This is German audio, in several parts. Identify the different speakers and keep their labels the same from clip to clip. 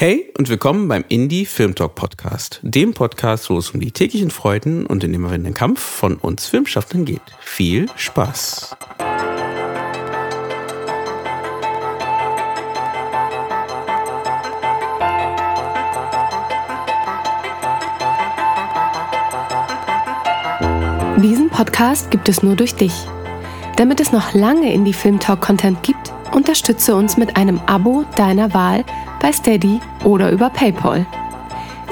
Speaker 1: Hey und willkommen beim Indie Film Talk Podcast, dem Podcast, wo es um die täglichen Freuden und den immerwährenden Kampf von uns Filmschaffenden geht. Viel Spaß!
Speaker 2: Diesen Podcast gibt es nur durch dich. Damit es noch lange Indie Film Talk Content gibt, unterstütze uns mit einem Abo deiner Wahl bei Steady oder über PayPal.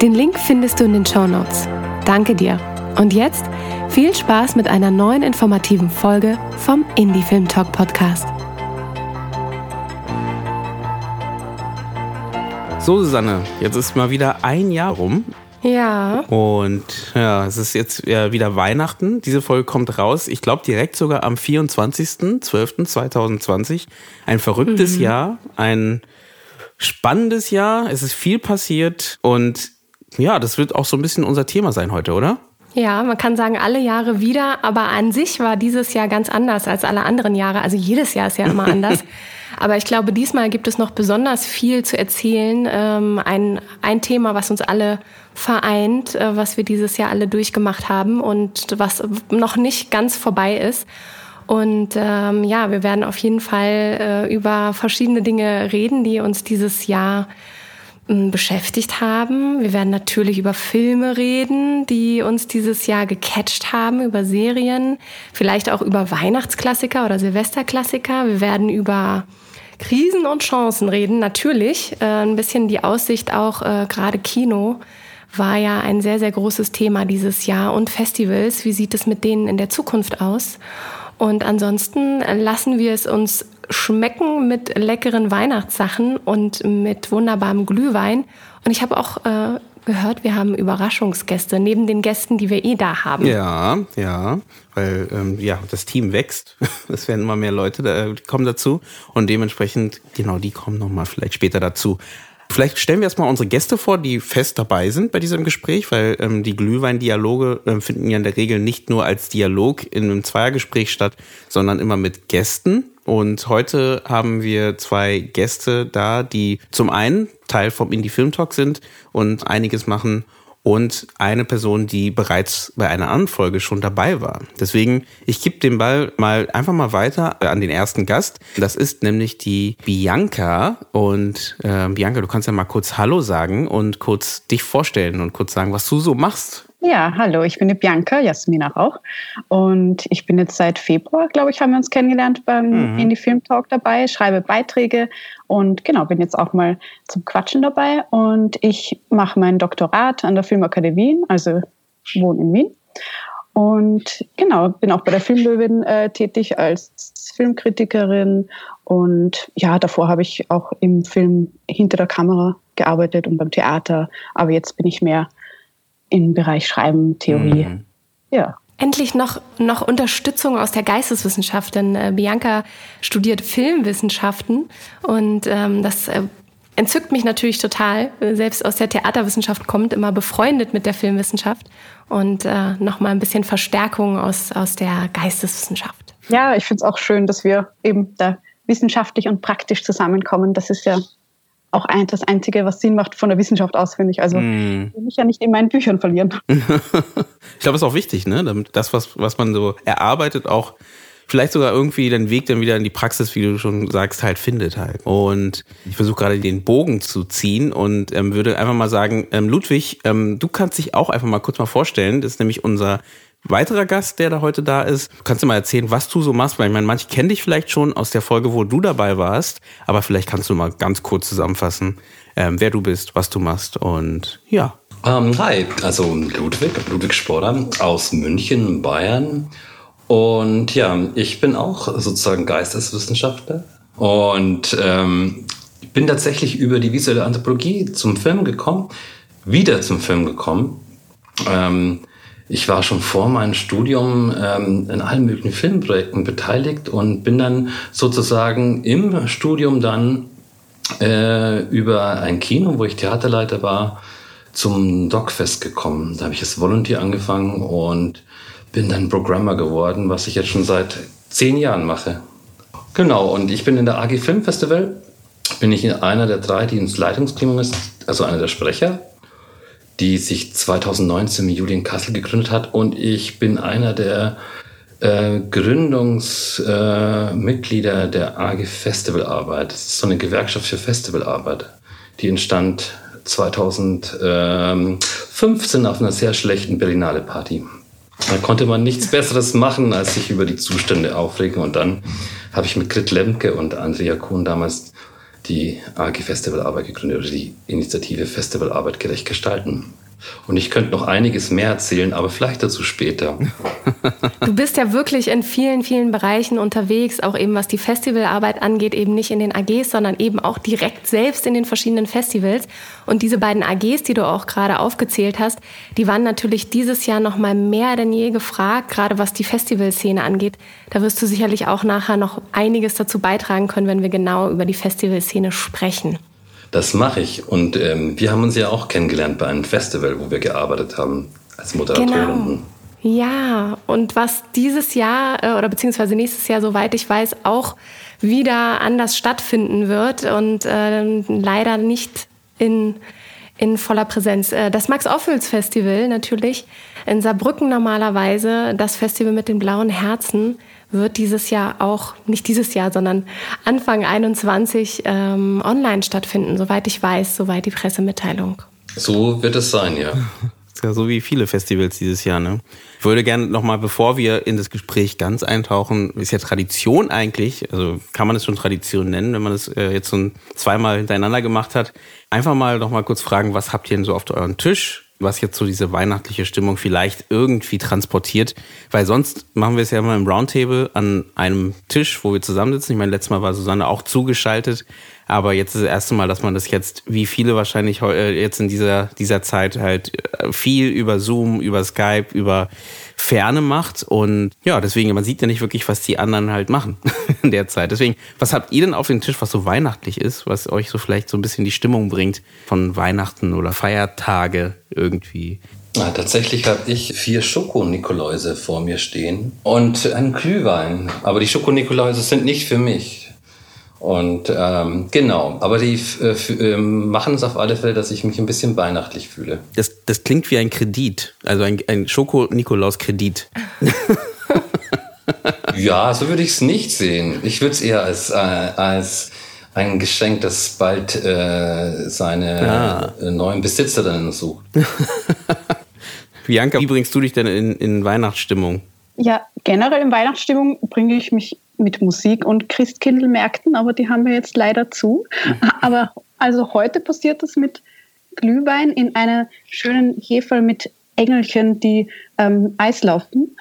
Speaker 2: Den Link findest du in den Show Notes. Danke dir. Und jetzt viel Spaß mit einer neuen informativen Folge vom Indie Film Talk Podcast.
Speaker 1: So, Susanne, jetzt ist mal wieder ein Jahr rum.
Speaker 2: Ja.
Speaker 1: Und ja, es ist jetzt wieder Weihnachten. Diese Folge kommt raus, ich glaube direkt sogar am 24.12.2020. Ein verrücktes mhm. Jahr, ein spannendes Jahr. Es ist viel passiert und ja, das wird auch so ein bisschen unser Thema sein heute, oder?
Speaker 2: Ja, man kann sagen, alle Jahre wieder, aber an sich war dieses Jahr ganz anders als alle anderen Jahre. Also jedes Jahr ist ja immer anders. Aber ich glaube, diesmal gibt es noch besonders viel zu erzählen. Ähm, ein, ein Thema, was uns alle vereint, äh, was wir dieses Jahr alle durchgemacht haben und was noch nicht ganz vorbei ist. Und ähm, ja, wir werden auf jeden Fall äh, über verschiedene Dinge reden, die uns dieses Jahr äh, beschäftigt haben. Wir werden natürlich über Filme reden, die uns dieses Jahr gecatcht haben, über Serien, vielleicht auch über Weihnachtsklassiker oder Silvesterklassiker. Wir werden über Krisen und Chancen reden, natürlich. Äh, ein bisschen die Aussicht auch äh, gerade Kino war ja ein sehr, sehr großes Thema dieses Jahr und Festivals. Wie sieht es mit denen in der Zukunft aus? Und ansonsten lassen wir es uns schmecken mit leckeren Weihnachtssachen und mit wunderbarem Glühwein. Und ich habe auch äh, gehört, wir haben Überraschungsgäste neben den Gästen, die wir eh da haben.
Speaker 1: Ja, ja, weil ähm, ja das Team wächst. Es werden immer mehr Leute, da, die kommen dazu und dementsprechend genau die kommen noch mal vielleicht später dazu. Vielleicht stellen wir erstmal unsere Gäste vor, die fest dabei sind bei diesem Gespräch, weil ähm, die Glühwein-Dialoge äh, finden ja in der Regel nicht nur als Dialog in einem Zweiergespräch statt, sondern immer mit Gästen. Und heute haben wir zwei Gäste da, die zum einen Teil vom Indie Film Talk sind und einiges machen und eine Person, die bereits bei einer anderen Folge schon dabei war. Deswegen, ich gebe den Ball mal einfach mal weiter äh, an den ersten Gast. Das ist nämlich die Bianca. Und äh, Bianca, du kannst ja mal kurz Hallo sagen und kurz dich vorstellen und kurz sagen, was du so machst.
Speaker 3: Ja, hallo, ich bin die Bianca, Jasmina Rauch. Und ich bin jetzt seit Februar, glaube ich, haben wir uns kennengelernt beim mhm. Indie Film Talk dabei, schreibe Beiträge und genau, bin jetzt auch mal zum Quatschen dabei. Und ich mache mein Doktorat an der Filmakademie Wien, also wohne in Wien. Und genau, bin auch bei der Filmlöwin äh, tätig als Filmkritikerin. Und ja, davor habe ich auch im Film hinter der Kamera gearbeitet und beim Theater. Aber jetzt bin ich mehr im Bereich Schreiben, Theorie. Mhm.
Speaker 2: Ja. Endlich noch, noch Unterstützung aus der Geisteswissenschaft, denn äh, Bianca studiert Filmwissenschaften und ähm, das äh, entzückt mich natürlich total. Selbst aus der Theaterwissenschaft kommt, immer befreundet mit der Filmwissenschaft und äh, nochmal ein bisschen Verstärkung aus, aus der Geisteswissenschaft.
Speaker 3: Ja, ich finde es auch schön, dass wir eben da wissenschaftlich und praktisch zusammenkommen. Das ist ja auch ein, das Einzige, was Sinn macht von der Wissenschaft aus, finde ich. Also mm. will mich ja nicht in meinen Büchern verlieren.
Speaker 1: ich glaube, das ist auch wichtig, ne? Damit das, was, was man so erarbeitet, auch vielleicht sogar irgendwie den Weg dann wieder in die Praxis, wie du schon sagst, halt findet halt. Und ich versuche gerade den Bogen zu ziehen und ähm, würde einfach mal sagen, ähm, Ludwig, ähm, du kannst dich auch einfach mal kurz mal vorstellen. Das ist nämlich unser weiterer Gast, der da heute da ist. Kannst du mal erzählen, was du so machst? Weil ich meine, manche kennen dich vielleicht schon aus der Folge, wo du dabei warst, aber vielleicht kannst du mal ganz kurz zusammenfassen, ähm, wer du bist, was du machst und ja.
Speaker 4: Um, ähm, hi, also Ludwig, Ludwig Sporder aus München, Bayern. Und ja, ich bin auch sozusagen Geisteswissenschaftler und ähm, bin tatsächlich über die visuelle Anthropologie zum Film gekommen, wieder zum Film gekommen. Ähm, ich war schon vor meinem Studium ähm, in allen möglichen Filmprojekten beteiligt und bin dann sozusagen im Studium dann äh, über ein Kino, wo ich Theaterleiter war, zum Docfest gekommen. Da habe ich als Volunteer angefangen und bin dann Programmer geworden, was ich jetzt schon seit zehn Jahren mache. Genau, und ich bin in der AG Film Festival bin ich einer der drei, die ins Leitungsgremium ist, also einer der Sprecher, die sich 2019 im Juli in Kassel gegründet hat. Und ich bin einer der äh, Gründungsmitglieder äh, der AG Festivalarbeit. Das ist so eine Gewerkschaft für Festivalarbeit. Die entstand 2015 auf einer sehr schlechten Berlinale Party. Da konnte man nichts Besseres machen, als sich über die Zustände aufregen. Und dann habe ich mit Grit Lemke und Andrea Kuhn damals die AG Festivalarbeit gegründet oder die Initiative Festivalarbeit gerecht gestalten. Und ich könnte noch einiges mehr erzählen, aber vielleicht dazu später.
Speaker 2: Du bist ja wirklich in vielen, vielen Bereichen unterwegs, auch eben was die Festivalarbeit angeht, eben nicht in den AGs, sondern eben auch direkt selbst in den verschiedenen Festivals. Und diese beiden AGs, die du auch gerade aufgezählt hast, die waren natürlich dieses Jahr noch mal mehr denn je gefragt, gerade was die Festivalszene angeht. Da wirst du sicherlich auch nachher noch einiges dazu beitragen können, wenn wir genau über die Festivalszene sprechen.
Speaker 4: Das mache ich. Und ähm, wir haben uns ja auch kennengelernt bei einem Festival, wo wir gearbeitet haben als Moderatorin.
Speaker 2: Genau. Ja, und was dieses Jahr äh, oder beziehungsweise nächstes Jahr, soweit ich weiß, auch wieder anders stattfinden wird und äh, leider nicht in, in voller Präsenz. Äh, das Max-Ophüls-Festival natürlich in Saarbrücken normalerweise, das Festival mit den blauen Herzen, wird dieses Jahr auch, nicht dieses Jahr, sondern Anfang 21 ähm, online stattfinden, soweit ich weiß, soweit die Pressemitteilung.
Speaker 4: So wird es sein, ja.
Speaker 1: ja so wie viele Festivals dieses Jahr, ne? Ich würde gerne nochmal, bevor wir in das Gespräch ganz eintauchen, ist ja Tradition eigentlich, also kann man es schon Tradition nennen, wenn man es äh, jetzt so zweimal hintereinander gemacht hat, einfach mal nochmal kurz fragen, was habt ihr denn so auf euren Tisch? Was jetzt so diese weihnachtliche Stimmung vielleicht irgendwie transportiert. Weil sonst machen wir es ja immer im Roundtable an einem Tisch, wo wir zusammensitzen. Ich meine, letztes Mal war Susanne auch zugeschaltet. Aber jetzt ist das erste Mal, dass man das jetzt, wie viele wahrscheinlich äh, jetzt in dieser, dieser Zeit halt äh, viel über Zoom, über Skype, über Ferne macht. Und ja, deswegen, man sieht ja nicht wirklich, was die anderen halt machen in der Zeit. Deswegen, was habt ihr denn auf dem Tisch, was so weihnachtlich ist, was euch so vielleicht so ein bisschen die Stimmung bringt von Weihnachten oder Feiertage irgendwie?
Speaker 4: Na, tatsächlich habe ich vier Schokonikoläuse vor mir stehen und einen Glühwein. Aber die Schokonikoläuse sind nicht für mich. Und ähm, genau, aber die äh, äh, machen es auf alle Fälle, dass ich mich ein bisschen weihnachtlich fühle.
Speaker 1: Das, das klingt wie ein Kredit, also ein, ein Schoko-Nikolaus-Kredit.
Speaker 4: ja, so würde ich es nicht sehen. Ich würde es eher als, äh, als ein Geschenk, das bald äh, seine ah. Äh, neuen Besitzer dann sucht.
Speaker 1: Bianca, wie bringst du dich denn in, in Weihnachtsstimmung?
Speaker 3: Ja, generell in Weihnachtsstimmung bringe ich mich mit Musik und Christkindlmärkten, aber die haben wir jetzt leider zu. Mhm. Aber also heute passiert das mit Glühwein in einer schönen Hefe mit Engelchen, die ähm, Eis laufen.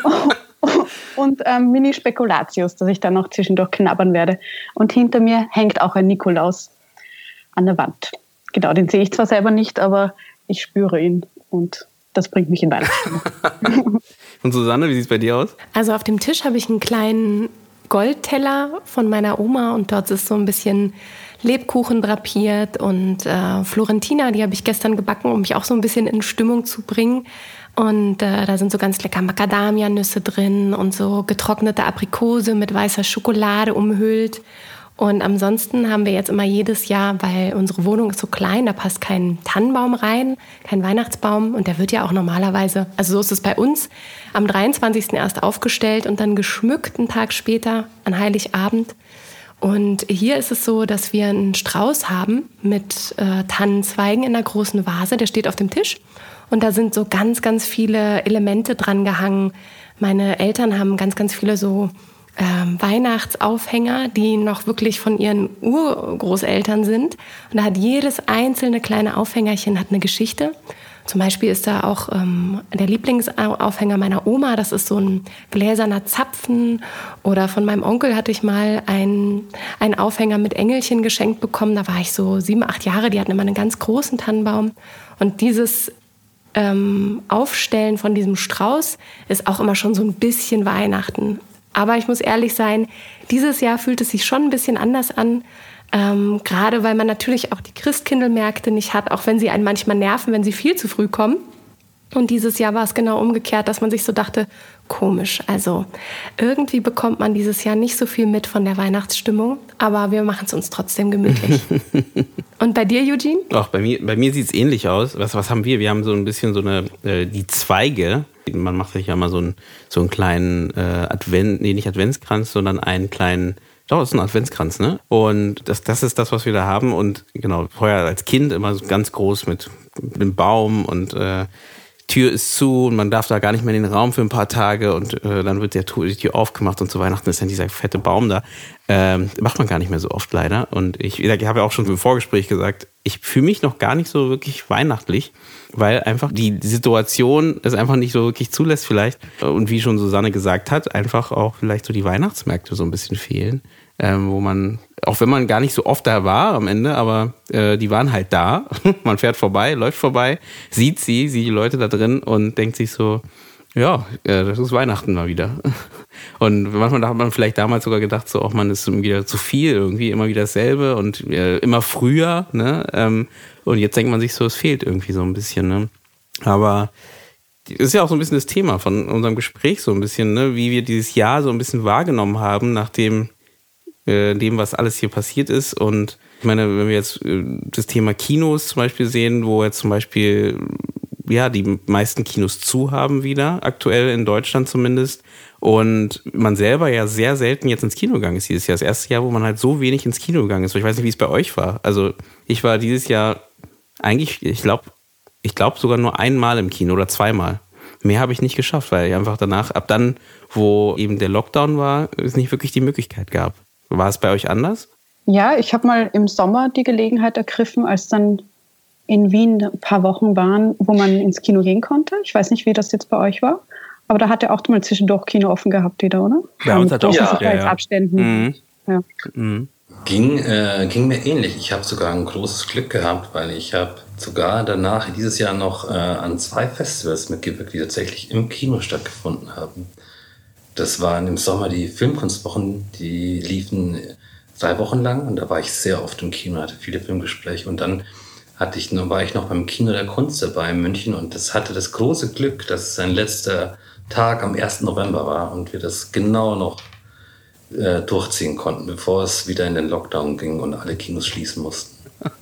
Speaker 3: und ähm, Mini-Spekulatius, das ich dann noch zwischendurch knabbern werde. Und hinter mir hängt auch ein Nikolaus an der Wand. Genau, den sehe ich zwar selber nicht, aber ich spüre ihn und das bringt mich in Weihnachtsstimmung.
Speaker 1: Und Susanne, wie sieht es bei dir aus?
Speaker 2: Also auf dem Tisch habe ich einen kleinen Goldteller von meiner Oma und dort ist so ein bisschen Lebkuchen drapiert und äh, Florentina, die habe ich gestern gebacken, um mich auch so ein bisschen in Stimmung zu bringen. Und äh, da sind so ganz lecker Macadamia-Nüsse drin und so getrocknete Aprikose mit weißer Schokolade umhüllt. Und ansonsten haben wir jetzt immer jedes Jahr, weil unsere Wohnung ist so klein, da passt kein Tannenbaum rein, kein Weihnachtsbaum. Und der wird ja auch normalerweise, also so ist es bei uns, am 23. erst aufgestellt und dann geschmückt einen Tag später an Heiligabend. Und hier ist es so, dass wir einen Strauß haben mit äh, Tannenzweigen in einer großen Vase, der steht auf dem Tisch. Und da sind so ganz, ganz viele Elemente dran gehangen. Meine Eltern haben ganz, ganz viele so ähm, Weihnachtsaufhänger, die noch wirklich von ihren Urgroßeltern sind. Und da hat jedes einzelne kleine Aufhängerchen hat eine Geschichte. Zum Beispiel ist da auch ähm, der Lieblingsaufhänger meiner Oma, das ist so ein gläserner Zapfen. Oder von meinem Onkel hatte ich mal einen, einen Aufhänger mit Engelchen geschenkt bekommen. Da war ich so sieben, acht Jahre, die hatten immer einen ganz großen Tannenbaum. Und dieses ähm, Aufstellen von diesem Strauß ist auch immer schon so ein bisschen Weihnachten. Aber ich muss ehrlich sein, dieses Jahr fühlt es sich schon ein bisschen anders an. Ähm, gerade weil man natürlich auch die Christkindlmärkte nicht hat, auch wenn sie einen manchmal nerven, wenn sie viel zu früh kommen. Und dieses Jahr war es genau umgekehrt, dass man sich so dachte, komisch. Also irgendwie bekommt man dieses Jahr nicht so viel mit von der Weihnachtsstimmung, aber wir machen es uns trotzdem gemütlich. Und bei dir, Eugene?
Speaker 1: Ach, bei mir, bei mir sieht es ähnlich aus. Was, was haben wir? Wir haben so ein bisschen so eine, äh, die Zweige. Man macht sich ja mal so einen, so einen kleinen äh, Advent, nee, nicht Adventskranz, sondern einen kleinen doch, das ist ein Adventskranz, ne? Und das, das ist das, was wir da haben. Und genau, vorher als Kind immer so ganz groß mit, mit dem Baum und äh, Tür ist zu und man darf da gar nicht mehr in den Raum für ein paar Tage und äh, dann wird der die Tür aufgemacht und zu Weihnachten ist dann dieser fette Baum da. Ähm, macht man gar nicht mehr so oft leider. Und ich, ich habe ja auch schon im Vorgespräch gesagt, ich fühle mich noch gar nicht so wirklich weihnachtlich, weil einfach die Situation es einfach nicht so wirklich zulässt vielleicht. Und wie schon Susanne gesagt hat, einfach auch vielleicht so die Weihnachtsmärkte so ein bisschen fehlen ähm, wo man, auch wenn man gar nicht so oft da war am Ende, aber äh, die waren halt da. man fährt vorbei, läuft vorbei, sieht sie, sieht die Leute da drin und denkt sich so, ja, äh, das ist Weihnachten mal wieder. Und manchmal hat man vielleicht damals sogar gedacht, so, auch man ist wieder zu viel, irgendwie immer wieder dasselbe und äh, immer früher, ne? Ähm, und jetzt denkt man sich so, es fehlt irgendwie so ein bisschen, ne? Aber ist ja auch so ein bisschen das Thema von unserem Gespräch, so ein bisschen, ne? wie wir dieses Jahr so ein bisschen wahrgenommen haben, nachdem äh, dem, was alles hier passiert ist. Und ich meine, wenn wir jetzt äh, das Thema Kinos zum Beispiel sehen, wo jetzt zum Beispiel ja die meisten Kinos zu haben wieder, aktuell in Deutschland zumindest. Und man selber ja sehr selten jetzt ins Kino gegangen ist dieses Jahr. Das erste Jahr, wo man halt so wenig ins Kino gegangen ist. Ich weiß nicht, wie es bei euch war. Also ich war dieses Jahr eigentlich, ich glaube, ich glaube sogar nur einmal im Kino oder zweimal. Mehr habe ich nicht geschafft, weil ich einfach danach, ab dann, wo eben der Lockdown war, es nicht wirklich die Möglichkeit gab. War es bei euch anders?
Speaker 3: Ja, ich habe mal im Sommer die Gelegenheit ergriffen, als dann in Wien ein paar Wochen waren, wo man ins Kino gehen konnte. Ich weiß nicht, wie das jetzt bei euch war. Aber da hat er auch mal zwischendurch Kino offen gehabt wieder, oder?
Speaker 1: Bei uns hat auch ja, ja, ja.
Speaker 3: Abständen. Mhm. Ja.
Speaker 4: Mhm. Ging, äh, ging mir ähnlich. Ich habe sogar ein großes Glück gehabt, weil ich habe sogar danach dieses Jahr noch äh, an zwei Festivals mitgewirkt, die tatsächlich im Kino stattgefunden haben. Das waren im Sommer die Filmkunstwochen, die liefen drei Wochen lang und da war ich sehr oft im Kino, hatte viele Filmgespräche und dann hatte ich, war ich noch beim Kino der Kunst dabei in München und das hatte das große Glück, dass es sein letzter Tag am 1. November war und wir das genau noch äh, durchziehen konnten, bevor es wieder in den Lockdown ging und alle Kinos schließen mussten.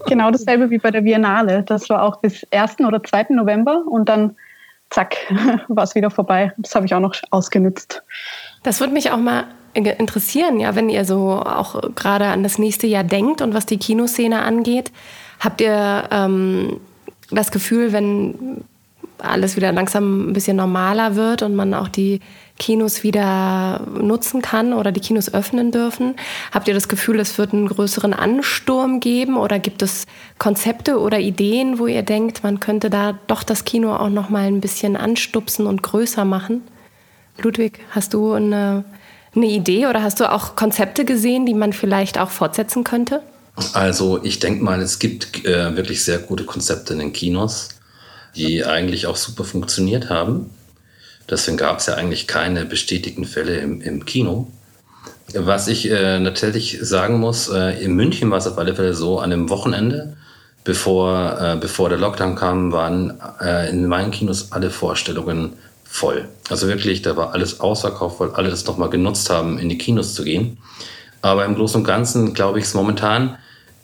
Speaker 3: Genau dasselbe wie bei der Biennale. Das war auch bis 1. oder 2. November und dann zack, war es wieder vorbei. Das habe ich auch noch ausgenutzt.
Speaker 2: Das würde mich auch mal interessieren, ja, wenn ihr so auch gerade an das nächste Jahr denkt und was die Kinoszene angeht. Habt ihr ähm, das Gefühl, wenn alles wieder langsam ein bisschen normaler wird und man auch die Kinos wieder nutzen kann oder die Kinos öffnen dürfen? Habt ihr das Gefühl, es wird einen größeren Ansturm geben oder gibt es Konzepte oder Ideen, wo ihr denkt, man könnte da doch das Kino auch noch mal ein bisschen anstupsen und größer machen? Ludwig, hast du eine, eine Idee oder hast du auch Konzepte gesehen, die man vielleicht auch fortsetzen könnte?
Speaker 4: Also ich denke mal, es gibt äh, wirklich sehr gute Konzepte in den Kinos, die eigentlich auch super funktioniert haben. Deswegen gab es ja eigentlich keine bestätigten Fälle im, im Kino. Was ich äh, natürlich sagen muss, äh, in München war es auf alle Fälle so, an einem Wochenende, bevor, äh, bevor der Lockdown kam, waren äh, in meinen Kinos alle Vorstellungen voll. Also wirklich, da war alles ausverkauft, weil alle das nochmal genutzt haben, in die Kinos zu gehen. Aber im Großen und Ganzen, glaube ich, ist momentan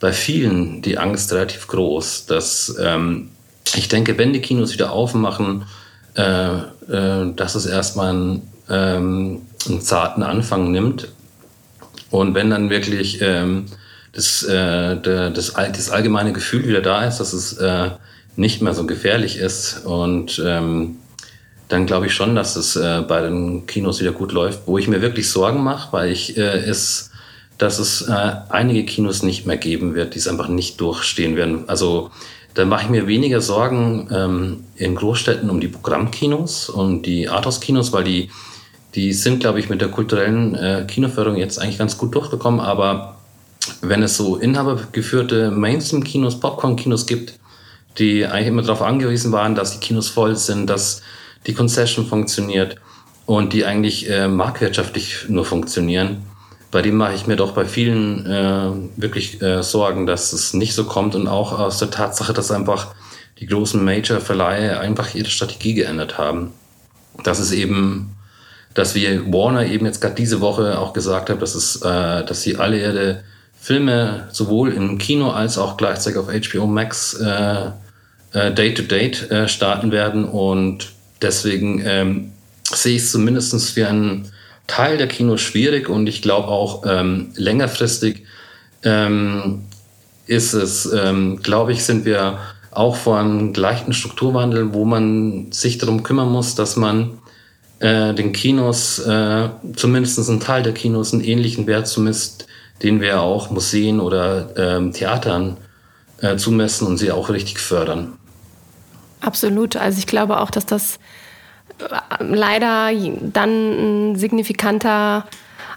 Speaker 4: bei vielen die Angst relativ groß, dass ähm, ich denke, wenn die Kinos wieder aufmachen, äh, äh, dass es erstmal einen, ähm, einen zarten Anfang nimmt. Und wenn dann wirklich ähm, das, äh, der, das, das allgemeine Gefühl wieder da ist, dass es äh, nicht mehr so gefährlich ist und ähm, dann glaube ich schon, dass es äh, bei den Kinos wieder gut läuft. Wo ich mir wirklich Sorgen mache, weil ich äh, ist, dass es äh, einige Kinos nicht mehr geben wird, die es einfach nicht durchstehen werden. Also da mache ich mir weniger Sorgen ähm, in Großstädten um die Programmkinos und die Arthouse-Kinos, weil die, die sind, glaube ich, mit der kulturellen äh, Kinoförderung jetzt eigentlich ganz gut durchgekommen. Aber wenn es so inhabergeführte Mainstream-Kinos, Popcorn-Kinos gibt, die eigentlich immer darauf angewiesen waren, dass die Kinos voll sind, dass die Concession funktioniert und die eigentlich äh, marktwirtschaftlich nur funktionieren, bei dem mache ich mir doch bei vielen äh, wirklich äh, Sorgen, dass es nicht so kommt und auch aus der Tatsache, dass einfach die großen Major-Verleihe einfach ihre Strategie geändert haben. Das ist eben, dass wir Warner eben jetzt gerade diese Woche auch gesagt haben, dass, es, äh, dass sie alle ihre Filme sowohl im Kino als auch gleichzeitig auf HBO Max äh, äh, Day-to-Date äh, starten werden. Und deswegen ähm, sehe ich es zumindest für einen Teil der Kinos schwierig und ich glaube auch ähm, längerfristig ähm, ist es, ähm, glaube ich, sind wir auch vor einem gleichen Strukturwandel, wo man sich darum kümmern muss, dass man äh, den Kinos, äh, zumindest ein Teil der Kinos, einen ähnlichen Wert zumisst, den wir auch Museen oder ähm, Theatern äh, zumessen und sie auch richtig fördern.
Speaker 2: Absolut. Also ich glaube auch, dass das äh, leider dann ein signifikanter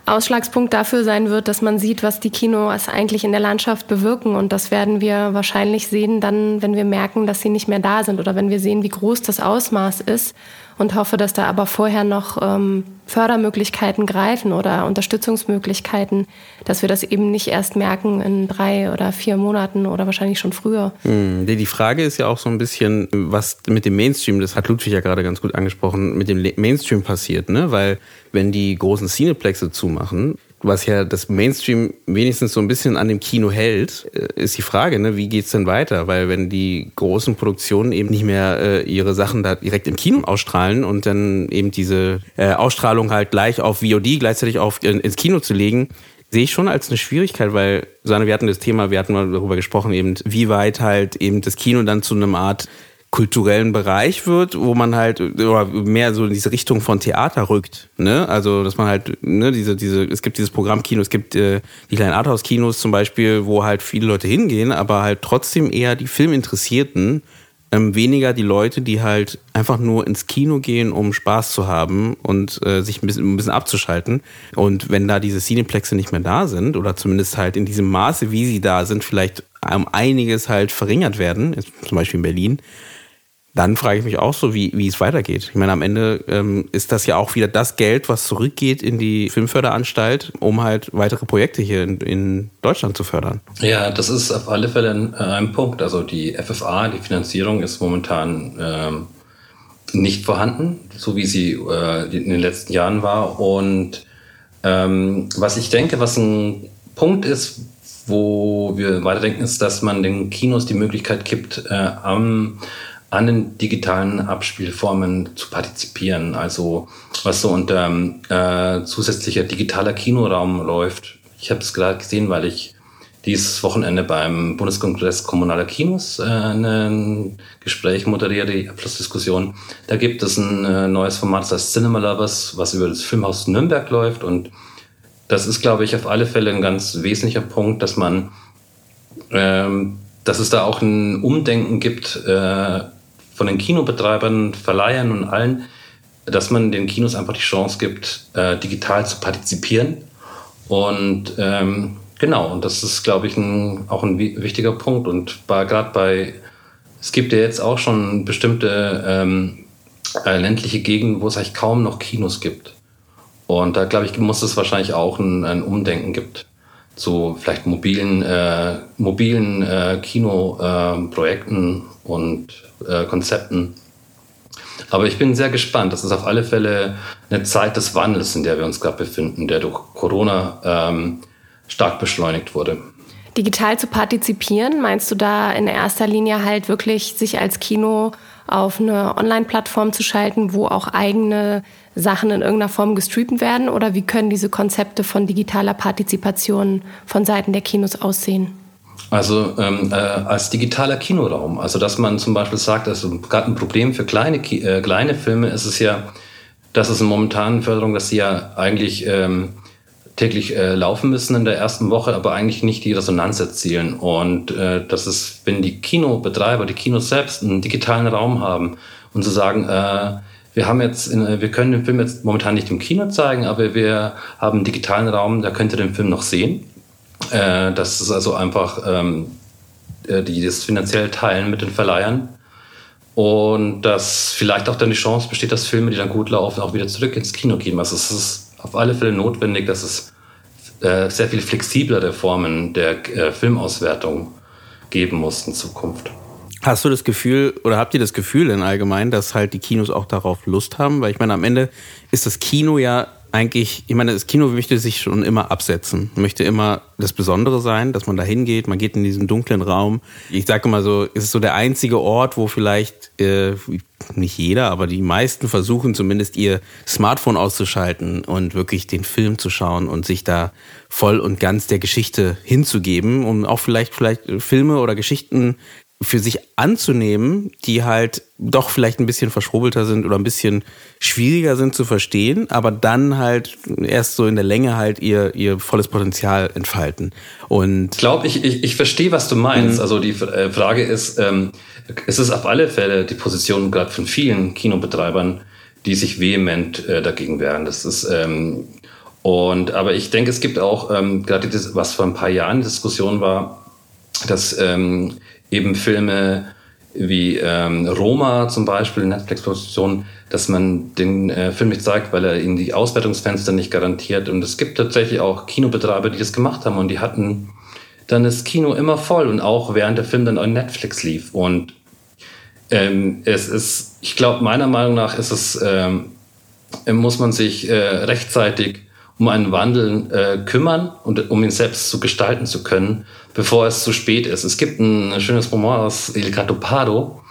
Speaker 2: Ausschlagspunkt dafür sein wird, dass man sieht, was die Kinos eigentlich in der Landschaft bewirken. Und das werden wir wahrscheinlich sehen, dann, wenn wir merken, dass sie nicht mehr da sind oder wenn wir sehen, wie groß das Ausmaß ist und hoffe, dass da aber vorher noch ähm, Fördermöglichkeiten greifen oder Unterstützungsmöglichkeiten, dass wir das eben nicht erst merken in drei oder vier Monaten oder wahrscheinlich schon früher.
Speaker 1: Hm, die Frage ist ja auch so ein bisschen, was mit dem Mainstream, das hat Ludwig ja gerade ganz gut angesprochen, mit dem Mainstream passiert, ne? Weil wenn die großen Cineplexe zumachen, was ja das Mainstream wenigstens so ein bisschen an dem Kino hält, äh, ist die Frage, ne, wie geht's denn weiter? Weil wenn die großen Produktionen eben nicht mehr äh, ihre Sachen da direkt im Kino ausstrahlen und dann eben diese äh, Ausstrahlung halt gleich auf VOD gleichzeitig auf in, ins Kino zu legen, sehe ich schon als eine Schwierigkeit, weil, Susanne, wir hatten das Thema, wir hatten mal darüber gesprochen, eben, wie weit halt eben das Kino dann zu einem Art kulturellen Bereich wird, wo man halt mehr so in diese Richtung von Theater rückt. Ne? Also dass man halt ne, diese diese es gibt dieses Programmkino, es gibt äh, die kleinen Arthouse-Kinos zum Beispiel, wo halt viele Leute hingehen, aber halt trotzdem eher die Filminteressierten ähm, weniger die Leute, die halt einfach nur ins Kino gehen, um Spaß zu haben und äh, sich ein bisschen, ein bisschen abzuschalten. Und wenn da diese Cineplexe nicht mehr da sind, oder zumindest halt in diesem Maße, wie sie da sind, vielleicht um einiges halt verringert werden, zum Beispiel in Berlin, dann frage ich mich auch so, wie, wie es weitergeht. Ich meine, am Ende ähm, ist das ja auch wieder das Geld, was zurückgeht in die Filmförderanstalt, um halt weitere Projekte hier in, in Deutschland zu fördern.
Speaker 4: Ja, das ist auf alle Fälle ein, äh, ein Punkt. Also die FFA, die Finanzierung ist momentan ähm, nicht vorhanden, so wie sie äh, in den letzten Jahren war. Und ähm, was ich denke, was ein Punkt ist, wo wir weiterdenken, ist, dass man den Kinos die Möglichkeit gibt, äh, am an den digitalen Abspielformen zu partizipieren. Also was so unter äh, zusätzlicher digitaler Kinoraum läuft. Ich habe es gerade gesehen, weil ich dieses Wochenende beim Bundeskongress Kommunaler Kinos äh, ein Gespräch moderiere, die Abschlussdiskussion. Da gibt es ein äh, neues Format, das heißt Cinema Lovers, was über das Filmhaus Nürnberg läuft. Und das ist, glaube ich, auf alle Fälle ein ganz wesentlicher Punkt, dass man, ähm, dass es da auch ein Umdenken gibt, äh, von den Kinobetreibern, Verleihern und allen, dass man den Kinos einfach die Chance gibt, äh, digital zu partizipieren. Und ähm, genau, und das ist, glaube ich, ein, auch ein wichtiger Punkt. Und gerade bei, es gibt ja jetzt auch schon bestimmte ähm, äh, ländliche Gegenden, wo es eigentlich kaum noch Kinos gibt. Und da, glaube ich, muss es wahrscheinlich auch ein, ein Umdenken gibt zu vielleicht mobilen, äh, mobilen äh, Kinoprojekten und äh, Konzepten. Aber ich bin sehr gespannt. Das ist auf alle Fälle eine Zeit des Wandels, in der wir uns gerade befinden, der durch Corona ähm, stark beschleunigt wurde.
Speaker 2: Digital zu partizipieren, meinst du da in erster Linie halt wirklich sich als Kino auf eine Online-Plattform zu schalten, wo auch eigene Sachen in irgendeiner Form gestreamt werden? Oder wie können diese Konzepte von digitaler Partizipation von Seiten der Kinos aussehen?
Speaker 4: Also ähm, äh, als digitaler Kinoraum. Also dass man zum Beispiel sagt, also gerade ein Problem für kleine, äh, kleine Filme ist es ja, dass es in momentanen Förderung, dass sie ja eigentlich ähm, täglich äh, laufen müssen in der ersten Woche, aber eigentlich nicht die Resonanz erzielen. Und äh, das ist, wenn die Kinobetreiber, die Kinos selbst einen digitalen Raum haben und zu sagen, äh, wir haben jetzt, in, wir können den Film jetzt momentan nicht im Kino zeigen, aber wir haben einen digitalen Raum, da könnt ihr den Film noch sehen. Äh, das ist also einfach, ähm, äh, die das finanziell teilen mit den Verleihern. Und dass vielleicht auch dann die Chance besteht, dass Filme, die dann gut laufen, auch wieder zurück ins Kino gehen. Also es ist auf alle Fälle notwendig, dass es äh, sehr viel flexiblere Formen der äh, Filmauswertung geben muss in Zukunft.
Speaker 1: Hast du das Gefühl oder habt ihr das Gefühl in allgemein, dass halt die Kinos auch darauf Lust haben? Weil ich meine, am Ende ist das Kino ja eigentlich, ich meine, das Kino möchte sich schon immer absetzen, möchte immer das Besondere sein, dass man da hingeht, man geht in diesen dunklen Raum. Ich sage immer so, es ist so der einzige Ort, wo vielleicht äh, nicht jeder, aber die meisten versuchen zumindest ihr Smartphone auszuschalten und wirklich den Film zu schauen und sich da voll und ganz der Geschichte hinzugeben, um auch vielleicht vielleicht Filme oder Geschichten für sich anzunehmen, die halt doch vielleicht ein bisschen verschrobelter sind oder ein bisschen schwieriger sind zu verstehen, aber dann halt erst so in der Länge halt ihr, ihr volles Potenzial entfalten. Und
Speaker 4: ich glaube, ich, ich, ich verstehe, was du meinst. Mhm. Also die äh, Frage ist, ähm, es ist auf alle Fälle die Position gerade von vielen Kinobetreibern, die sich vehement äh, dagegen wehren. Das ist ähm, und aber ich denke, es gibt auch ähm, gerade das, was vor ein paar Jahren Diskussion war, dass ähm, eben Filme wie ähm, Roma zum Beispiel, Netflix-Produktion, dass man den äh, Film nicht zeigt, weil er ihnen die Auswertungsfenster nicht garantiert. Und es gibt tatsächlich auch Kinobetreiber, die das gemacht haben und die hatten dann das Kino immer voll und auch während der Film dann auf Netflix lief. Und ähm, es ist, ich glaube, meiner Meinung nach ist es, ähm, muss man sich äh, rechtzeitig um einen Wandel äh, kümmern und um ihn selbst zu gestalten zu können, bevor es zu spät ist. Es gibt ein schönes Roman aus Il Gatto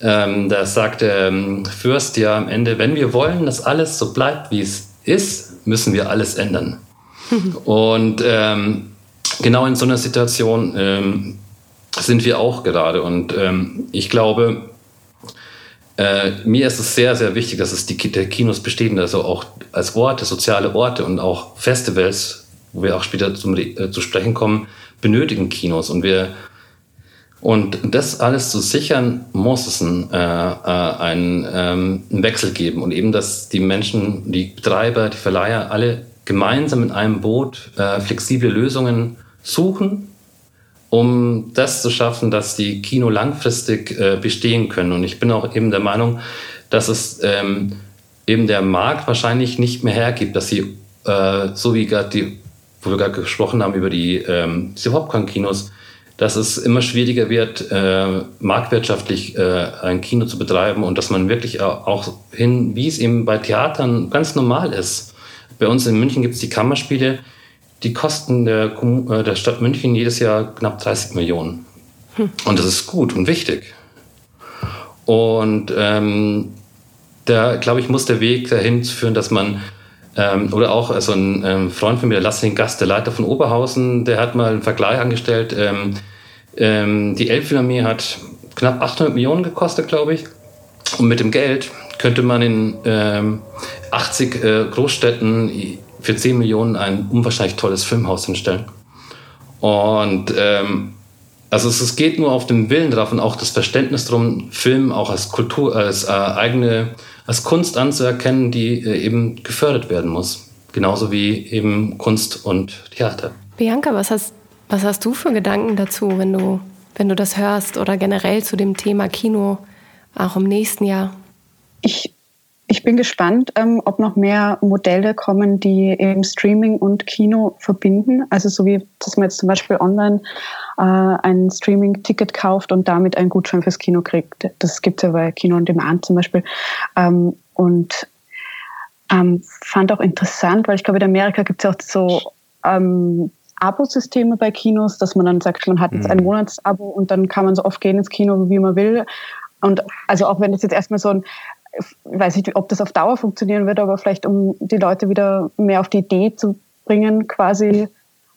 Speaker 4: ähm, da sagt der ähm, Fürst ja am Ende, wenn wir wollen, dass alles so bleibt, wie es ist, müssen wir alles ändern. und ähm, genau in so einer Situation ähm, sind wir auch gerade. Und ähm, ich glaube, äh, mir ist es sehr, sehr wichtig, dass es die Kinos bestehen, also auch als Orte, soziale Orte und auch Festivals, wo wir auch später zum, äh, zu sprechen kommen, benötigen Kinos. Und wir und das alles zu sichern, muss es einen, äh, äh, einen, ähm, einen Wechsel geben. Und eben, dass die Menschen, die Betreiber, die Verleiher alle gemeinsam in einem Boot äh, flexible Lösungen suchen um das zu schaffen, dass die Kino langfristig äh, bestehen können. Und ich bin auch eben der Meinung, dass es ähm, eben der Markt wahrscheinlich nicht mehr hergibt, dass sie, äh, so wie gerade die, wo wir gerade gesprochen haben über die ähm, diese Popcorn-Kinos, dass es immer schwieriger wird, äh, marktwirtschaftlich äh, ein Kino zu betreiben und dass man wirklich auch hin, wie es eben bei Theatern ganz normal ist. Bei uns in München gibt es die Kammerspiele, die kosten der, äh, der Stadt München jedes Jahr knapp 30 Millionen. Hm. Und das ist gut und wichtig. Und ähm, da, glaube ich, muss der Weg dahin führen, dass man, ähm, oder auch also ein ähm, Freund von mir, Lassing Gast, der Leiter von Oberhausen, der hat mal einen Vergleich angestellt. Ähm, ähm, die Elbphilharmonie hat knapp 800 Millionen gekostet, glaube ich. Und mit dem Geld könnte man in ähm, 80 äh, Großstädten für 10 Millionen ein unwahrscheinlich tolles Filmhaus hinstellen. Und ähm, also es, es, geht nur auf den Willen drauf und auch das Verständnis darum, Film auch als Kultur, als äh, eigene, als Kunst anzuerkennen, die äh, eben gefördert werden muss. Genauso wie eben Kunst und Theater.
Speaker 2: Bianca, was hast, was hast du für Gedanken dazu, wenn du, wenn du das hörst oder generell zu dem Thema Kino auch im nächsten Jahr?
Speaker 3: Ich ich bin gespannt, ähm, ob noch mehr Modelle kommen, die eben Streaming und Kino verbinden. Also so wie, dass man jetzt zum Beispiel online äh, ein Streaming-Ticket kauft und damit einen Gutschein fürs Kino kriegt. Das gibt es ja bei Kino on Demand zum Beispiel. Ähm, und ähm, fand auch interessant, weil ich glaube, in Amerika gibt es auch so ähm, Abo-Systeme bei Kinos, dass man dann sagt, man hat jetzt ein mhm. Monatsabo und dann kann man so oft gehen ins Kino, wie man will. Und also auch wenn das jetzt erstmal so ein ich weiß nicht, ob das auf Dauer funktionieren wird, aber vielleicht um die Leute wieder mehr auf die Idee zu bringen, quasi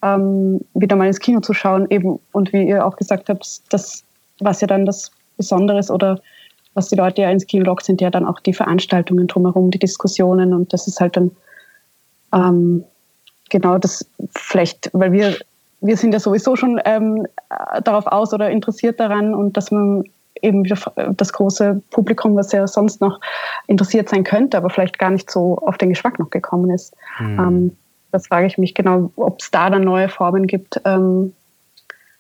Speaker 3: ähm, wieder mal ins Kino zu schauen, eben und wie ihr auch gesagt habt, das, was ja dann das Besondere ist oder was die Leute ja ins Kino lockt, sind ja dann auch die Veranstaltungen drumherum, die Diskussionen und das ist halt dann ähm, genau das vielleicht, weil wir wir sind ja sowieso schon ähm, darauf aus oder interessiert daran und dass man eben das große Publikum, was ja sonst noch interessiert sein könnte, aber vielleicht gar nicht so auf den Geschmack noch gekommen ist. Mhm. Ähm, das frage ich mich genau, ob es da dann neue Formen gibt, ähm,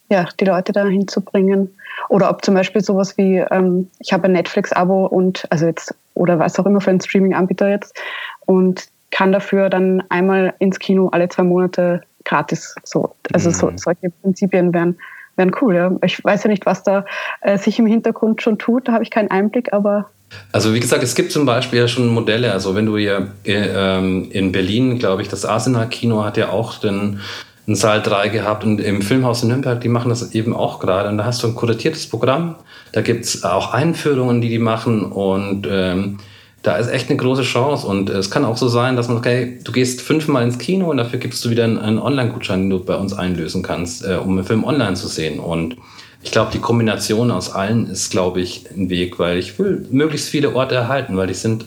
Speaker 3: ja, die Leute da hinzubringen. Oder ob zum Beispiel sowas wie, ähm, ich habe ein Netflix-Abo und, also jetzt, oder was auch immer für einen Streaming-Anbieter jetzt, und kann dafür dann einmal ins Kino alle zwei Monate gratis. So, also mhm. so, solche Prinzipien wären wären cool. Ja. Ich weiß ja nicht, was da äh, sich im Hintergrund schon tut, da habe ich keinen Einblick, aber
Speaker 4: also wie gesagt, es gibt zum Beispiel ja schon Modelle. Also wenn du hier äh, in Berlin, glaube ich, das Arsenal Kino hat ja auch den einen Saal 3 gehabt und im Filmhaus in Nürnberg, die machen das eben auch gerade. Und da hast du ein kuratiertes Programm. Da gibt's auch Einführungen, die die machen und ähm, da ist echt eine große Chance. Und es kann auch so sein, dass man, okay, du gehst fünfmal ins Kino und dafür gibst du wieder einen, einen Online-Gutschein, den du bei uns einlösen kannst, äh, um einen Film online zu sehen. Und ich glaube, die Kombination aus allen ist, glaube ich, ein Weg, weil ich will möglichst viele Orte erhalten, weil die sind,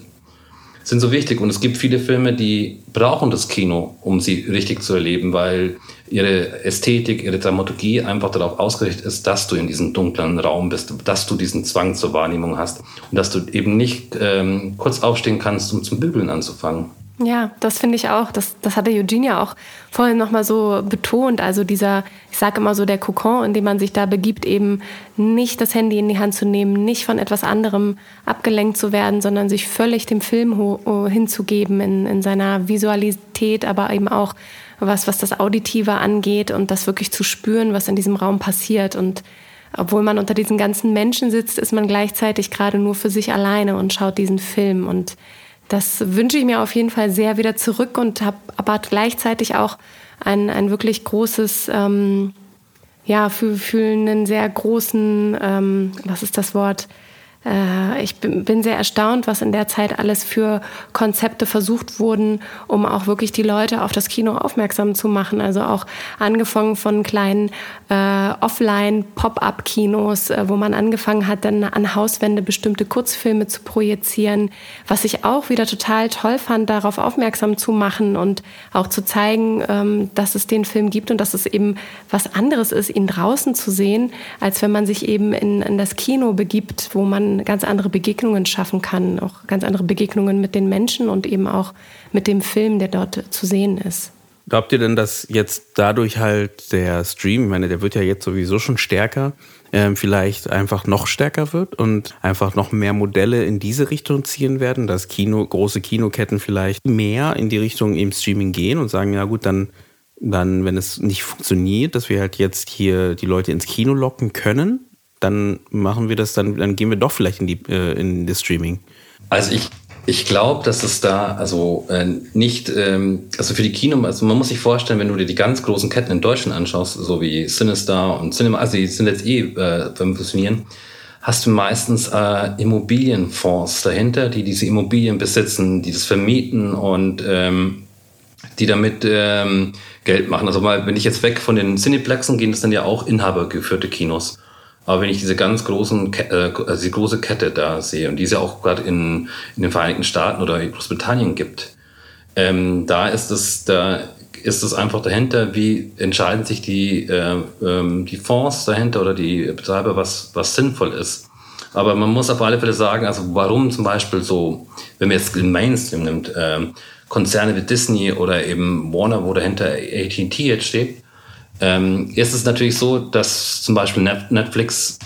Speaker 4: sind so wichtig. Und es gibt viele Filme, die brauchen das Kino, um sie richtig zu erleben, weil ihre Ästhetik, ihre Dramaturgie einfach darauf ausgerichtet ist, dass du in diesem dunklen Raum bist, dass du diesen Zwang zur Wahrnehmung hast und dass du eben nicht ähm, kurz aufstehen kannst, um zum Bügeln anzufangen.
Speaker 2: Ja, das finde ich auch. Das, das hatte Eugenia auch vorhin nochmal so betont. Also dieser, ich sage immer so, der Kokon, in dem man sich da begibt, eben nicht das Handy in die Hand zu nehmen, nicht von etwas anderem abgelenkt zu werden, sondern sich völlig dem Film hinzugeben in, in seiner Visualität, aber eben auch was, was das Auditive angeht und das wirklich zu spüren, was in diesem Raum passiert. Und obwohl man unter diesen ganzen Menschen sitzt, ist man gleichzeitig gerade nur für sich alleine und schaut diesen Film und das wünsche ich mir auf jeden Fall sehr wieder zurück und habe aber gleichzeitig auch ein, ein wirklich großes, ähm, ja, für, für einen sehr großen, ähm, was ist das Wort? Äh, ich bin sehr erstaunt, was in der Zeit alles für Konzepte versucht wurden, um auch wirklich die Leute auf das Kino aufmerksam zu machen. Also auch angefangen von kleinen äh, Offline-Pop-up-Kinos, äh, wo man angefangen hat, dann an Hauswände bestimmte Kurzfilme zu projizieren, was ich auch wieder total toll fand, darauf aufmerksam zu machen und auch zu zeigen, ähm, dass es den Film gibt und dass es eben was anderes ist, ihn draußen zu sehen, als wenn man sich eben in, in das Kino begibt, wo man ganz andere Begegnungen schaffen kann, auch ganz andere Begegnungen mit den Menschen und eben auch mit dem Film, der dort zu sehen ist.
Speaker 1: Glaubt ihr denn, dass jetzt dadurch halt der Stream, ich meine, der wird ja jetzt sowieso schon stärker, äh, vielleicht einfach noch stärker wird und einfach noch mehr Modelle in diese Richtung ziehen werden, dass Kino, große Kinoketten vielleicht mehr in die Richtung im Streaming gehen und sagen, ja gut, dann, dann, wenn es nicht funktioniert, dass wir halt jetzt hier die Leute ins Kino locken können, dann machen wir das, dann, dann gehen wir doch vielleicht in, die, äh, in das Streaming.
Speaker 4: Also ich, ich glaube, dass es da also äh, nicht, ähm, also für die Kino, also man muss sich vorstellen, wenn du dir die ganz großen Ketten in Deutschland anschaust, so wie Sinister und Cinema, also die sind jetzt eh äh, beim Fusionieren, hast du meistens äh, Immobilienfonds dahinter, die diese Immobilien besitzen, die das vermieten und ähm, die damit ähm, Geld machen. Also mal, wenn ich jetzt weg von den Cineplexen gehen, das dann ja auch inhabergeführte Kinos. Aber wenn ich diese ganz großen, äh, also die große Kette da sehe und die es ja auch gerade in, in den Vereinigten Staaten oder in Großbritannien gibt, ähm, da ist es, da ist es einfach dahinter, wie entscheiden sich die, äh, ähm, die Fonds dahinter oder die Betreiber, was, was sinnvoll ist. Aber man muss auf alle Fälle sagen, also warum zum Beispiel so, wenn man jetzt den Mainstream nimmt, äh, Konzerne wie Disney oder eben Warner, wo dahinter AT&T jetzt steht, ähm, ist es natürlich so, dass zum Beispiel Netflix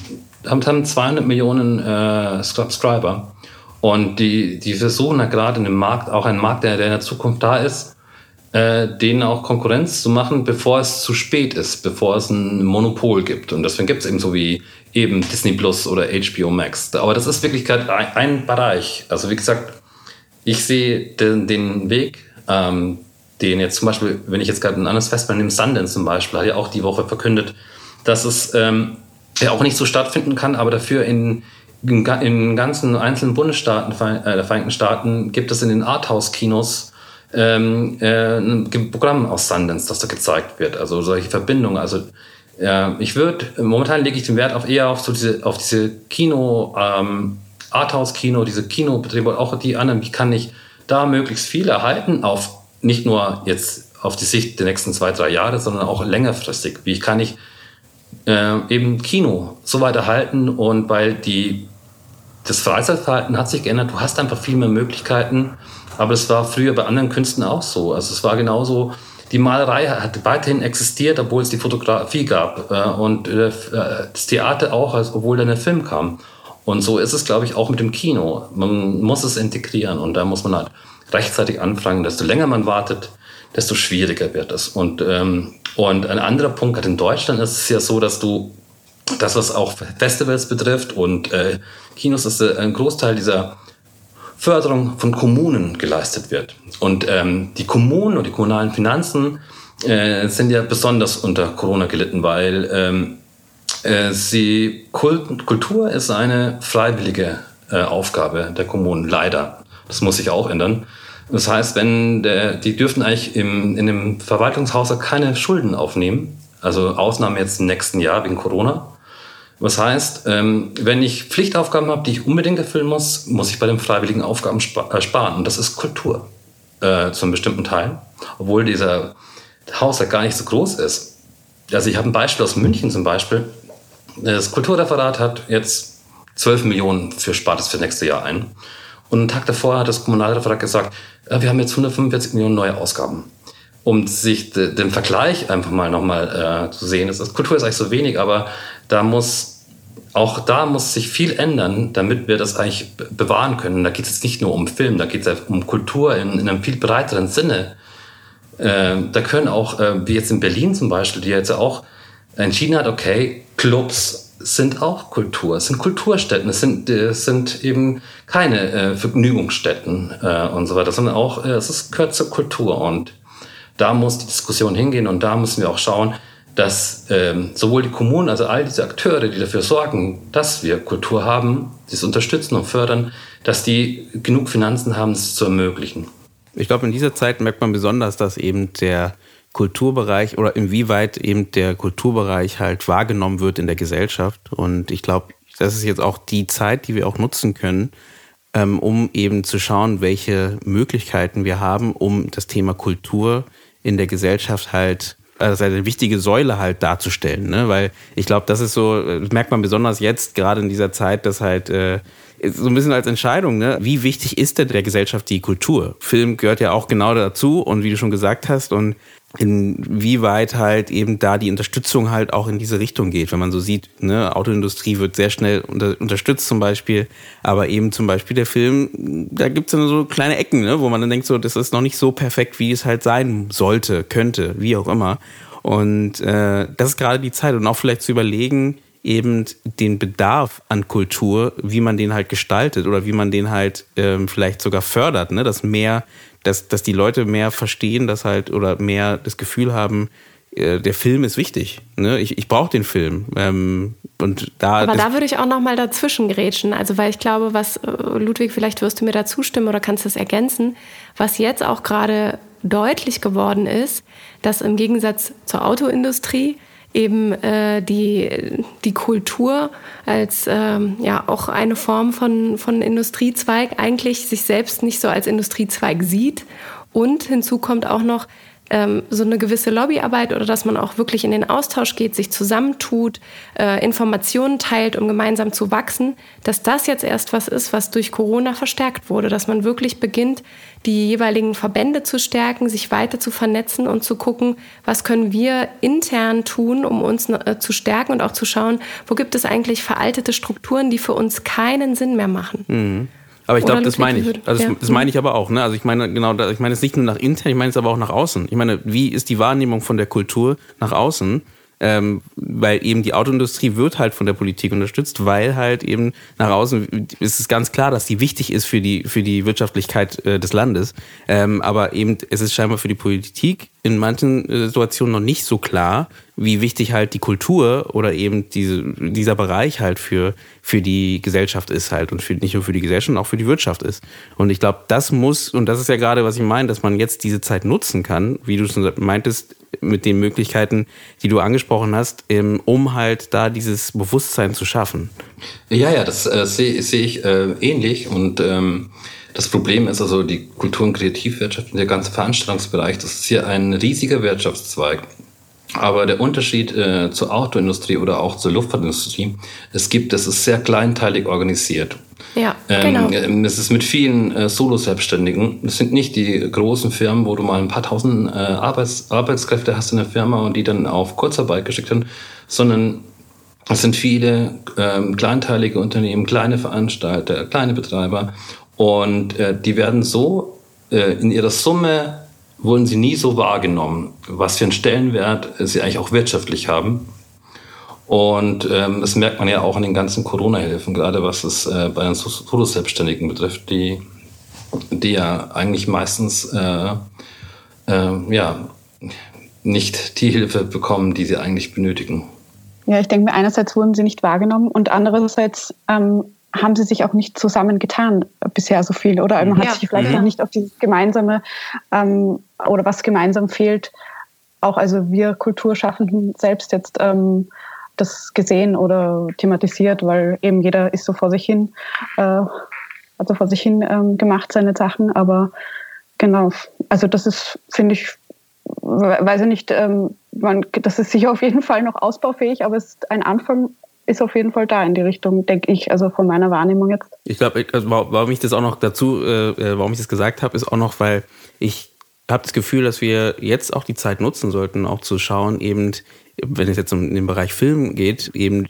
Speaker 4: haben 200 Millionen äh, Subscriber und die, die versuchen ja gerade in dem Markt, auch ein Markt, der, der in der Zukunft da ist, äh, denen auch Konkurrenz zu machen, bevor es zu spät ist, bevor es ein Monopol gibt. Und deswegen gibt es eben so wie eben Disney Plus oder HBO Max. Aber das ist wirklich gerade ein, ein Bereich. Also wie gesagt, ich sehe den, den Weg, ähm, den jetzt zum Beispiel, wenn ich jetzt gerade ein anderes Festival nehme, Sundance zum Beispiel, hat ja auch die Woche verkündet, dass es ähm, ja auch nicht so stattfinden kann, aber dafür in, in, in ganzen einzelnen Bundesstaaten äh, der Vereinigten Staaten gibt es in den Arthouse-Kinos ähm, äh, ein Programm aus Sundance, das da gezeigt wird. Also solche Verbindungen. Also äh, ich würde, momentan lege ich den Wert auf eher auf so diese, auf diese Kino, ähm, Arthouse-Kino, diese Kinobetriebe, auch die anderen, wie kann ich da möglichst viel erhalten auf nicht nur jetzt auf die Sicht der nächsten zwei, drei Jahre, sondern auch längerfristig. Wie kann ich äh, eben Kino so weiter halten und weil die, das Freizeitverhalten hat sich geändert, du hast einfach viel mehr Möglichkeiten, aber es war früher bei anderen Künsten auch so. Also es war genauso, die Malerei hat weiterhin existiert, obwohl es die Fotografie gab äh, und äh, das Theater auch, also, obwohl dann der Film kam. Und so ist es, glaube ich, auch mit dem Kino. Man muss es integrieren und da muss man halt rechtzeitig anfangen. Desto länger man wartet, desto schwieriger wird es. Und, ähm, und ein anderer Punkt, gerade in Deutschland ist es ja so, dass du das, was auch Festivals betrifft und äh, Kinos, ist äh, ein Großteil dieser Förderung von Kommunen geleistet wird. Und ähm, die Kommunen und die kommunalen Finanzen äh, sind ja besonders unter Corona gelitten, weil ähm, äh, sie Kult, Kultur ist eine freiwillige äh, Aufgabe der Kommunen, leider. Das muss sich auch ändern. Das heißt, wenn der, die dürften eigentlich im, in dem Verwaltungshaus keine Schulden aufnehmen, also Ausnahme jetzt im nächsten Jahr wegen Corona. Was heißt, ähm, wenn ich Pflichtaufgaben habe, die ich unbedingt erfüllen muss, muss ich bei den freiwilligen Aufgaben äh, sparen. Und das ist Kultur äh, zu einem bestimmten Teil, obwohl dieser Haushalt gar nicht so groß ist. Also ich habe ein Beispiel aus München zum Beispiel. Das Kulturreferat hat jetzt 12 Millionen für spart es für nächste Jahr ein. Und einen Tag davor hat das Kommunalreferat gesagt, äh, wir haben jetzt 145 Millionen neue Ausgaben. Um sich den Vergleich einfach mal nochmal äh, zu sehen, das ist, Kultur ist eigentlich so wenig, aber da muss auch da muss sich viel ändern, damit wir das eigentlich bewahren können. Da geht es jetzt nicht nur um Film, da geht es um Kultur in, in, einem viel breiteren Sinne. Äh, da können auch, äh, wie jetzt in Berlin zum Beispiel, die jetzt auch entschieden hat, okay, Clubs sind auch Kultur, es sind Kulturstätten, es sind, es sind eben keine äh, Vergnügungsstätten äh, und so weiter, sondern auch, äh, es ist, gehört zur Kultur und da muss die Diskussion hingehen und da müssen wir auch schauen, dass ähm, sowohl die Kommunen, also all diese Akteure, die dafür sorgen, dass wir Kultur haben, die es unterstützen und fördern, dass die genug Finanzen haben, es zu ermöglichen.
Speaker 1: Ich glaube, in dieser Zeit merkt man besonders, dass eben der Kulturbereich oder inwieweit eben der Kulturbereich halt wahrgenommen wird in der Gesellschaft. Und ich glaube, das ist jetzt auch die Zeit, die wir auch nutzen können, ähm, um eben zu schauen, welche Möglichkeiten wir haben, um das Thema Kultur in der Gesellschaft halt als eine wichtige Säule halt darzustellen, ne? Weil ich glaube, das ist so, das merkt man besonders jetzt, gerade in dieser Zeit, dass halt äh, so ein bisschen als Entscheidung, ne? Wie wichtig ist denn der Gesellschaft die Kultur? Film gehört ja auch genau dazu und wie du schon gesagt hast, und inwieweit halt eben da die Unterstützung halt auch in diese Richtung geht. Wenn man so sieht, ne, Autoindustrie wird sehr schnell unter, unterstützt zum Beispiel, aber eben zum Beispiel der Film, da gibt es dann so kleine Ecken, ne, wo man dann denkt, so, das ist noch nicht so perfekt, wie es halt sein sollte, könnte, wie auch immer. Und äh, das ist gerade die Zeit und auch vielleicht zu überlegen, eben den Bedarf an Kultur, wie man den halt gestaltet oder wie man den halt ähm, vielleicht sogar fördert, ne, dass mehr dass, dass die Leute mehr verstehen, dass halt oder mehr das Gefühl haben, äh, der Film ist wichtig. Ne? Ich, ich brauche den Film. Ähm, und da
Speaker 2: Aber da würde ich auch noch mal dazwischen grätschen. Also weil ich glaube, was äh, Ludwig, vielleicht wirst du mir da zustimmen oder kannst das ergänzen, was jetzt auch gerade deutlich geworden ist, dass im Gegensatz zur Autoindustrie eben äh, die, die Kultur als ähm, ja auch eine Form von, von Industriezweig eigentlich sich selbst nicht so als Industriezweig sieht. Und hinzu kommt auch noch, ähm, so eine gewisse Lobbyarbeit oder dass man auch wirklich in den Austausch geht, sich zusammentut, äh, Informationen teilt, um gemeinsam zu wachsen, dass das jetzt erst was ist, was durch Corona verstärkt wurde, dass man wirklich beginnt, die jeweiligen Verbände zu stärken, sich weiter zu vernetzen und zu gucken, was können wir intern tun, um uns äh, zu stärken und auch zu schauen, wo gibt es eigentlich veraltete Strukturen, die für uns keinen Sinn mehr machen.
Speaker 1: Mhm. Aber ich glaube, das meine ich. Also ja. das meine ich aber auch. Ne? Also ich meine genau, ich meine es nicht nur nach intern, ich meine es aber auch nach außen. Ich meine, wie ist die Wahrnehmung von der Kultur nach außen? Ähm, weil eben die Autoindustrie wird halt von der Politik unterstützt, weil halt eben nach außen ist es ganz klar, dass die wichtig ist für die, für die Wirtschaftlichkeit äh, des Landes. Ähm, aber eben es ist scheinbar für die Politik in manchen äh, Situationen noch nicht so klar, wie wichtig halt die Kultur oder eben diese, dieser Bereich halt für, für die Gesellschaft ist halt und für, nicht nur für die Gesellschaft, sondern auch für die Wirtschaft ist. Und ich glaube, das muss, und das ist ja gerade, was ich meine, dass man jetzt diese Zeit nutzen kann, wie du schon meintest, mit den Möglichkeiten, die du angesprochen hast, um halt da dieses Bewusstsein zu schaffen.
Speaker 4: Ja, ja, das äh, sehe seh ich äh, ähnlich und ähm das Problem ist also die Kultur- und Kreativwirtschaft und der ganze Veranstaltungsbereich, das ist hier ein riesiger Wirtschaftszweig. Aber der Unterschied äh, zur Autoindustrie oder auch zur Luftfahrtindustrie, es gibt, es ist sehr kleinteilig organisiert.
Speaker 2: Ja, ähm, genau.
Speaker 4: Ähm, es ist mit vielen äh, Solo-Selbstständigen. Es sind nicht die großen Firmen, wo du mal ein paar tausend äh, Arbeits Arbeitskräfte hast in der Firma und die dann auf Kurzarbeit geschickt werden, sondern es sind viele ähm, kleinteilige Unternehmen, kleine Veranstalter, kleine Betreiber und äh, die werden so äh, in ihrer Summe wurden sie nie so wahrgenommen, was für einen Stellenwert sie eigentlich auch wirtschaftlich haben. Und ähm, das merkt man ja auch in den ganzen Corona-Hilfen, gerade was es äh, bei den Solo-Selbstständigen betrifft, die, die ja eigentlich meistens äh, äh, ja, nicht die Hilfe bekommen, die sie eigentlich benötigen.
Speaker 3: Ja, ich denke mir, einerseits wurden sie nicht wahrgenommen und andererseits ähm, haben sie sich auch nicht zusammengetan bisher so viel oder man ja. hat sich vielleicht mhm. noch nicht auf dieses gemeinsame ähm, oder was gemeinsam fehlt, auch also wir Kulturschaffenden selbst jetzt ähm, das gesehen oder thematisiert, weil eben jeder ist so vor sich hin, äh, also vor sich hin ähm, gemacht seine Sachen, aber genau, also das ist, finde ich, weiß ich nicht, ähm, man, das ist sicher auf jeden Fall noch ausbaufähig, aber es ein Anfang ist auf jeden Fall da in die Richtung, denke ich, also von meiner Wahrnehmung jetzt.
Speaker 1: Ich glaube, also warum ich das auch noch dazu, äh, äh, warum ich das gesagt habe, ist auch noch, weil ich habe das Gefühl, dass wir jetzt auch die Zeit nutzen sollten, auch zu schauen, eben, wenn es jetzt um den Bereich Film geht, eben,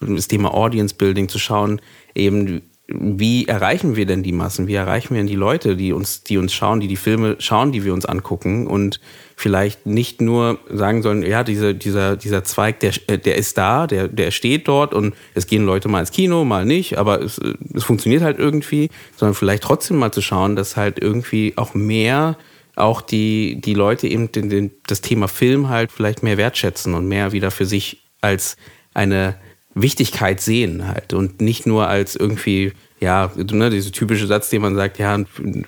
Speaker 1: das Thema Audience Building zu schauen, eben wie erreichen wir denn die Massen? Wie erreichen wir denn die Leute, die uns, die uns schauen, die die Filme schauen, die wir uns angucken und vielleicht nicht nur sagen sollen, ja, diese, dieser, dieser Zweig, der, der ist da, der, der steht dort und es gehen Leute mal ins Kino, mal nicht, aber es, es funktioniert halt irgendwie, sondern vielleicht trotzdem mal zu schauen, dass halt irgendwie auch mehr auch die, die Leute eben den, den, das Thema Film halt vielleicht mehr wertschätzen und mehr wieder für sich als eine Wichtigkeit sehen halt und nicht nur als irgendwie, ja, ne, dieser typische Satz, den man sagt, ja,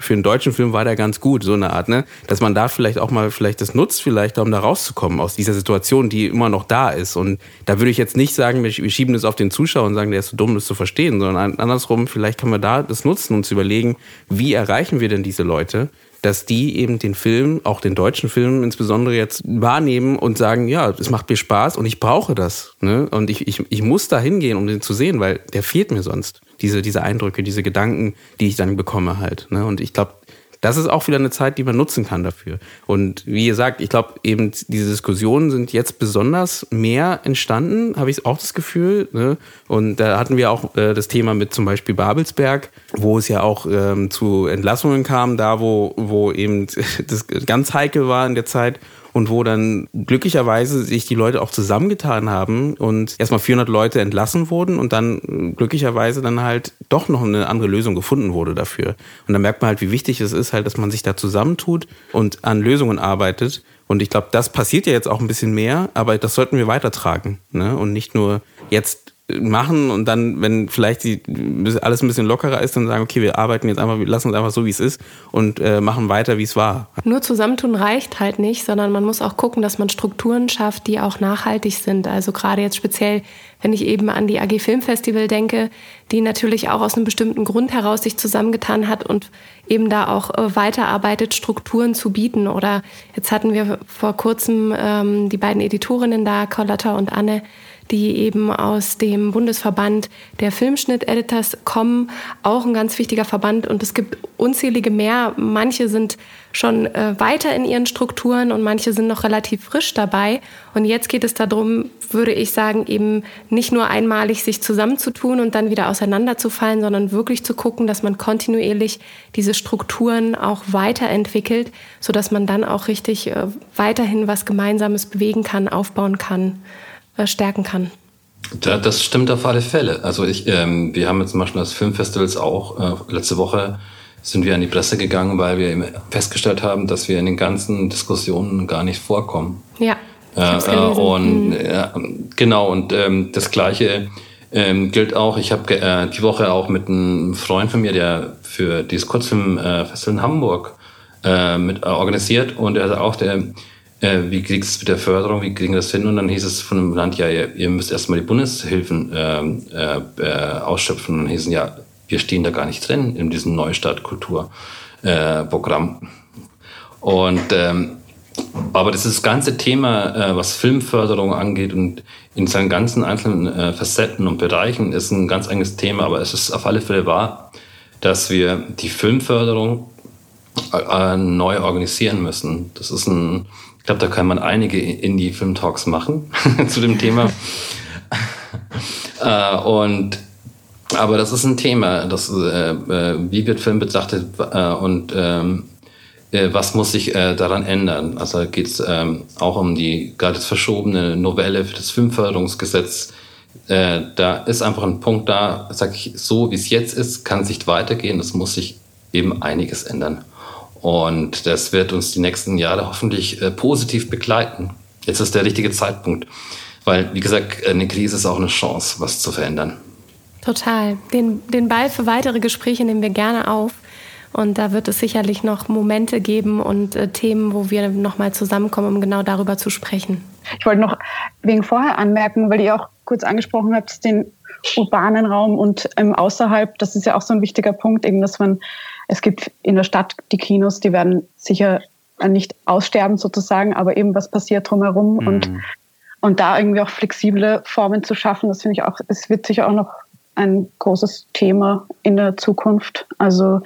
Speaker 1: für einen deutschen Film war der ganz gut, so eine Art, ne, dass man da vielleicht auch mal vielleicht das nutzt, vielleicht um da rauszukommen aus dieser Situation, die immer noch da ist. Und da würde ich jetzt nicht sagen, wir schieben das auf den Zuschauer und sagen, der ist so dumm, das zu verstehen, sondern andersrum, vielleicht können wir da das nutzen und zu überlegen, wie erreichen wir denn diese Leute? Dass die eben den Film, auch den deutschen Film insbesondere jetzt wahrnehmen und sagen, ja, es macht mir Spaß und ich brauche das. Ne? Und ich, ich, ich muss da hingehen, um den zu sehen, weil der fehlt mir sonst. Diese, diese Eindrücke, diese Gedanken, die ich dann bekomme halt. Ne? Und ich glaube, das ist auch wieder eine Zeit, die man nutzen kann dafür. Und wie gesagt, ich glaube eben, diese Diskussionen sind jetzt besonders mehr entstanden, habe ich auch das Gefühl. Ne? Und da hatten wir auch äh, das Thema mit zum Beispiel Babelsberg, wo es ja auch ähm, zu Entlassungen kam, da wo, wo eben das ganz heikel war in der Zeit und wo dann glücklicherweise sich die Leute auch zusammengetan haben und erstmal 400 Leute entlassen wurden und dann glücklicherweise dann halt doch noch eine andere Lösung gefunden wurde dafür. Und dann merkt man halt, wie wichtig es ist halt, dass man sich da zusammentut und an Lösungen arbeitet. Und ich glaube, das passiert ja jetzt auch ein bisschen mehr, aber das sollten wir weitertragen ne? und nicht nur jetzt machen und dann, wenn vielleicht die, alles ein bisschen lockerer ist, dann sagen, okay, wir arbeiten jetzt einfach, wir lassen es einfach so, wie es ist und äh, machen weiter, wie es war.
Speaker 2: Nur zusammentun reicht halt nicht, sondern man muss auch gucken, dass man Strukturen schafft, die auch nachhaltig sind. Also gerade jetzt speziell, wenn ich eben an die AG Filmfestival denke, die natürlich auch aus einem bestimmten Grund heraus sich zusammengetan hat und eben da auch äh, weiterarbeitet, Strukturen zu bieten. Oder jetzt hatten wir vor kurzem ähm, die beiden Editorinnen da, Carlotta und Anne, die eben aus dem Bundesverband der Filmschnitt-Editors kommen, auch ein ganz wichtiger Verband. Und es gibt unzählige mehr. Manche sind schon äh, weiter in ihren Strukturen und manche sind noch relativ frisch dabei. Und jetzt geht es darum, würde ich sagen, eben nicht nur einmalig sich zusammenzutun und dann wieder auseinanderzufallen, sondern wirklich zu gucken, dass man kontinuierlich diese Strukturen auch weiterentwickelt, sodass man dann auch richtig äh, weiterhin was Gemeinsames bewegen kann, aufbauen kann. Äh, stärken kann.
Speaker 4: Ja, das stimmt auf alle Fälle. Also ich, ähm, wir haben jetzt zum Beispiel das Filmfestivals auch äh, letzte Woche sind wir an die Presse gegangen, weil wir festgestellt haben, dass wir in den ganzen Diskussionen gar nicht vorkommen.
Speaker 2: Ja.
Speaker 4: Äh, und mhm. ja, genau und ähm, das gleiche ähm, gilt auch. Ich habe äh, die Woche auch mit einem Freund von mir, der für dieses Kurzfilmfestival in Hamburg äh, mit äh, organisiert und er sagt auch, der äh, wie kriegst du es mit der Förderung, wie kriegen wir das hin? Und dann hieß es von dem Land, ja, ihr, ihr müsst erstmal die Bundeshilfen ähm, äh, äh, ausschöpfen. Und hießen ja, wir stehen da gar nicht drin in diesem Neustart-Kulturprogramm. Und ähm, aber das, ist das ganze Thema, äh, was Filmförderung angeht und in seinen ganzen einzelnen äh, Facetten und Bereichen, ist ein ganz eigenes Thema. Aber es ist auf alle Fälle wahr, dass wir die Filmförderung äh, neu organisieren müssen. Das ist ein ich glaube, da kann man einige Indie-Film-Talks machen zu dem Thema. äh, und aber das ist ein Thema, das, äh, äh, wie wird Film betrachtet äh, und ähm, äh, was muss sich äh, daran ändern? Also geht es ähm, auch um die gerade verschobene Novelle für das Filmförderungsgesetz. Da ist einfach ein Punkt da, sage ich, so wie es jetzt ist, kann es nicht weitergehen. Es muss sich eben einiges ändern. Und das wird uns die nächsten Jahre hoffentlich äh, positiv begleiten. Jetzt ist der richtige Zeitpunkt, weil, wie gesagt, eine Krise ist auch eine Chance, was zu verändern.
Speaker 2: Total. Den, den Ball für weitere Gespräche nehmen wir gerne auf. Und da wird es sicherlich noch Momente geben und äh, Themen, wo wir nochmal zusammenkommen, um genau darüber zu sprechen.
Speaker 3: Ich wollte noch wegen vorher anmerken, weil ihr auch kurz angesprochen habt, den urbanen Raum und ähm, außerhalb, das ist ja auch so ein wichtiger Punkt, eben, dass man, es gibt in der Stadt die Kinos, die werden sicher nicht aussterben sozusagen, aber eben was passiert drumherum mhm. und, und da irgendwie auch flexible Formen zu schaffen, das finde ich auch, es wird sicher auch noch ein großes Thema in der Zukunft. Also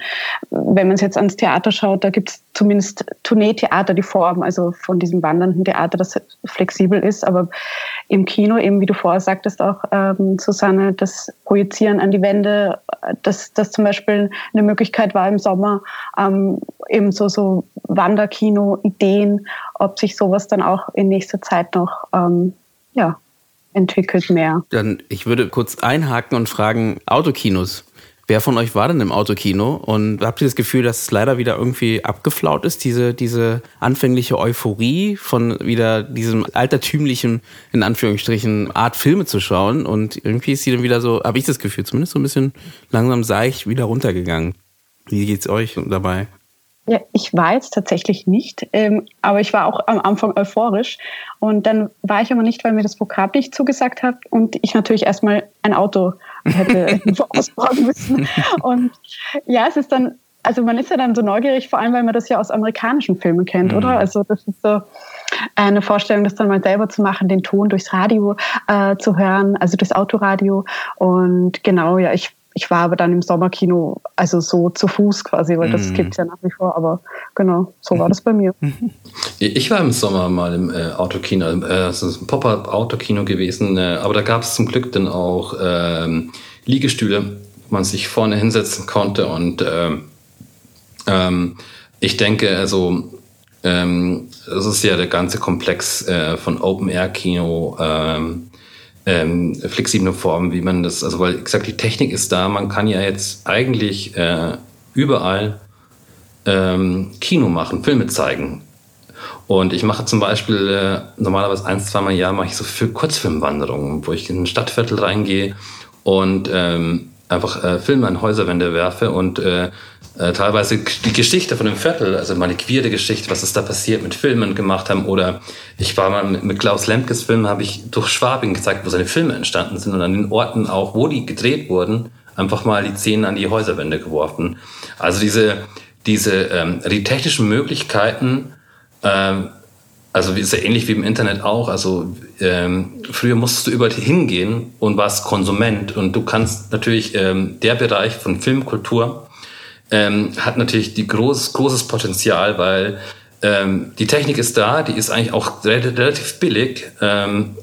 Speaker 3: wenn man es jetzt ans Theater schaut, da gibt es zumindest Tourneetheater, die Form, also von diesem wandernden Theater, das flexibel ist. Aber im Kino, eben wie du vorher sagtest auch, ähm, Susanne, das Projizieren an die Wände, dass das zum Beispiel eine Möglichkeit war im Sommer, ähm, eben so, so Wanderkino-Ideen, ob sich sowas dann auch in nächster Zeit noch ähm, ja, entwickelt mehr.
Speaker 1: Dann, ich würde kurz einhaken und fragen, Autokinos. Wer von euch war denn im Autokino? Und habt ihr das Gefühl, dass es leider wieder irgendwie abgeflaut ist, diese, diese anfängliche Euphorie von wieder diesem altertümlichen, in Anführungsstrichen, Art Filme zu schauen? Und irgendwie ist sie dann wieder so, habe ich das Gefühl, zumindest so ein bisschen langsam seicht wieder runtergegangen. Wie geht's euch dabei?
Speaker 3: Ja, ich war jetzt tatsächlich nicht, ähm, aber ich war auch am Anfang euphorisch. Und dann war ich aber nicht, weil mir das Programm nicht zugesagt hat und ich natürlich erstmal ein Auto hätte ausbauen müssen. Und ja, es ist dann, also man ist ja dann so neugierig, vor allem weil man das ja aus amerikanischen Filmen kennt, mhm. oder? Also das ist so eine Vorstellung, das dann mal selber zu machen, den Ton durchs Radio äh, zu hören, also durchs Autoradio. Und genau, ja, ich ich war aber dann im Sommerkino, also so zu Fuß quasi, weil das mm. gibt es ja nach wie vor. Aber genau, so war das bei mir.
Speaker 4: Ich war im Sommer mal im äh, Autokino, äh, es ist ein Pop-up-Autokino gewesen, äh, aber da gab es zum Glück dann auch ähm, Liegestühle, wo man sich vorne hinsetzen konnte. Und ähm, ähm, ich denke, also ähm, das ist ja der ganze Komplex äh, von Open-Air-Kino. Ähm, ähm, flexible Formen, wie man das, also weil gesagt, die Technik ist da, man kann ja jetzt eigentlich äh, überall ähm, Kino machen, Filme zeigen. Und ich mache zum Beispiel äh, normalerweise ein, zweimal im Jahr mache ich so für Kurzfilmwanderungen, wo ich in ein Stadtviertel reingehe und ähm, einfach äh, Filme an Häuserwände werfe und äh, äh, teilweise die Geschichte von dem Viertel, also queere Geschichte, was ist da passiert mit Filmen gemacht haben. Oder ich war mal mit, mit Klaus Lemkes Film, habe ich durch Schwabing gezeigt, wo seine Filme entstanden sind und an den Orten auch, wo die gedreht wurden, einfach mal die Szenen an die Häuserwände geworfen. Also diese, diese ähm, die technischen Möglichkeiten, ähm, also ist ja ähnlich wie im Internet auch. Also ähm, früher musstest du überall hingehen und warst Konsument und du kannst natürlich ähm, der Bereich von Filmkultur ähm, hat natürlich die groß, großes Potenzial, weil ähm, die Technik ist da, die ist eigentlich auch relativ billig. Ähm,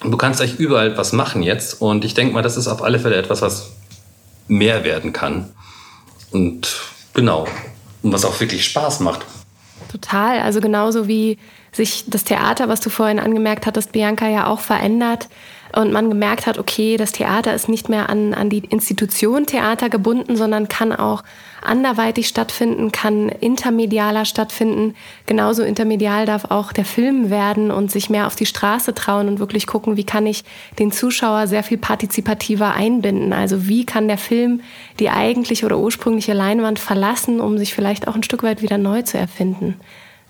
Speaker 4: du kannst eigentlich überall was machen jetzt und ich denke mal, das ist auf alle Fälle etwas, was mehr werden kann. Und genau, und was auch wirklich Spaß macht.
Speaker 2: Total, also genauso wie sich das Theater, was du vorhin angemerkt hattest, Bianca, ja auch verändert und man gemerkt hat, okay, das Theater ist nicht mehr an, an die Institution Theater gebunden, sondern kann auch anderweitig stattfinden, kann intermedialer stattfinden. Genauso intermedial darf auch der Film werden und sich mehr auf die Straße trauen und wirklich gucken, wie kann ich den Zuschauer sehr viel partizipativer einbinden. Also wie kann der Film die eigentliche oder ursprüngliche Leinwand verlassen, um sich vielleicht auch ein Stück weit wieder neu zu erfinden.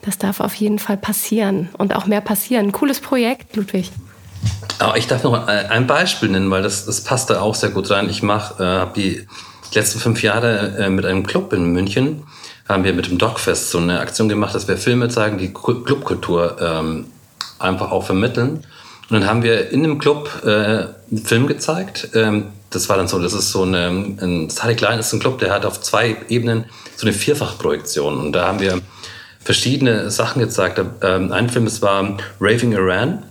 Speaker 2: Das darf auf jeden Fall passieren und auch mehr passieren. Cooles Projekt, Ludwig.
Speaker 4: Aber ich darf noch ein Beispiel nennen, weil das, das passt da auch sehr gut rein. Ich mache, äh, habe die letzten fünf Jahre äh, mit einem Club in München, haben wir mit dem Dogfest so eine Aktion gemacht, dass wir Filme zeigen, die Clubkultur ähm, einfach auch vermitteln. Und dann haben wir in dem Club äh, einen Film gezeigt. Ähm, das war dann so, das ist so eine, ein Static Line ist ein Club, der hat auf zwei Ebenen so eine Vierfachprojektion. Und da haben wir verschiedene Sachen gezeigt. Ähm, ein Film, es war Raving Iran.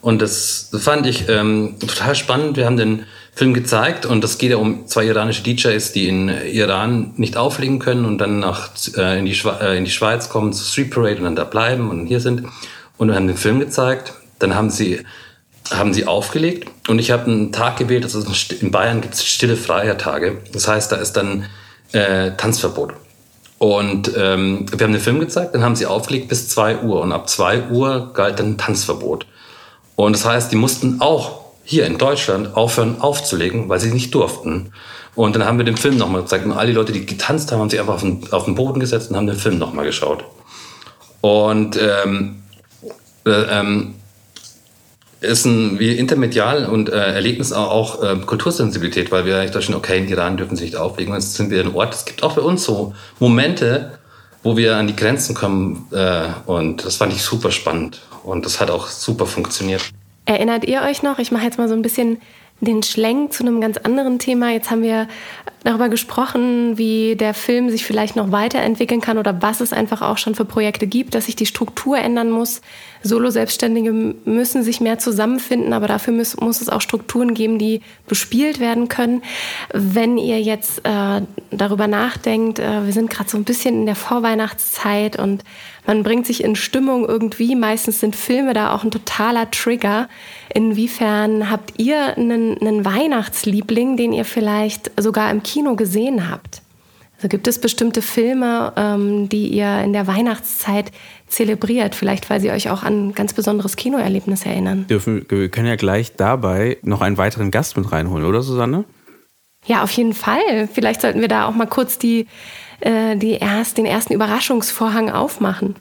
Speaker 4: Und das, fand ich ähm, total spannend. Wir haben den Film gezeigt und das geht ja um zwei iranische DJs, die in Iran nicht auflegen können und dann nach, äh, in, die äh, in die Schweiz kommen zu Street Parade und dann da bleiben und hier sind. Und wir haben den Film gezeigt. Dann haben sie, haben sie aufgelegt und ich habe einen Tag gewählt, also in Bayern gibt es stille Freiertage. Das heißt, da ist dann äh, Tanzverbot. Und ähm, wir haben den Film gezeigt, dann haben sie aufgelegt bis zwei Uhr und ab zwei Uhr galt dann Tanzverbot. Und das heißt, die mussten auch hier in Deutschland aufhören aufzulegen, weil sie nicht durften. Und dann haben wir den Film nochmal gezeigt und all die Leute, die getanzt haben, haben sich einfach auf den, auf den Boden gesetzt und haben den Film nochmal geschaut. Und ähm, äh, ähm, ist ein wie intermedial und äh, Erlebnis auch, auch äh, Kultursensibilität, weil wir da schon, okay, in Iran dürfen sie nicht auflegen, jetzt sind wir ein Ort. Es gibt auch bei uns so Momente, wo wir an die Grenzen kommen äh, und das fand ich super spannend und das hat auch super funktioniert.
Speaker 2: Erinnert ihr euch noch? Ich mache jetzt mal so ein bisschen den Schlenk zu einem ganz anderen Thema. Jetzt haben wir darüber gesprochen, wie der Film sich vielleicht noch weiterentwickeln kann oder was es einfach auch schon für Projekte gibt, dass sich die Struktur ändern muss. Solo-Selbstständige müssen sich mehr zusammenfinden, aber dafür muss, muss es auch Strukturen geben, die bespielt werden können. Wenn ihr jetzt äh, darüber nachdenkt, äh, wir sind gerade so ein bisschen in der Vorweihnachtszeit und man bringt sich in Stimmung irgendwie. Meistens sind Filme da auch ein totaler Trigger. Inwiefern habt ihr einen, einen Weihnachtsliebling, den ihr vielleicht sogar im Kino gesehen habt? Also gibt es bestimmte Filme, ähm, die ihr in der Weihnachtszeit zelebriert, vielleicht weil sie euch auch an ein ganz besonderes Kinoerlebnis erinnern?
Speaker 1: Dürfen, wir können ja gleich dabei noch einen weiteren Gast mit reinholen, oder Susanne?
Speaker 2: Ja, auf jeden Fall. Vielleicht sollten wir da auch mal kurz die, äh, die erst, den ersten Überraschungsvorhang aufmachen.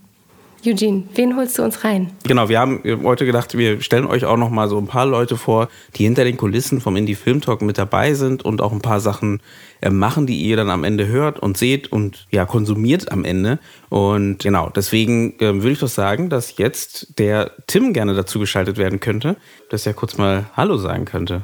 Speaker 2: Eugene, wen holst du uns rein?
Speaker 1: Genau, wir haben heute gedacht, wir stellen euch auch noch mal so ein paar Leute vor, die hinter den Kulissen vom Indie Film Talk mit dabei sind und auch ein paar Sachen äh, machen, die ihr dann am Ende hört und seht und ja konsumiert am Ende. Und genau, deswegen äh, würde ich doch sagen, dass jetzt der Tim gerne dazu geschaltet werden könnte, dass er kurz mal Hallo sagen könnte.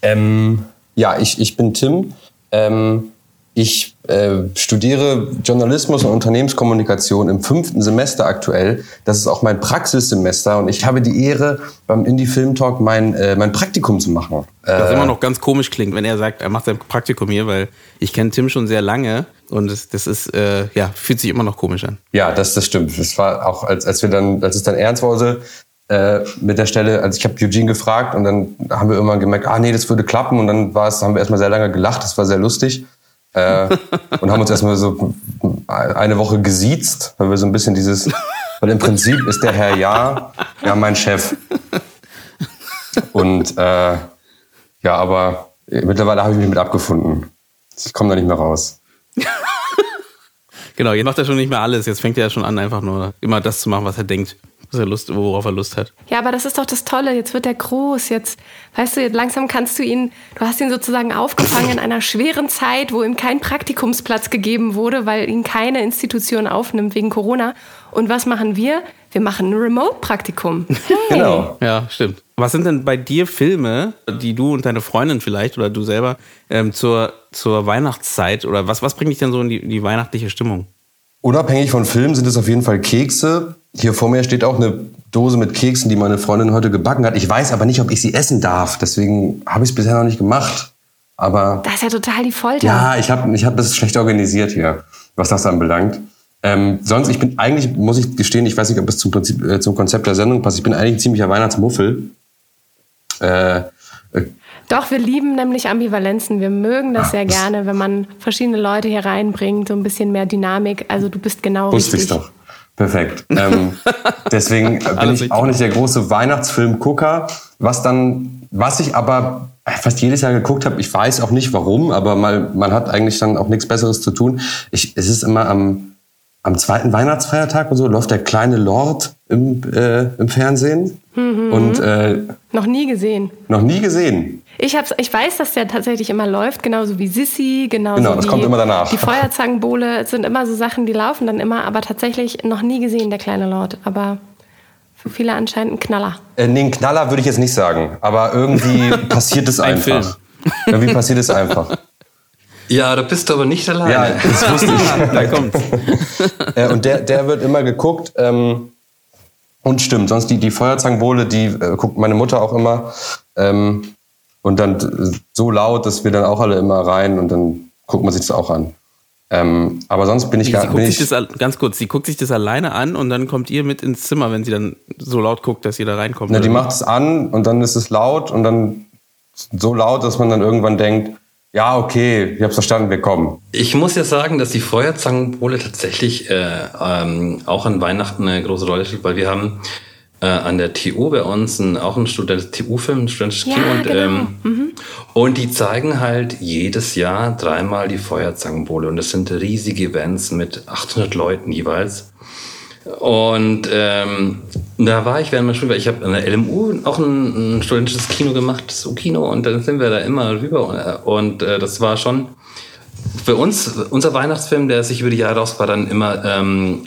Speaker 5: Ähm, ja, ich, ich bin Tim. Ähm, ich äh, studiere Journalismus und Unternehmenskommunikation im fünften Semester aktuell. Das ist auch mein Praxissemester und ich habe die Ehre, beim Indie Film Talk mein, äh, mein Praktikum zu machen.
Speaker 1: Was äh, immer noch ganz komisch klingt, wenn er sagt, er macht sein Praktikum hier, weil ich kenne Tim schon sehr lange und das, das ist, äh, ja, fühlt sich immer noch komisch an.
Speaker 5: Ja, das, das stimmt. Das war auch, als, als wir dann, als es dann ernst wurde, äh, mit der Stelle, also ich habe Eugene gefragt und dann haben wir irgendwann gemerkt, ah nee, das würde klappen und dann war es, haben wir erstmal sehr lange gelacht, das war sehr lustig äh, und haben uns erstmal so eine Woche gesiezt, weil wir so ein bisschen dieses, weil im Prinzip ist der Herr Ja, ja mein Chef. Und äh, ja, aber mittlerweile habe ich mich mit abgefunden. Ich komme da nicht mehr raus.
Speaker 1: genau, jetzt macht er schon nicht mehr alles. Jetzt fängt er ja schon an, einfach nur immer das zu machen, was er denkt was er Lust, worauf er Lust hat.
Speaker 2: Ja, aber das ist doch das Tolle. Jetzt wird er groß. Jetzt, weißt du, langsam kannst du ihn, du hast ihn sozusagen aufgefangen in einer schweren Zeit, wo ihm kein Praktikumsplatz gegeben wurde, weil ihn keine Institution aufnimmt wegen Corona. Und was machen wir? Wir machen ein Remote-Praktikum.
Speaker 1: Hey. Genau. Ja, stimmt. Was sind denn bei dir Filme, die du und deine Freundin vielleicht oder du selber ähm, zur, zur Weihnachtszeit oder was, was bringt dich denn so in die, die weihnachtliche Stimmung?
Speaker 5: Unabhängig von Filmen sind es auf jeden Fall Kekse. Hier vor mir steht auch eine Dose mit Keksen, die meine Freundin heute gebacken hat. Ich weiß aber nicht, ob ich sie essen darf. Deswegen habe ich es bisher noch nicht gemacht. Aber
Speaker 2: das ist ja total die Folter.
Speaker 5: Ja, ich habe ich hab das schlecht organisiert hier, was das anbelangt. Ähm, sonst, ich bin eigentlich, muss ich gestehen, ich weiß nicht, ob es zum, Prinzip, äh, zum Konzept der Sendung passt. Ich bin eigentlich ein ziemlicher Weihnachtsmuffel.
Speaker 2: Äh, äh, doch, wir lieben nämlich Ambivalenzen. Wir mögen das sehr gerne, wenn man verschiedene Leute hier reinbringt, so ein bisschen mehr Dynamik. Also du bist genau
Speaker 5: Wusste richtig. Wusste ich doch. Perfekt. Ähm, deswegen bin ich auch nicht der große Weihnachtsfilmgucker. Was dann, was ich aber fast jedes Jahr geguckt habe, ich weiß auch nicht warum, aber mal, man hat eigentlich dann auch nichts Besseres zu tun. Ich, es ist immer am, am zweiten Weihnachtsfeiertag und so läuft der kleine Lord im, äh, im Fernsehen. Mhm. Und, äh,
Speaker 2: noch nie gesehen.
Speaker 5: Noch nie gesehen.
Speaker 2: Ich, hab's, ich weiß, dass der tatsächlich immer läuft, genauso wie Sissy, genauso
Speaker 5: genau, das
Speaker 2: wie
Speaker 5: kommt immer danach.
Speaker 2: die Feuerzangenbowle. Es sind immer so Sachen, die laufen dann immer, aber tatsächlich noch nie gesehen, der kleine Lord. Aber für viele anscheinend ein Knaller.
Speaker 5: Äh, nee, ein Knaller würde ich jetzt nicht sagen, aber irgendwie passiert es einfach. Film. Irgendwie passiert es einfach.
Speaker 4: Ja, da bist du aber nicht alleine.
Speaker 5: Ja, das wusste ich. da kommt's. äh, und der, der wird immer geguckt. Ähm, und stimmt, sonst die, die Feuerzangenbowle, die äh, guckt meine Mutter auch immer. Ähm, und dann so laut, dass wir dann auch alle immer rein und dann guckt man sich das auch an. Ähm, aber sonst bin ich gar
Speaker 1: nicht. Ganz kurz, sie guckt sich das alleine an und dann kommt ihr mit ins Zimmer, wenn sie dann so laut guckt, dass ihr da reinkommt.
Speaker 5: Na, die macht es an und dann ist es laut und dann so laut, dass man dann irgendwann denkt, ja, okay, ich hab's verstanden, wir kommen.
Speaker 4: Ich muss ja sagen, dass die Feuerzangenbowle tatsächlich äh, ähm, auch an Weihnachten eine große Rolle spielt, weil wir haben äh, an der TU bei uns ein, auch ein Student, TU-Film, ein studentisches ja, Kino. Und, genau. ähm, mhm. und die zeigen halt jedes Jahr dreimal die Feuerzangenbowle. Und das sind riesige Events mit 800 Leuten jeweils. Und ähm, da war ich während meiner Schule, ich habe an der LMU auch ein, ein studentisches Kino gemacht, so Kino, und dann sind wir da immer rüber. Und äh, das war schon für uns, unser Weihnachtsfilm, der sich über die Jahre raus war, dann immer ähm,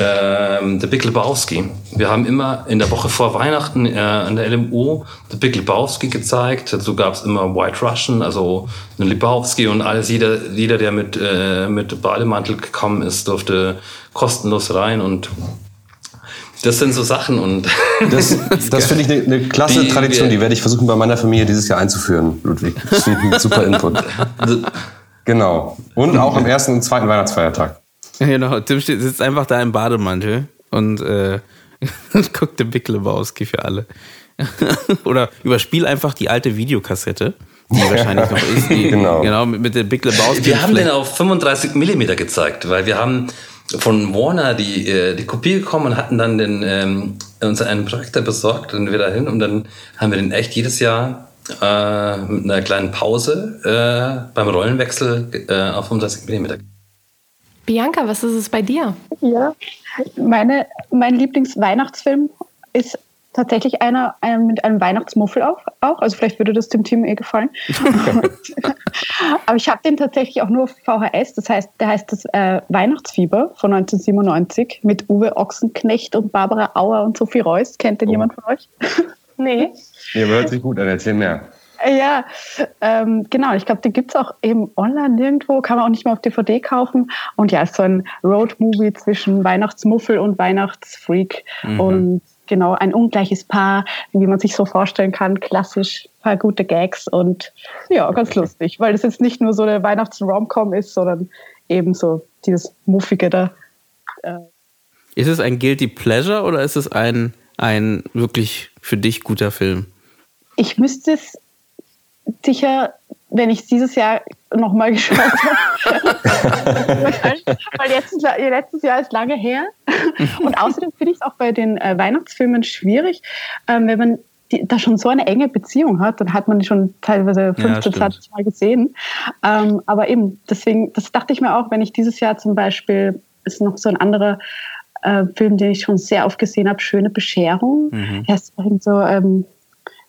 Speaker 4: ähm, The Big Lebowski. Wir haben immer in der Woche vor Weihnachten äh, an der LMU The Big Lebowski gezeigt. Dazu gab es immer White Russian, also Lebowski und alles. Jeder, jeder der mit, äh, mit Bademantel gekommen ist, durfte kostenlos rein und das sind so Sachen und
Speaker 5: das, das finde ich eine, eine klasse die, Tradition, die werde ich versuchen bei meiner Familie dieses Jahr einzuführen, Ludwig. Das ist ein super Input. genau. Und auch am ersten und zweiten Weihnachtsfeiertag.
Speaker 1: Genau, Tim steht, sitzt einfach da im Bademantel und äh, guckt den Big Lebowski für alle. Oder überspiel einfach die alte Videokassette, die wahrscheinlich noch ist. Die, genau. genau, mit, mit dem Big Lebowski.
Speaker 4: Wir haben den auf 35 Millimeter gezeigt, weil wir haben von Warner die, äh, die Kopie gekommen und hatten dann den, ähm, uns einen Projektor besorgt und wir dahin und dann haben wir den echt jedes Jahr äh, mit einer kleinen Pause äh, beim Rollenwechsel äh, auf 35 Millimeter
Speaker 2: Bianca, was ist es bei dir?
Speaker 3: Ja, meine, mein Lieblingsweihnachtsfilm ist tatsächlich einer, einer mit einem Weihnachtsmuffel auch, auch. Also vielleicht würde das dem Team eh gefallen. Aber ich habe den tatsächlich auch nur auf VHS. Das heißt, der heißt das äh, Weihnachtsfieber von 1997 mit Uwe Ochsenknecht und Barbara Auer und Sophie Reuss. Kennt den oh. jemand von euch?
Speaker 5: nee. Aber hört sich gut an. Erzähl mehr.
Speaker 3: Ja, ähm, genau. Ich glaube, die gibt es auch eben online nirgendwo, kann man auch nicht mehr auf DVD kaufen. Und ja, ist so ein Road-Movie zwischen Weihnachtsmuffel und Weihnachtsfreak. Mhm. Und genau, ein ungleiches Paar, wie man sich so vorstellen kann. Klassisch, paar gute Gags und ja, ganz lustig, weil es jetzt nicht nur so eine Weihnachts-Romcom ist, sondern eben so dieses Muffige da.
Speaker 1: Äh. Ist es ein Guilty Pleasure oder ist es ein, ein wirklich für dich guter Film?
Speaker 3: Ich müsste es sicher, wenn ich es dieses Jahr nochmal geschaut habe. Weil letztes, letztes Jahr ist lange her. Und außerdem finde ich es auch bei den äh, Weihnachtsfilmen schwierig, ähm, wenn man die, da schon so eine enge Beziehung hat, dann hat man die schon teilweise 15, ja, 20 Mal gesehen. Ähm, aber eben, deswegen, das dachte ich mir auch, wenn ich dieses Jahr zum Beispiel, ist noch so ein anderer äh, Film, den ich schon sehr oft gesehen habe, Schöne Bescherung. Mhm. Er ist so, ähm,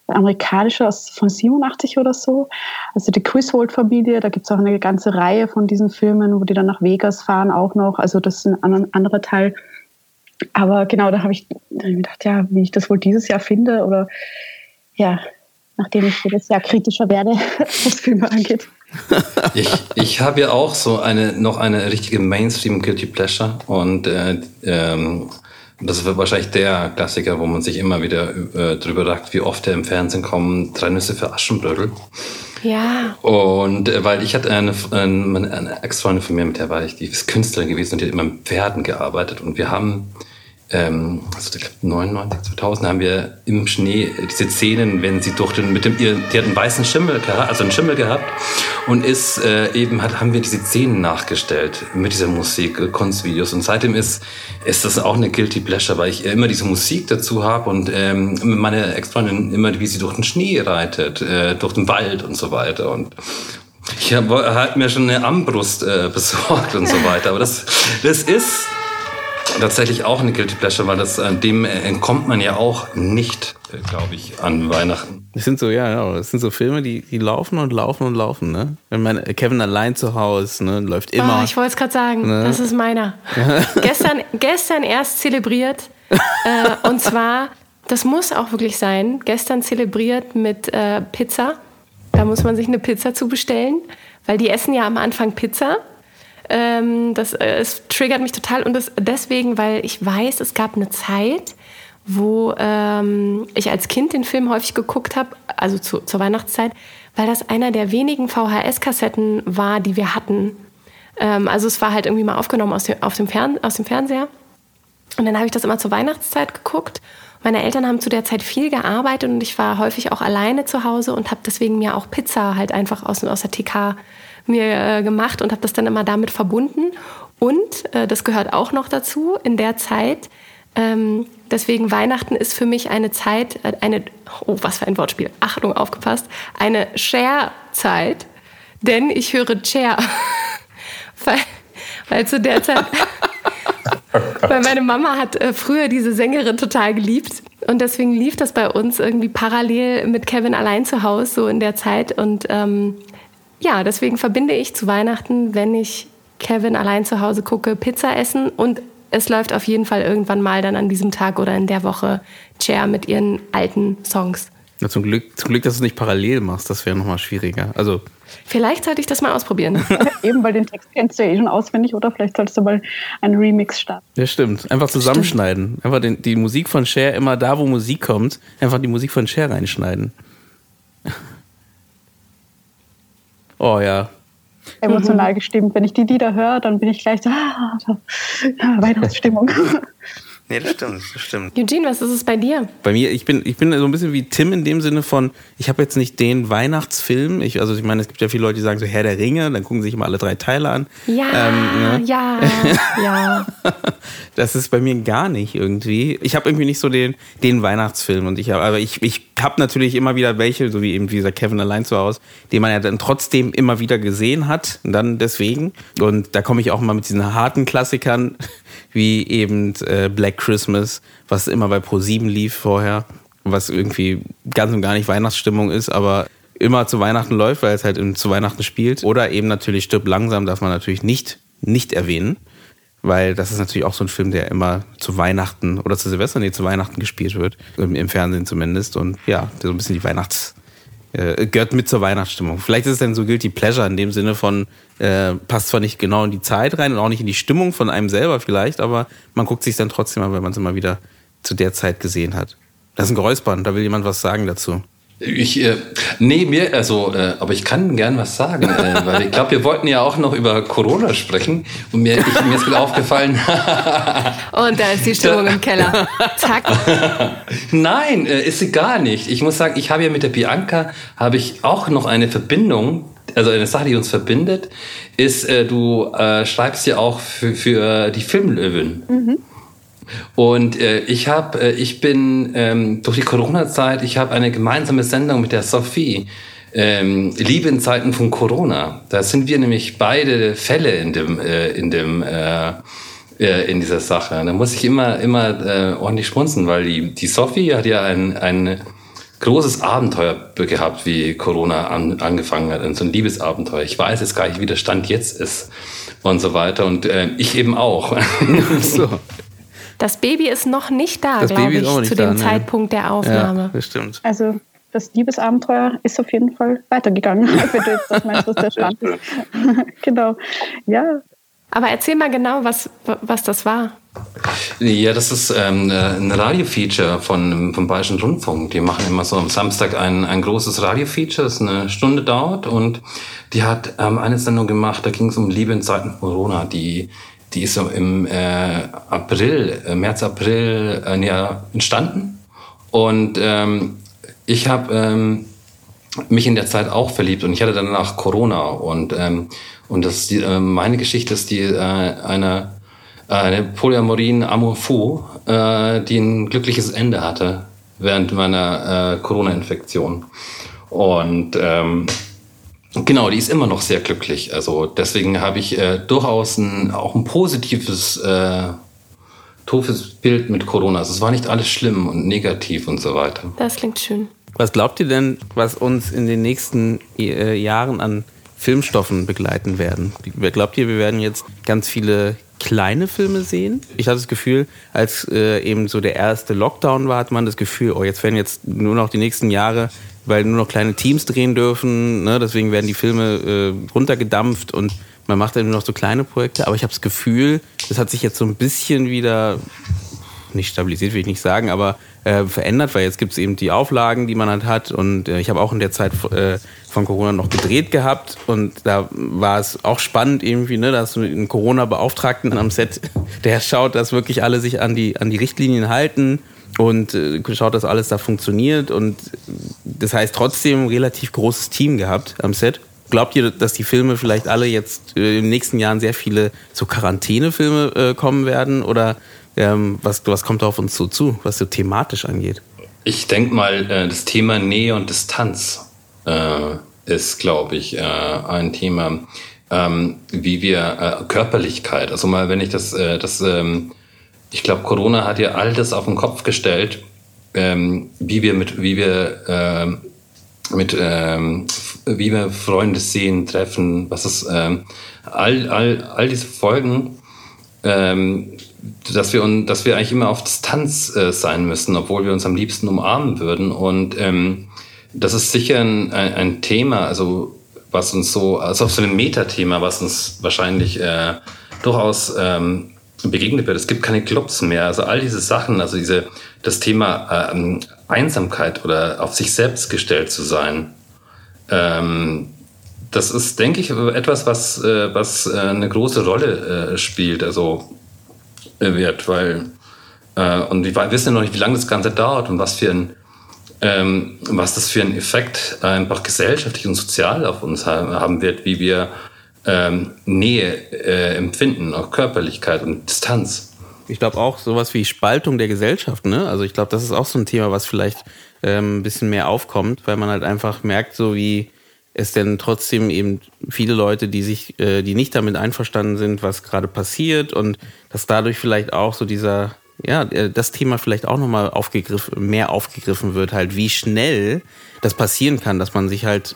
Speaker 3: amerikanische aus von 87 oder so. Also die Griswold-Familie, da gibt es auch eine ganze Reihe von diesen Filmen, wo die dann nach Vegas fahren auch noch. Also das ist ein anderer Teil. Aber genau, da habe ich mir gedacht, ja, wie ich das wohl dieses Jahr finde oder ja, nachdem ich jedes Jahr kritischer werde, was Filme angeht.
Speaker 4: ich ich habe ja auch so eine noch eine richtige Mainstream Guilty Pleasure und äh, ähm, das wird wahrscheinlich der Klassiker, wo man sich immer wieder äh, drüber sagt, wie oft er im Fernsehen kommt. Drei Nüsse für Aschenbrödel.
Speaker 2: Ja.
Speaker 4: Und äh, weil ich hatte eine, eine, eine Ex-Freundin von mir, mit der war ich, die ist Künstlerin gewesen und die hat immer mit Pferden gearbeitet. Und wir haben ähm, also ich glaube 99, 2000 haben wir im Schnee diese Szenen, wenn sie durch den, mit dem, die hat einen weißen Schimmel gehabt, also einen Schimmel gehabt und ist äh, eben, hat, haben wir diese Szenen nachgestellt mit dieser Musik, äh, Kunstvideos und seitdem ist, ist das auch eine Guilty Pleasure, weil ich immer diese Musik dazu habe und ähm, meine Ex-Freundin immer, wie sie durch den Schnee reitet, äh, durch den Wald und so weiter und ich habe halt mir schon eine Armbrust äh, besorgt und so weiter, aber das, das ist tatsächlich auch eine Guilty Pleasure, weil das, äh, dem entkommt man ja auch nicht, äh, glaube ich, an Weihnachten.
Speaker 1: Das sind so, ja, genau. Das sind so Filme, die, die laufen und laufen und laufen, ne? Wenn man Kevin allein zu Hause, ne, läuft immer.
Speaker 2: Oh, ich wollte es gerade sagen, ne? das ist meiner. gestern, gestern erst zelebriert. äh, und zwar, das muss auch wirklich sein, gestern zelebriert mit äh, Pizza. Da muss man sich eine Pizza zu bestellen, weil die essen ja am Anfang Pizza ähm, das äh, es triggert mich total und das deswegen, weil ich weiß, es gab eine Zeit, wo ähm, ich als Kind den Film häufig geguckt habe, also zu, zur Weihnachtszeit, weil das einer der wenigen VHS-Kassetten war, die wir hatten. Ähm, also es war halt irgendwie mal aufgenommen aus dem, auf dem Fern, aus dem Fernseher. Und dann habe ich das immer zur Weihnachtszeit geguckt. Meine Eltern haben zu der Zeit viel gearbeitet und ich war häufig auch alleine zu Hause und habe deswegen mir auch Pizza halt einfach aus, aus der TK mir äh, gemacht und habe das dann immer damit verbunden. Und äh, das gehört auch noch dazu, in der Zeit ähm, deswegen Weihnachten ist für mich eine Zeit, äh, eine, oh, was für ein Wortspiel, Achtung, aufgepasst, eine Share-Zeit, denn ich höre Chair, weil, weil zu der Zeit, weil meine Mama hat äh, früher diese Sängerin total geliebt. Und deswegen lief das bei uns irgendwie parallel mit Kevin allein zu Hause so in der Zeit. Und ähm, ja, deswegen verbinde ich zu Weihnachten, wenn ich Kevin allein zu Hause gucke, Pizza essen und es läuft auf jeden Fall irgendwann mal dann an diesem Tag oder in der Woche Cher mit ihren alten Songs.
Speaker 1: Na, zum, Glück, zum Glück, dass du es nicht parallel machst, das wäre nochmal schwieriger. Also
Speaker 2: Vielleicht sollte ich das mal ausprobieren.
Speaker 3: Eben, weil den Text kennst du ja eh schon auswendig, oder vielleicht solltest du mal einen Remix starten.
Speaker 1: Ja, stimmt. Einfach zusammenschneiden. Stimmt. Einfach den, die Musik von Cher immer da, wo Musik kommt, einfach die Musik von Cher reinschneiden. Oh ja,
Speaker 3: emotional mhm. gestimmt. Wenn ich die Lieder höre, dann bin ich gleich so, ah, Weihnachtsstimmung.
Speaker 1: Nee, das stimmt, das stimmt.
Speaker 2: Eugene, was ist es bei dir?
Speaker 1: Bei mir, ich bin, ich bin so ein bisschen wie Tim in dem Sinne von, ich habe jetzt nicht den Weihnachtsfilm. Ich, also ich meine, es gibt ja viele Leute, die sagen so Herr der Ringe, dann gucken sich immer alle drei Teile an.
Speaker 2: Ja, ähm, ne? ja, ja.
Speaker 1: Das ist bei mir gar nicht irgendwie. Ich habe irgendwie nicht so den, den Weihnachtsfilm und ich habe, aber ich, ich habe natürlich immer wieder welche, so wie eben dieser Kevin allein zu Hause, den man ja dann trotzdem immer wieder gesehen hat, und dann deswegen. Und da komme ich auch mal mit diesen harten Klassikern wie eben äh, Black Christmas, was immer bei Pro7 lief vorher, was irgendwie ganz und gar nicht Weihnachtsstimmung ist, aber immer zu Weihnachten läuft, weil es halt zu Weihnachten spielt. Oder eben natürlich Stirb langsam, darf man natürlich nicht, nicht erwähnen, weil das ist natürlich auch so ein Film, der immer zu Weihnachten oder zu Silvester, nee, zu Weihnachten gespielt wird, im, im Fernsehen zumindest. Und ja, so ein bisschen die Weihnachts- äh, gehört mit zur Weihnachtsstimmung. Vielleicht ist es dann so Guilty Pleasure in dem Sinne von, äh, passt zwar nicht genau in die Zeit rein und auch nicht in die Stimmung von einem selber vielleicht, aber man guckt sich dann trotzdem an, wenn man es immer wieder zu der Zeit gesehen hat. Das ist ein Geräuspern, da will jemand was sagen dazu.
Speaker 4: Ich, äh, nee, mir, also, äh, aber ich kann gern was sagen, äh, weil ich glaube, wir wollten ja auch noch über Corona sprechen und mir, ich, mir ist wieder aufgefallen.
Speaker 2: und da ist die Stimmung im Keller. Zack.
Speaker 4: Nein, äh, ist sie gar nicht. Ich muss sagen, ich habe ja mit der Bianca, habe ich auch noch eine Verbindung, also eine Sache, die uns verbindet, ist, äh, du äh, schreibst ja auch für, für die Filmlöwen. Mhm. Und äh, ich habe, äh, ich bin ähm, durch die Corona-Zeit, ich habe eine gemeinsame Sendung mit der Sophie. Ähm, Liebe in Zeiten von Corona. Da sind wir nämlich beide Fälle in dem, äh, in dem, äh, äh, in dieser Sache. Da muss ich immer, immer äh, ordentlich schmunzen, weil die, die Sophie hat ja ein, ein großes Abenteuer gehabt, wie Corona an, angefangen hat, so ein Liebesabenteuer. Ich weiß jetzt gar nicht, wie der Stand jetzt ist und so weiter. Und äh, ich eben auch.
Speaker 2: so. Das Baby ist noch nicht da, glaube ich, zu dem da, Zeitpunkt der Aufnahme. Ja,
Speaker 1: das stimmt.
Speaker 3: Also das Liebesabenteuer ist auf jeden Fall weitergegangen, wenn du jetzt das meinst, was der Stand ist. genau. Ja.
Speaker 2: Aber erzähl mal genau, was, was das war.
Speaker 4: Ja, das ist ähm, ein Radiofeature von, vom Bayerischen Rundfunk. Die machen immer so am Samstag ein, ein großes Radiofeature, das eine Stunde dauert. Und die hat ähm, eine Sendung gemacht, da ging es um Liebe in Zeiten von Corona. Die die ist so im äh, April, äh, März, April äh, entstanden. Und ähm, ich habe ähm, mich in der Zeit auch verliebt und ich hatte danach Corona. Und, ähm, und das, die, äh, meine Geschichte ist die äh, eine, eine Polyamorin Amour Fou, äh, die ein glückliches Ende hatte während meiner äh, Corona-Infektion. Und ähm, Genau, die ist immer noch sehr glücklich. Also deswegen habe ich äh, durchaus ein, auch ein positives, äh, doofes Bild mit Corona. Also es war nicht alles schlimm und negativ und so weiter.
Speaker 2: Das klingt schön.
Speaker 1: Was glaubt ihr denn, was uns in den nächsten äh, Jahren an Filmstoffen begleiten werden? Glaubt ihr, wir werden jetzt ganz viele kleine Filme sehen? Ich hatte das Gefühl, als äh, eben so der erste Lockdown war, hat man das Gefühl, oh, jetzt werden jetzt nur noch die nächsten Jahre weil nur noch kleine Teams drehen dürfen. Ne? Deswegen werden die Filme äh, runtergedampft und man macht dann nur noch so kleine Projekte. Aber ich habe das Gefühl, das hat sich jetzt so ein bisschen wieder nicht stabilisiert, will ich nicht sagen, aber äh, verändert, weil jetzt gibt es eben die Auflagen, die man halt hat. Und äh, ich habe auch in der Zeit äh, von Corona noch gedreht gehabt und da war es auch spannend irgendwie, ne, dass du einen Corona-Beauftragten am Set, der schaut, dass wirklich alle sich an die, an die Richtlinien halten und äh, schaut, dass alles da funktioniert. Und das heißt trotzdem relativ großes Team gehabt am Set. Glaubt ihr, dass die Filme vielleicht alle jetzt äh, den nächsten Jahren sehr viele so Quarantänefilme äh, kommen werden? Oder ähm, was, was kommt da auf uns so zu, was so thematisch angeht?
Speaker 4: Ich denke mal, äh, das Thema Nähe und Distanz äh, ist, glaube ich, äh, ein Thema, ähm, wie wir äh, Körperlichkeit, also mal, wenn ich das, das ähm, ich glaube, Corona hat ja all das auf den Kopf gestellt, ähm, wie wir mit, wie wir ähm, mit, ähm, wie wir Freunde sehen, treffen, was ist, ähm, all, all, all diese Folgen, ähm, dass wir, dass wir eigentlich immer auf Distanz äh, sein müssen, obwohl wir uns am liebsten umarmen würden. Und ähm, das ist sicher ein, ein Thema, also was uns so, also auch so ein Metathema, was uns wahrscheinlich äh, durchaus ähm, begegnet wird. Es gibt keine Clubs mehr. Also all diese Sachen, also diese, das Thema ähm, Einsamkeit oder auf sich selbst gestellt zu sein, ähm, das ist, denke ich, etwas, was, äh, was äh, eine große Rolle äh, spielt, also äh, wird, weil äh, und wir wissen ja noch nicht, wie lange das Ganze dauert und was für ein ähm, was das für einen Effekt einfach gesellschaftlich und sozial auf uns haben wird, wie wir ähm, Nähe äh, empfinden, auch Körperlichkeit und Distanz.
Speaker 1: Ich glaube auch sowas wie Spaltung der Gesellschaft. Ne? Also ich glaube, das ist auch so ein Thema, was vielleicht ähm, ein bisschen mehr aufkommt, weil man halt einfach merkt, so wie es denn trotzdem eben viele Leute, die sich, äh, die nicht damit einverstanden sind, was gerade passiert und dass dadurch vielleicht auch so dieser, ja, äh, das Thema vielleicht auch nochmal aufgegriffen, mehr aufgegriffen wird, halt wie schnell das passieren kann, dass man sich halt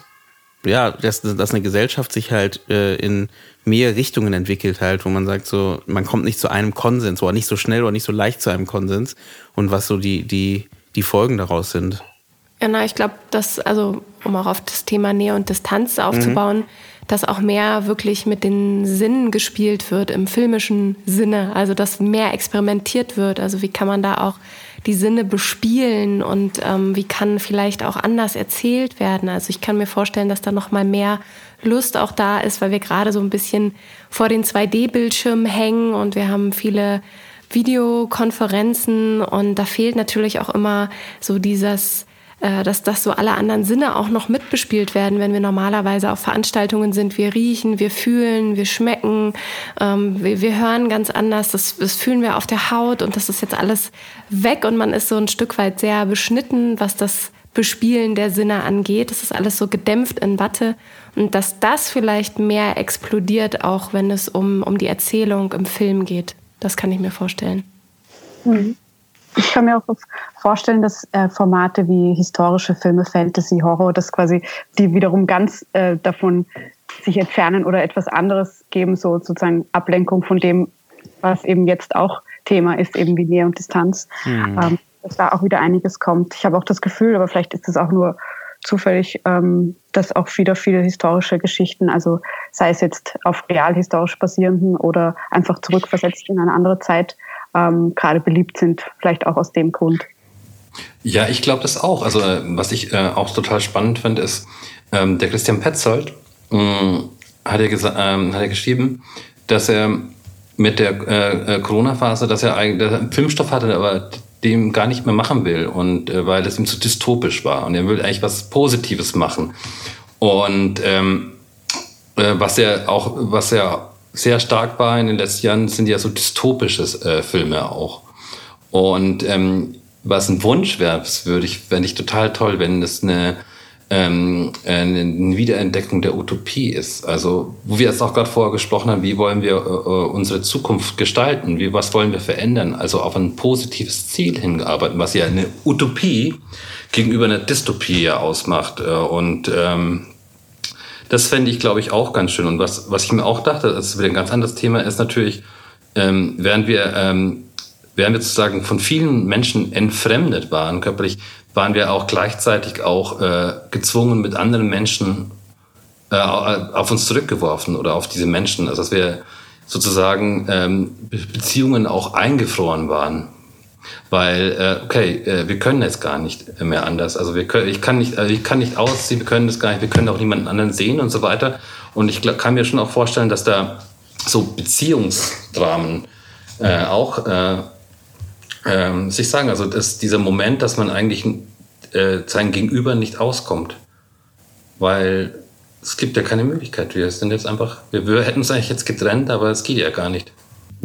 Speaker 1: ja, dass, dass eine Gesellschaft sich halt äh, in mehr Richtungen entwickelt halt, wo man sagt so, man kommt nicht zu einem Konsens oder nicht so schnell oder nicht so leicht zu einem Konsens und was so die, die, die Folgen daraus sind.
Speaker 2: Ja, na, ich glaube, dass, also um auch auf das Thema Nähe und Distanz aufzubauen, mhm. dass auch mehr wirklich mit den Sinnen gespielt wird im filmischen Sinne, also dass mehr experimentiert wird. Also wie kann man da auch die Sinne bespielen und ähm, wie kann vielleicht auch anders erzählt werden. Also ich kann mir vorstellen, dass da noch mal mehr Lust auch da ist, weil wir gerade so ein bisschen vor den 2D-Bildschirmen hängen und wir haben viele Videokonferenzen und da fehlt natürlich auch immer so dieses dass das so alle anderen Sinne auch noch mitbespielt werden, wenn wir normalerweise auf Veranstaltungen sind. Wir riechen, wir fühlen, wir schmecken, ähm, wir, wir, hören ganz anders. Das, das fühlen wir auf der Haut und das ist jetzt alles weg und man ist so ein Stück weit sehr beschnitten, was das Bespielen der Sinne angeht. Das ist alles so gedämpft in Watte und dass das vielleicht mehr explodiert, auch wenn es um, um die Erzählung im Film geht. Das kann ich mir vorstellen.
Speaker 3: Mhm. Ich kann mir auch vorstellen, dass äh, Formate wie historische Filme, Fantasy, Horror, das quasi die wiederum ganz äh, davon sich entfernen oder etwas anderes geben, so sozusagen Ablenkung von dem, was eben jetzt auch Thema ist, eben wie Nähe und Distanz. Mhm. Ähm, dass da auch wieder einiges kommt. Ich habe auch das Gefühl, aber vielleicht ist es auch nur zufällig, ähm, dass auch wieder viele historische Geschichten, also sei es jetzt auf real historisch basierenden oder einfach zurückversetzt in eine andere Zeit, ähm, gerade beliebt sind, vielleicht auch aus dem Grund.
Speaker 4: Ja, ich glaube das auch. Also äh, was ich äh, auch total spannend finde, ist, ähm, der Christian Petzold äh, hat, ja ähm, hat ja geschrieben, dass er mit der äh, äh, Corona-Phase, dass er eigentlich dass er Filmstoff hatte, aber dem gar nicht mehr machen will und äh, weil es ihm zu dystopisch war und er will eigentlich was Positives machen und ähm, äh, was er auch was er sehr stark war in den letzten Jahren, sind ja so dystopische äh, Filme auch. Und ähm, was ein Wunsch wäre, würde ich, fände ich total toll, wenn es eine, ähm, eine Wiederentdeckung der Utopie ist. Also, wo wir jetzt auch gerade vorher gesprochen haben, wie wollen wir äh, äh, unsere Zukunft gestalten? Wie, was wollen wir verändern? Also auf ein positives Ziel hingearbeitet, was ja eine Utopie gegenüber einer Dystopie ja ausmacht. Äh, und ähm, das fände ich, glaube ich, auch ganz schön. Und was, was ich mir auch dachte, das ist wieder ein ganz anderes Thema, ist natürlich, ähm, während wir, ähm, während wir sozusagen von vielen Menschen entfremdet waren, körperlich, waren wir auch gleichzeitig auch äh, gezwungen, mit anderen Menschen äh, auf uns zurückgeworfen oder auf diese Menschen. Also dass wir sozusagen ähm, Beziehungen auch eingefroren waren. Weil, äh, okay, äh, wir können es gar nicht mehr anders. Also wir können, ich kann nicht, also ich kann nicht ausziehen, wir können das gar nicht, wir können auch niemanden anderen sehen und so weiter. Und ich kann mir schon auch vorstellen, dass da so Beziehungsdramen äh, auch äh, äh, sich sagen, also dass dieser Moment, dass man eigentlich äh, sein Gegenüber nicht auskommt. Weil es gibt ja keine Möglichkeit. Wir sind jetzt einfach, wir, wir hätten uns eigentlich jetzt getrennt, aber es geht ja gar nicht.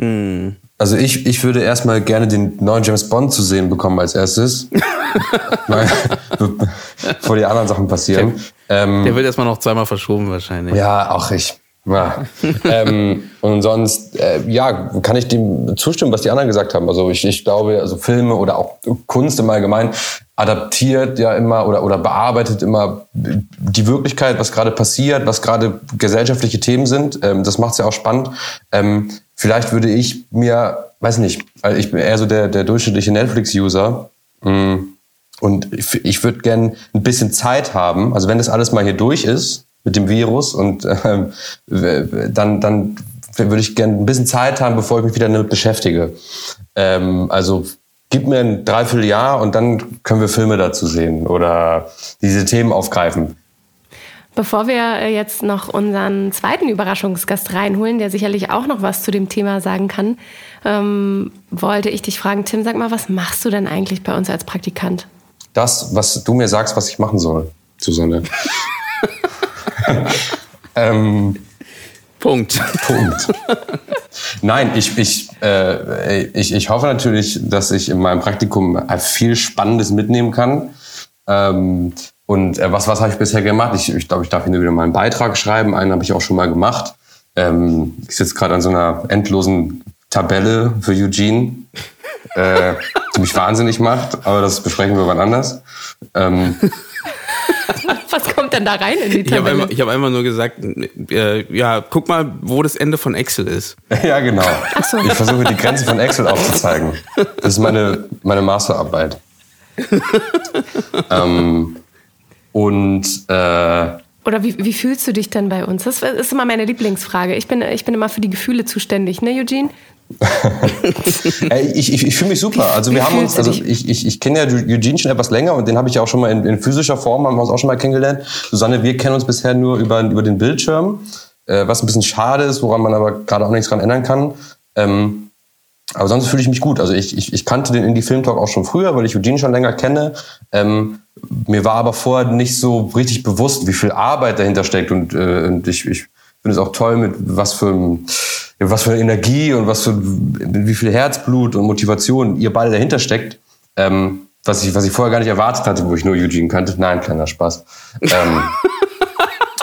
Speaker 5: Hm. Also ich, ich würde erstmal gerne den neuen James Bond zu sehen bekommen als erstes. bevor die anderen Sachen passieren.
Speaker 1: Der, ähm, der wird erstmal noch zweimal verschoben wahrscheinlich.
Speaker 5: Ja, auch ich. Ja. ähm, und sonst, äh, ja, kann ich dem zustimmen, was die anderen gesagt haben. Also ich, ich glaube, also Filme oder auch Kunst im Allgemeinen adaptiert ja immer oder, oder bearbeitet immer die Wirklichkeit, was gerade passiert, was gerade gesellschaftliche Themen sind. Ähm, das macht es ja auch spannend. Ähm, vielleicht würde ich mir, weiß nicht, weil ich bin eher so der, der durchschnittliche Netflix-User. Mm, und ich, würde gern ein bisschen Zeit haben. Also wenn das alles mal hier durch ist, mit dem Virus und äh, dann, dann würde ich gerne ein bisschen Zeit haben, bevor ich mich wieder damit beschäftige. Ähm, also gib mir ein Dreivierteljahr und dann können wir Filme dazu sehen oder diese Themen aufgreifen.
Speaker 2: Bevor wir äh, jetzt noch unseren zweiten Überraschungsgast reinholen, der sicherlich auch noch was zu dem Thema sagen kann, ähm, wollte ich dich fragen, Tim, sag mal, was machst du denn eigentlich bei uns als Praktikant?
Speaker 5: Das, was du mir sagst, was ich machen soll, Susanne. ähm,
Speaker 1: Punkt.
Speaker 5: Punkt. Nein, ich, ich, äh, ich, ich hoffe natürlich, dass ich in meinem Praktikum viel Spannendes mitnehmen kann. Ähm, und äh, was, was habe ich bisher gemacht? Ich, ich glaube, ich darf Ihnen wieder mal einen Beitrag schreiben. Einen habe ich auch schon mal gemacht. Ähm, ich sitze gerade an so einer endlosen Tabelle für Eugene, äh, die mich wahnsinnig macht, aber das besprechen wir wann anders. Ähm,
Speaker 2: Was kommt denn da rein in die
Speaker 1: Tabelle? Ich habe hab einfach nur gesagt, äh, ja, guck mal, wo das Ende von Excel ist.
Speaker 5: ja, genau. So. Ich versuche die Grenze von Excel aufzuzeigen. Das ist meine, meine Masterarbeit. ähm, und äh,
Speaker 2: oder wie, wie fühlst du dich denn bei uns? Das ist immer meine Lieblingsfrage. Ich bin, ich bin immer für die Gefühle zuständig, ne, Eugene?
Speaker 5: Ich ich, ich fühle mich super. Also wir haben uns, also ich, ich, ich kenne ja Eugene schon etwas länger und den habe ich ja auch schon mal in, in, physischer Form, haben wir uns auch schon mal kennengelernt. Susanne, wir kennen uns bisher nur über, über den Bildschirm, äh, was ein bisschen schade ist, woran man aber gerade auch nichts dran ändern kann. Ähm, aber sonst fühle ich mich gut. Also ich, ich, ich kannte den Indie Film Talk auch schon früher, weil ich Eugene schon länger kenne. Ähm, mir war aber vorher nicht so richtig bewusst, wie viel Arbeit dahinter steckt und, äh, und ich, ich finde es auch toll, mit was für was für Energie und was für wie viel Herzblut und Motivation ihr beide dahinter steckt, ähm, was ich was ich vorher gar nicht erwartet hatte, wo ich nur Eugene kannte. Nein, kleiner Spaß. Ähm,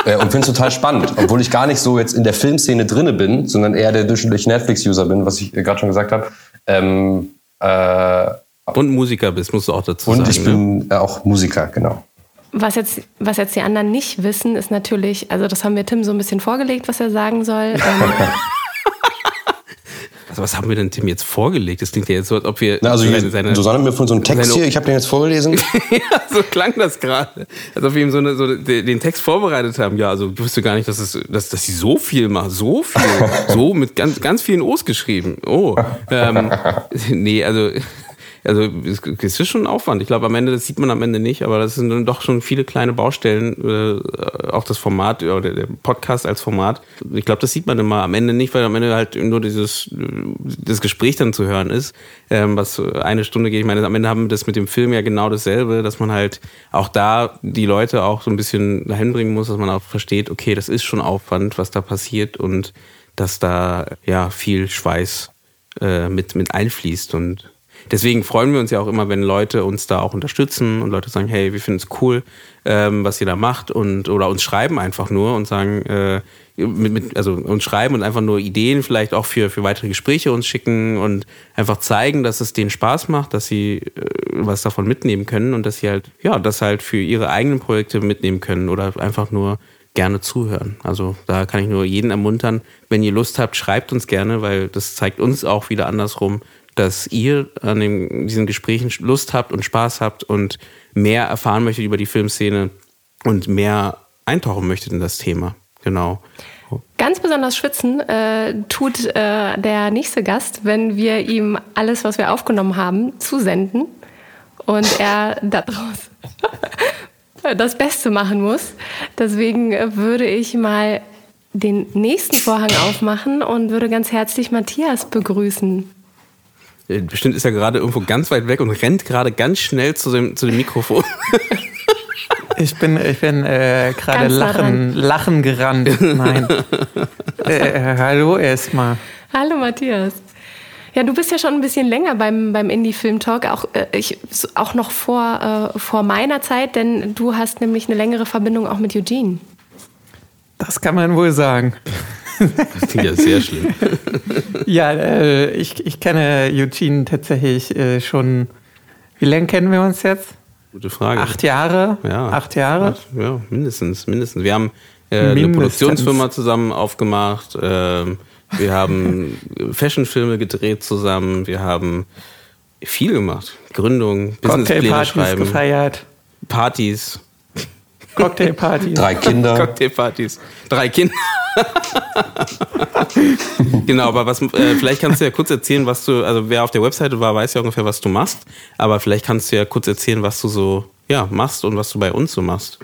Speaker 5: äh, und finde es total spannend, obwohl ich gar nicht so jetzt in der Filmszene drinne bin, sondern eher der durchschnittliche Netflix-User bin, was ich gerade schon gesagt habe. Ähm,
Speaker 1: äh, und Musiker bist, musst du auch dazu
Speaker 5: und
Speaker 1: sagen.
Speaker 5: Und ich bin ne? auch Musiker, genau.
Speaker 2: Was jetzt, was jetzt die anderen nicht wissen, ist natürlich, also das haben wir Tim so ein bisschen vorgelegt, was er sagen soll. Ähm,
Speaker 1: also was haben wir denn Tim jetzt vorgelegt? Das klingt ja jetzt so, als ob wir.
Speaker 5: Na, also seine, seine, Susanne mir von so einem Text hier, ich habe den jetzt vorgelesen.
Speaker 1: ja, so klang das gerade. Als ob wir ihm so, eine, so den Text vorbereitet haben. Ja, also du wusste gar nicht, dass, es, dass, dass sie so viel macht. So viel. so mit ganz, ganz vielen O's geschrieben. Oh. Ähm, nee, also also es ist schon ein Aufwand. Ich glaube, am Ende, das sieht man am Ende nicht, aber das sind dann doch schon viele kleine Baustellen, äh, auch das Format oder der Podcast als Format. Ich glaube, das sieht man immer am Ende nicht, weil am Ende halt nur dieses das Gespräch dann zu hören ist, ähm, was eine Stunde geht. Ich meine, am Ende haben wir das mit dem Film ja genau dasselbe, dass man halt auch da die Leute auch so ein bisschen dahin bringen muss, dass man auch versteht, okay, das ist schon Aufwand, was da passiert und dass da ja viel Schweiß äh, mit, mit einfließt und deswegen freuen wir uns ja auch immer, wenn Leute uns da auch unterstützen und Leute sagen, hey, wir finden es cool, ähm, was ihr da macht und oder uns schreiben einfach nur und sagen, äh, mit, mit, also uns schreiben und einfach nur Ideen vielleicht auch für, für weitere Gespräche uns schicken und einfach zeigen, dass es denen Spaß macht, dass sie äh, was davon mitnehmen können und dass sie halt, ja, das halt für ihre eigenen Projekte mitnehmen können oder einfach nur gerne zuhören. Also da kann ich nur jeden ermuntern, wenn ihr Lust habt, schreibt uns gerne, weil das zeigt uns auch wieder andersrum, dass ihr an den, diesen Gesprächen Lust habt und Spaß habt und mehr erfahren möchtet über die Filmszene und mehr eintauchen möchtet in das Thema. Genau.
Speaker 2: Ganz besonders schwitzen äh, tut äh, der nächste Gast, wenn wir ihm alles, was wir aufgenommen haben, zusenden und er daraus das Beste machen muss. Deswegen würde ich mal den nächsten Vorhang aufmachen und würde ganz herzlich Matthias begrüßen.
Speaker 1: Bestimmt ist er gerade irgendwo ganz weit weg und rennt gerade ganz schnell zu dem, zu dem Mikrofon.
Speaker 6: Ich bin, ich bin äh, gerade lachen, lachen gerannt. Nein. äh, äh hallo erstmal.
Speaker 2: Hallo Matthias. Ja, du bist ja schon ein bisschen länger beim, beim Indie-Film-Talk, auch, äh, ich, auch noch vor, äh, vor meiner Zeit, denn du hast nämlich eine längere Verbindung auch mit Eugene.
Speaker 6: Das kann man wohl sagen.
Speaker 1: Das klingt ja sehr schlimm.
Speaker 6: ja, äh, ich, ich kenne Eugene tatsächlich äh, schon. Wie lange kennen wir uns jetzt?
Speaker 1: Gute Frage.
Speaker 6: Acht Jahre?
Speaker 1: Ja.
Speaker 6: Acht Jahre?
Speaker 1: Ja, mindestens, mindestens. Wir haben äh, eine Produktionsfirma zusammen aufgemacht. Äh, wir haben Fashionfilme gedreht zusammen. Wir haben viel gemacht. Gründung, Businesspläne schreiben.
Speaker 6: gefeiert.
Speaker 1: Partys.
Speaker 6: Cocktailpartys.
Speaker 5: Drei Kinder.
Speaker 1: Cocktailpartys. Drei Kinder. genau, aber was, äh, vielleicht kannst du ja kurz erzählen, was du, also wer auf der Webseite war, weiß ja ungefähr, was du machst. Aber vielleicht kannst du ja kurz erzählen, was du so ja, machst und was du bei uns so machst.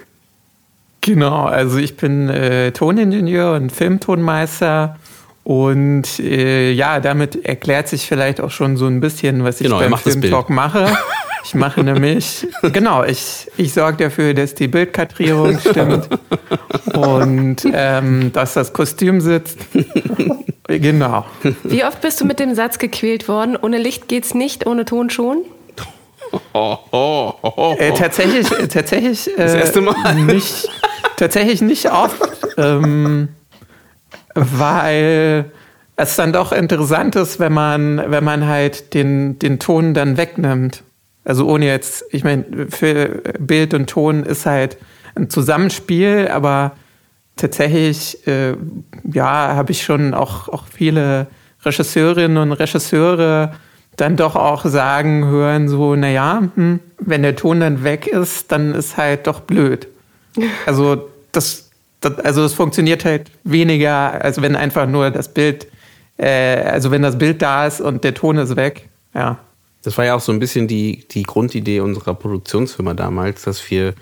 Speaker 6: Genau, also ich bin äh, Toningenieur und Filmtonmeister und äh, ja, damit erklärt sich vielleicht auch schon so ein bisschen, was ich genau, beim Filmtalk mache. Ich mache nämlich, genau, ich, ich sorge dafür, dass die Bildkartierung stimmt und ähm, dass das Kostüm sitzt. genau.
Speaker 2: Wie oft bist du mit dem Satz gequält worden? Ohne Licht geht's nicht, ohne Ton schon?
Speaker 6: Oh, oh, oh, äh, tatsächlich, tatsächlich. Äh,
Speaker 1: das erste Mal.
Speaker 6: Nicht, tatsächlich nicht oft. Ähm, weil es dann doch interessant ist, wenn man, wenn man halt den, den Ton dann wegnimmt. Also ohne jetzt, ich meine, für Bild und Ton ist halt ein Zusammenspiel, aber tatsächlich, äh, ja, habe ich schon auch, auch viele Regisseurinnen und Regisseure dann doch auch sagen hören, so, naja, hm, wenn der Ton dann weg ist, dann ist halt doch blöd. Also das, das also es funktioniert halt weniger, als wenn einfach nur das Bild, äh, also wenn das Bild da ist und der Ton ist weg, ja.
Speaker 1: Das war ja auch so ein bisschen die, die Grundidee unserer Produktionsfirma damals, dass wir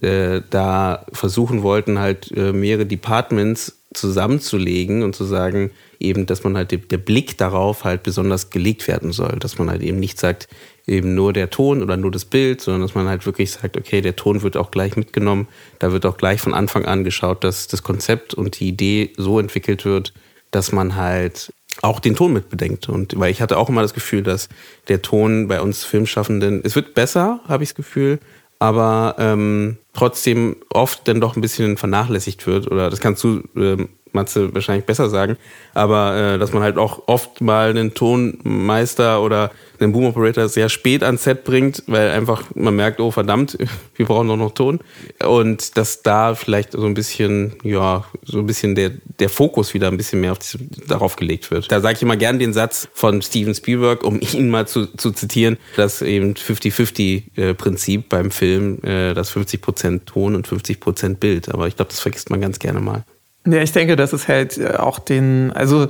Speaker 1: äh, da versuchen wollten, halt äh, mehrere Departments zusammenzulegen und zu sagen, eben, dass man halt der Blick darauf halt besonders gelegt werden soll. Dass man halt eben nicht sagt, eben nur der Ton oder nur das Bild, sondern dass man halt wirklich sagt, okay, der Ton wird auch gleich mitgenommen. Da wird auch gleich von Anfang an geschaut, dass das Konzept und die Idee so entwickelt wird, dass man halt auch den Ton mit bedenkt. Und weil ich hatte auch immer das Gefühl, dass der Ton bei uns Filmschaffenden, es wird besser, habe ich das Gefühl, aber ähm, trotzdem oft dann doch ein bisschen vernachlässigt wird. Oder das kannst du ähm, Matze wahrscheinlich besser sagen, aber äh, dass man halt auch oft mal einen Tonmeister oder einen Boom Operator sehr spät ans Set bringt, weil einfach man merkt, oh verdammt, wir brauchen doch noch Ton und dass da vielleicht so ein bisschen, ja, so ein bisschen der, der Fokus wieder ein bisschen mehr auf die, darauf gelegt wird. Da sage ich immer gern den Satz von Steven Spielberg, um ihn mal zu, zu zitieren, dass eben 50-50-Prinzip äh, beim Film, äh, das 50% Ton und 50% Bild, aber ich glaube, das vergisst man ganz gerne mal.
Speaker 6: Ja, ich denke, das ist halt äh, auch den, also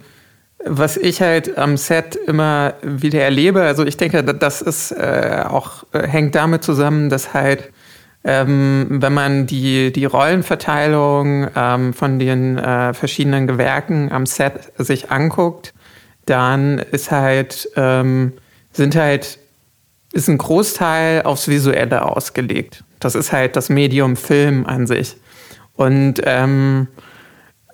Speaker 6: was ich halt am Set immer wieder erlebe, also ich denke, das ist äh, auch, äh, hängt damit zusammen, dass halt, ähm, wenn man die, die Rollenverteilung ähm, von den äh, verschiedenen Gewerken am Set sich anguckt, dann ist halt, ähm, sind halt, ist ein Großteil aufs Visuelle ausgelegt. Das ist halt das Medium Film an sich. Und ähm,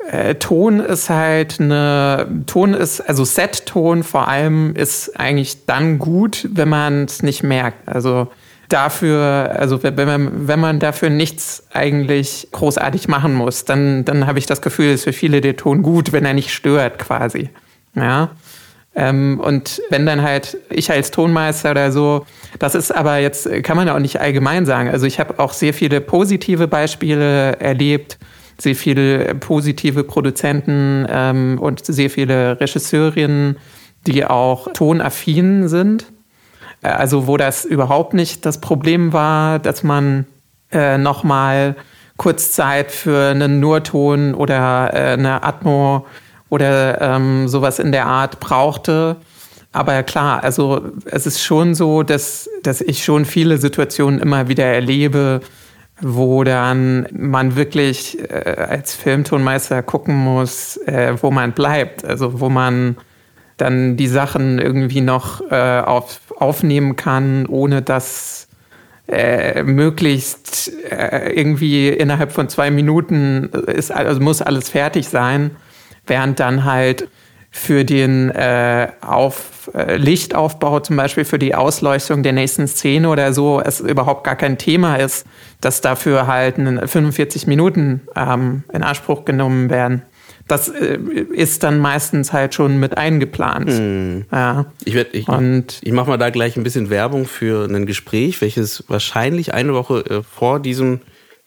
Speaker 6: äh, Ton ist halt eine, Ton ist, also Set-Ton vor allem ist eigentlich dann gut, wenn man es nicht merkt. Also dafür, also wenn man, wenn man dafür nichts eigentlich großartig machen muss, dann, dann habe ich das Gefühl, ist für viele der Ton gut, wenn er nicht stört quasi. Ja. Ähm, und wenn dann halt ich als Tonmeister oder so, das ist aber jetzt, kann man ja auch nicht allgemein sagen. Also ich habe auch sehr viele positive Beispiele erlebt, sehr viele positive Produzenten ähm, und sehr viele Regisseurinnen, die auch tonaffin sind. Äh, also wo das überhaupt nicht das Problem war, dass man äh, nochmal kurz Zeit für einen Nurton oder äh, eine Atmo oder ähm, sowas in der Art brauchte. Aber klar, also es ist schon so, dass, dass ich schon viele Situationen immer wieder erlebe, wo dann man wirklich äh, als Filmtonmeister gucken muss, äh, wo man bleibt. Also wo man dann die Sachen irgendwie noch äh, auf, aufnehmen kann, ohne dass äh, möglichst äh, irgendwie innerhalb von zwei Minuten ist, also muss alles fertig sein, während dann halt für den äh, auf, äh, Lichtaufbau, zum Beispiel für die Ausleuchtung der nächsten Szene oder so, es überhaupt gar kein Thema ist, dass dafür halt 45 Minuten ähm, in Anspruch genommen werden. Das äh, ist dann meistens halt schon mit eingeplant. Hm.
Speaker 1: Ja. Ich, ich, ich mache mal da gleich ein bisschen Werbung für ein Gespräch, welches wahrscheinlich eine Woche äh, vor diesem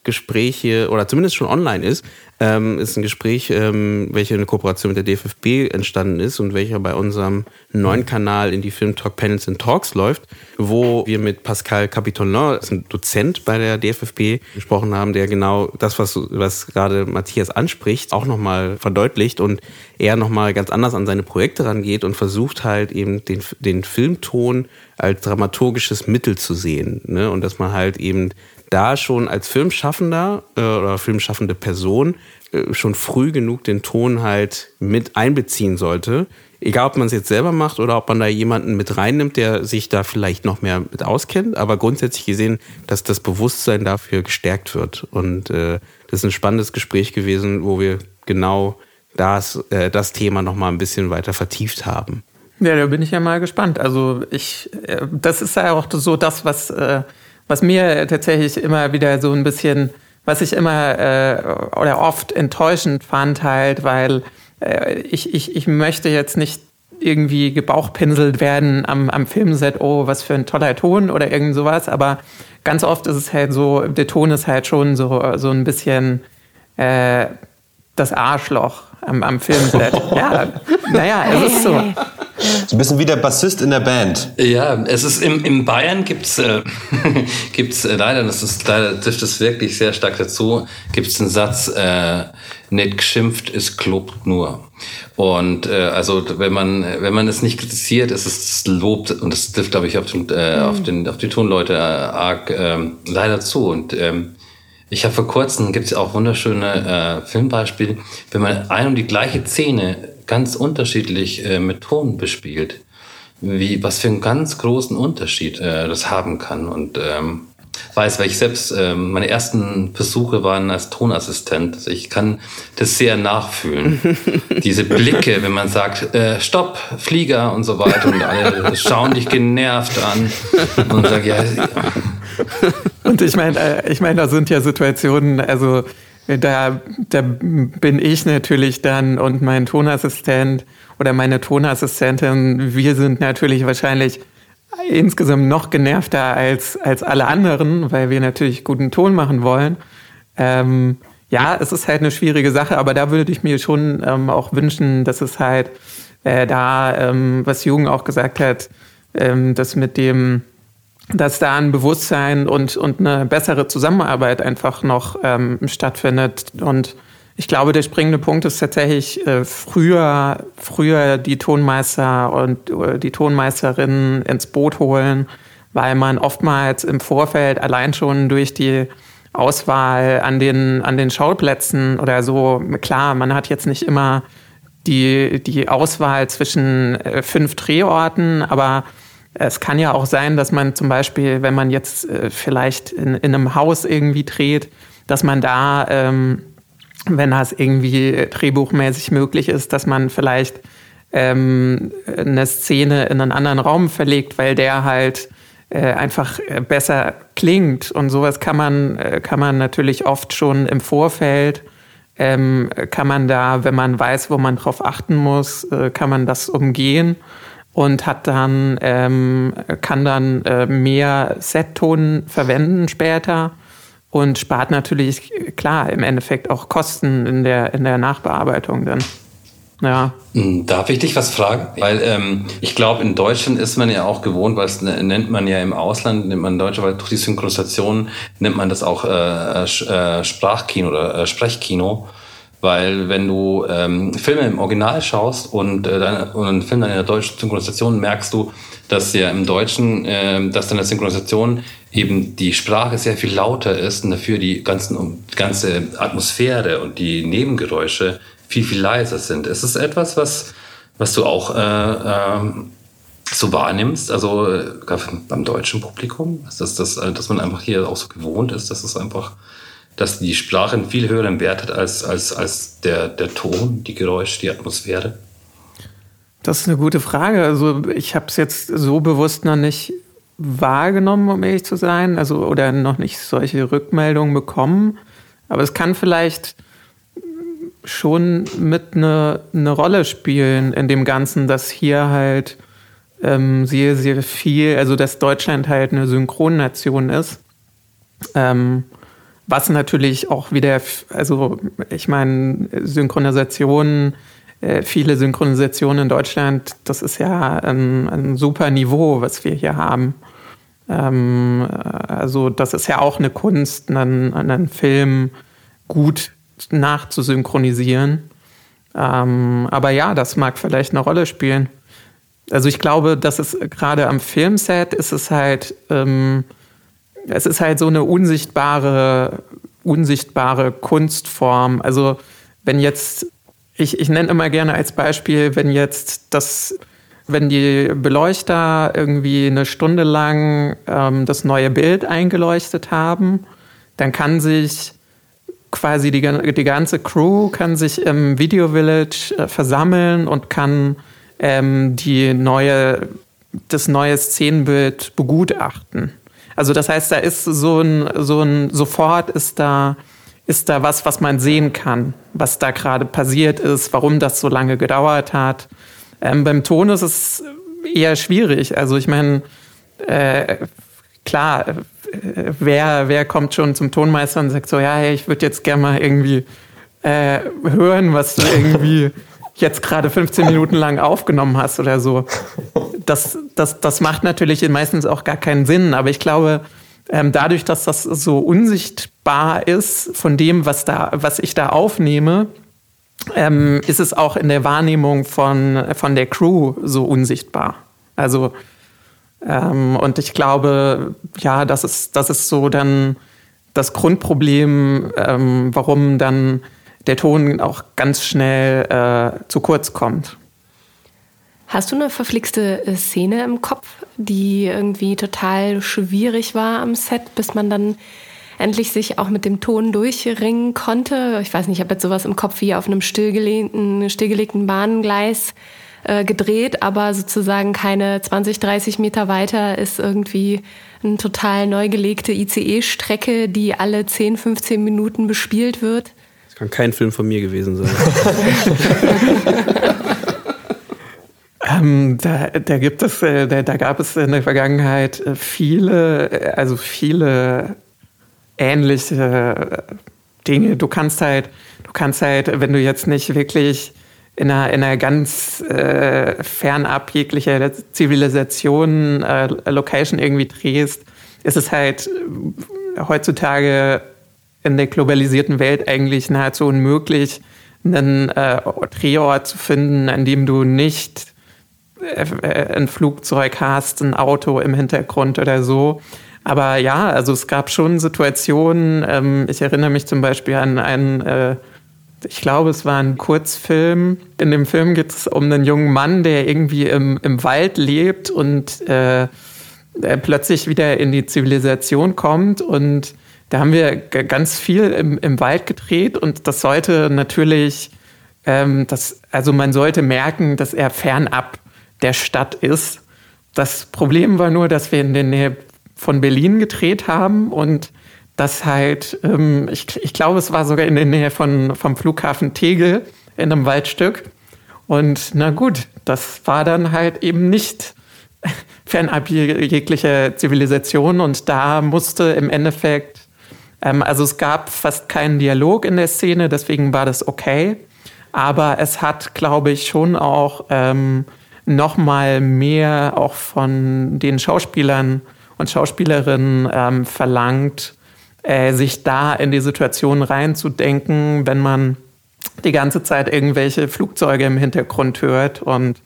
Speaker 1: Gespräch hier, oder zumindest schon online ist, ähm, ist ein Gespräch, ähm, welche eine Kooperation mit der DFFB entstanden ist und welcher bei unserem neuen Kanal in die Film Talk Panels and Talks läuft, wo wir mit Pascal Capitolin, das ist ein Dozent bei der DFFB, gesprochen haben, der genau das, was, was gerade Matthias anspricht, auch nochmal verdeutlicht und er nochmal ganz anders an seine Projekte rangeht und versucht halt eben den, den Filmton als dramaturgisches Mittel zu sehen. Ne? Und dass man halt eben da schon als Filmschaffender äh, oder filmschaffende Person äh, schon früh genug den Ton halt mit einbeziehen sollte. Egal, ob man es jetzt selber macht oder ob man da jemanden mit reinnimmt, der sich da vielleicht noch mehr mit auskennt. Aber grundsätzlich gesehen, dass das Bewusstsein dafür gestärkt wird. Und äh, das ist ein spannendes Gespräch gewesen, wo wir genau das, äh, das Thema noch mal ein bisschen weiter vertieft haben.
Speaker 6: Ja, da bin ich ja mal gespannt. Also ich, äh, das ist ja auch so das, was äh, was mir tatsächlich immer wieder so ein bisschen, was ich immer äh, oder oft enttäuschend fand, halt, weil äh, ich, ich, ich möchte jetzt nicht irgendwie gebauchpinselt werden am, am Filmset, oh, was für ein toller Ton oder irgend sowas, aber ganz oft ist es halt so, der Ton ist halt schon so, so ein bisschen äh, das Arschloch am, am Filmset. ja, naja, es ist so.
Speaker 5: So ein bisschen wie der Bassist in der Band.
Speaker 4: Ja, es ist im, in Bayern gibt's äh, gibt's äh, leider, das ist leider trifft es wirklich sehr stark dazu, gibt's einen Satz, äh, nicht geschimpft ist klobt nur. Und äh, also wenn man wenn man es nicht kritisiert, ist es lobt und das trifft glaube ich auf, den, äh, mhm. auf den auf die Tonleute äh, arg äh, leider zu und ähm, ich habe vor kurzem, gibt es auch wunderschöne äh, Filmbeispiele, wenn man ein und die gleiche Szene ganz unterschiedlich äh, mit Ton bespielt, wie, was für einen ganz großen Unterschied äh, das haben kann. Und ähm, weiß, weil ich selbst äh, meine ersten Versuche waren als Tonassistent. Also ich kann das sehr nachfühlen. Diese Blicke, wenn man sagt, äh, Stopp, Flieger und so weiter und alle schauen dich genervt an und sagen, ja, ja
Speaker 6: und ich meine, äh, ich meine, da sind ja Situationen, also da, da bin ich natürlich dann und mein Tonassistent oder meine Tonassistentin, wir sind natürlich wahrscheinlich insgesamt noch genervter als, als alle anderen, weil wir natürlich guten Ton machen wollen. Ähm, ja, es ist halt eine schwierige Sache, aber da würde ich mir schon ähm, auch wünschen, dass es halt äh, da, ähm, was Jugend auch gesagt hat, ähm, das mit dem dass da ein Bewusstsein und, und eine bessere Zusammenarbeit einfach noch ähm, stattfindet. Und ich glaube, der springende Punkt ist tatsächlich äh, früher, früher die Tonmeister und äh, die Tonmeisterinnen ins Boot holen, weil man oftmals im Vorfeld allein schon durch die Auswahl an den, an den Schauplätzen oder so, klar, man hat jetzt nicht immer die, die Auswahl zwischen äh, fünf Drehorten, aber es kann ja auch sein, dass man zum Beispiel, wenn man jetzt äh, vielleicht in, in, einem Haus irgendwie dreht, dass man da, ähm, wenn das irgendwie drehbuchmäßig möglich ist, dass man vielleicht ähm, eine Szene in einen anderen Raum verlegt, weil der halt äh, einfach äh, besser klingt. Und sowas kann man, äh, kann man natürlich oft schon im Vorfeld, ähm, kann man da, wenn man weiß, wo man drauf achten muss, äh, kann man das umgehen und hat dann ähm, kann dann äh, mehr Set-Ton verwenden später und spart natürlich klar im Endeffekt auch Kosten in der in der Nachbearbeitung dann. Ja.
Speaker 4: Hm, darf ich dich was fragen? Weil ähm, ich glaube, in Deutschland ist man ja auch gewohnt, weil es ne, nennt man ja im Ausland, nennt man Deutsche, weil durch die Synchronisation nennt man das auch äh, äh, Sprachkino oder äh, Sprechkino. Weil wenn du ähm, Filme im Original schaust und, äh, deine, und einen Film dann in der deutschen Synchronisation merkst du, dass ja im Deutschen, äh, dass dann der Synchronisation eben die Sprache sehr viel lauter ist und dafür die ganzen, die ganze Atmosphäre und die Nebengeräusche viel, viel leiser sind. Ist es etwas, was, was du auch äh, ähm, so wahrnimmst, also äh, beim deutschen Publikum, dass, das, dass man einfach hier auch so gewohnt ist, dass es einfach, dass die Sprache einen viel höheren Wert hat als, als, als der, der Ton, die Geräusche, die Atmosphäre?
Speaker 6: Das ist eine gute Frage. Also ich habe es jetzt so bewusst noch nicht wahrgenommen, um ehrlich zu sein, also oder noch nicht solche Rückmeldungen bekommen. Aber es kann vielleicht schon mit eine ne Rolle spielen in dem Ganzen, dass hier halt ähm, sehr, sehr viel, also dass Deutschland halt eine Synchronnation ist. Ähm, was natürlich auch wieder, also ich meine, Synchronisationen, äh, viele Synchronisationen in Deutschland, das ist ja ein, ein super Niveau, was wir hier haben. Ähm, also das ist ja auch eine Kunst, einen, einen Film gut nachzusynchronisieren. Ähm, aber ja, das mag vielleicht eine Rolle spielen. Also ich glaube, dass es gerade am Filmset ist es halt, ähm, es ist halt so eine unsichtbare, unsichtbare Kunstform. Also wenn jetzt, ich, ich nenne immer gerne als Beispiel, wenn jetzt das, wenn die Beleuchter irgendwie eine Stunde lang ähm, das neue Bild eingeleuchtet haben, dann kann sich quasi die, die ganze Crew kann sich im Video Village äh, versammeln und kann ähm, die neue, das neue Szenenbild begutachten. Also das heißt, da ist so ein, so ein, sofort ist da, ist da was, was man sehen kann, was da gerade passiert ist, warum das so lange gedauert hat. Ähm, beim Ton ist es eher schwierig. Also ich meine, äh, klar, wer, wer kommt schon zum Tonmeister und sagt so, ja, hey, ich würde jetzt gerne mal irgendwie äh, hören, was du irgendwie jetzt gerade 15 Minuten lang aufgenommen hast oder so. Das, das, das macht natürlich meistens auch gar keinen Sinn, aber ich glaube, ähm, dadurch, dass das so unsichtbar ist von dem, was, da, was ich da aufnehme, ähm, ist es auch in der Wahrnehmung von, von der Crew so unsichtbar. Also ähm, und ich glaube, ja, das ist, das ist so dann das Grundproblem, warum dann der Ton auch ganz schnell äh, zu kurz kommt.
Speaker 2: Hast du eine verflixte äh, Szene im Kopf, die irgendwie total schwierig war am Set, bis man dann endlich sich auch mit dem Ton durchringen konnte? Ich weiß nicht, ich habe jetzt sowas im Kopf wie auf einem stillgelegten, stillgelegten Bahngleis äh, gedreht, aber sozusagen keine 20, 30 Meter weiter ist irgendwie eine total neu gelegte ICE-Strecke, die alle 10, 15 Minuten bespielt wird.
Speaker 1: Das kann kein Film von mir gewesen sein.
Speaker 6: ähm, da, da, gibt es, äh, da, da, gab es in der Vergangenheit äh, viele, äh, also viele ähnliche Dinge. Du kannst halt, du kannst halt, wenn du jetzt nicht wirklich in einer, in einer ganz äh, fernab jeglicher Zivilisation äh, Location irgendwie drehst, ist es halt heutzutage in der globalisierten Welt eigentlich nahezu unmöglich, einen äh, Drehort zu finden, an dem du nicht äh, äh, ein Flugzeug hast, ein Auto im Hintergrund oder so. Aber ja, also es gab schon Situationen, ähm, ich erinnere mich zum Beispiel an einen äh, ich glaube, es war ein Kurzfilm. In dem Film geht es um einen jungen Mann, der irgendwie im, im Wald lebt und äh, plötzlich wieder in die Zivilisation kommt. Und da haben wir ganz viel im, im Wald gedreht und das sollte natürlich, ähm, das, also man sollte merken, dass er fernab der Stadt ist. Das Problem war nur, dass wir in der Nähe von Berlin gedreht haben und dass halt, ähm, ich, ich glaube, es war sogar in der Nähe von, vom Flughafen Tegel in einem Waldstück. Und na gut, das war dann halt eben nicht fernab jeglicher Zivilisation. Und da musste im Endeffekt, ähm, also es gab fast keinen Dialog in der Szene, deswegen war das okay. Aber es hat, glaube ich, schon auch ähm, noch mal mehr auch von den Schauspielern und Schauspielerinnen ähm, verlangt, äh, sich da in die Situation reinzudenken, wenn man die ganze Zeit irgendwelche Flugzeuge im Hintergrund hört. Und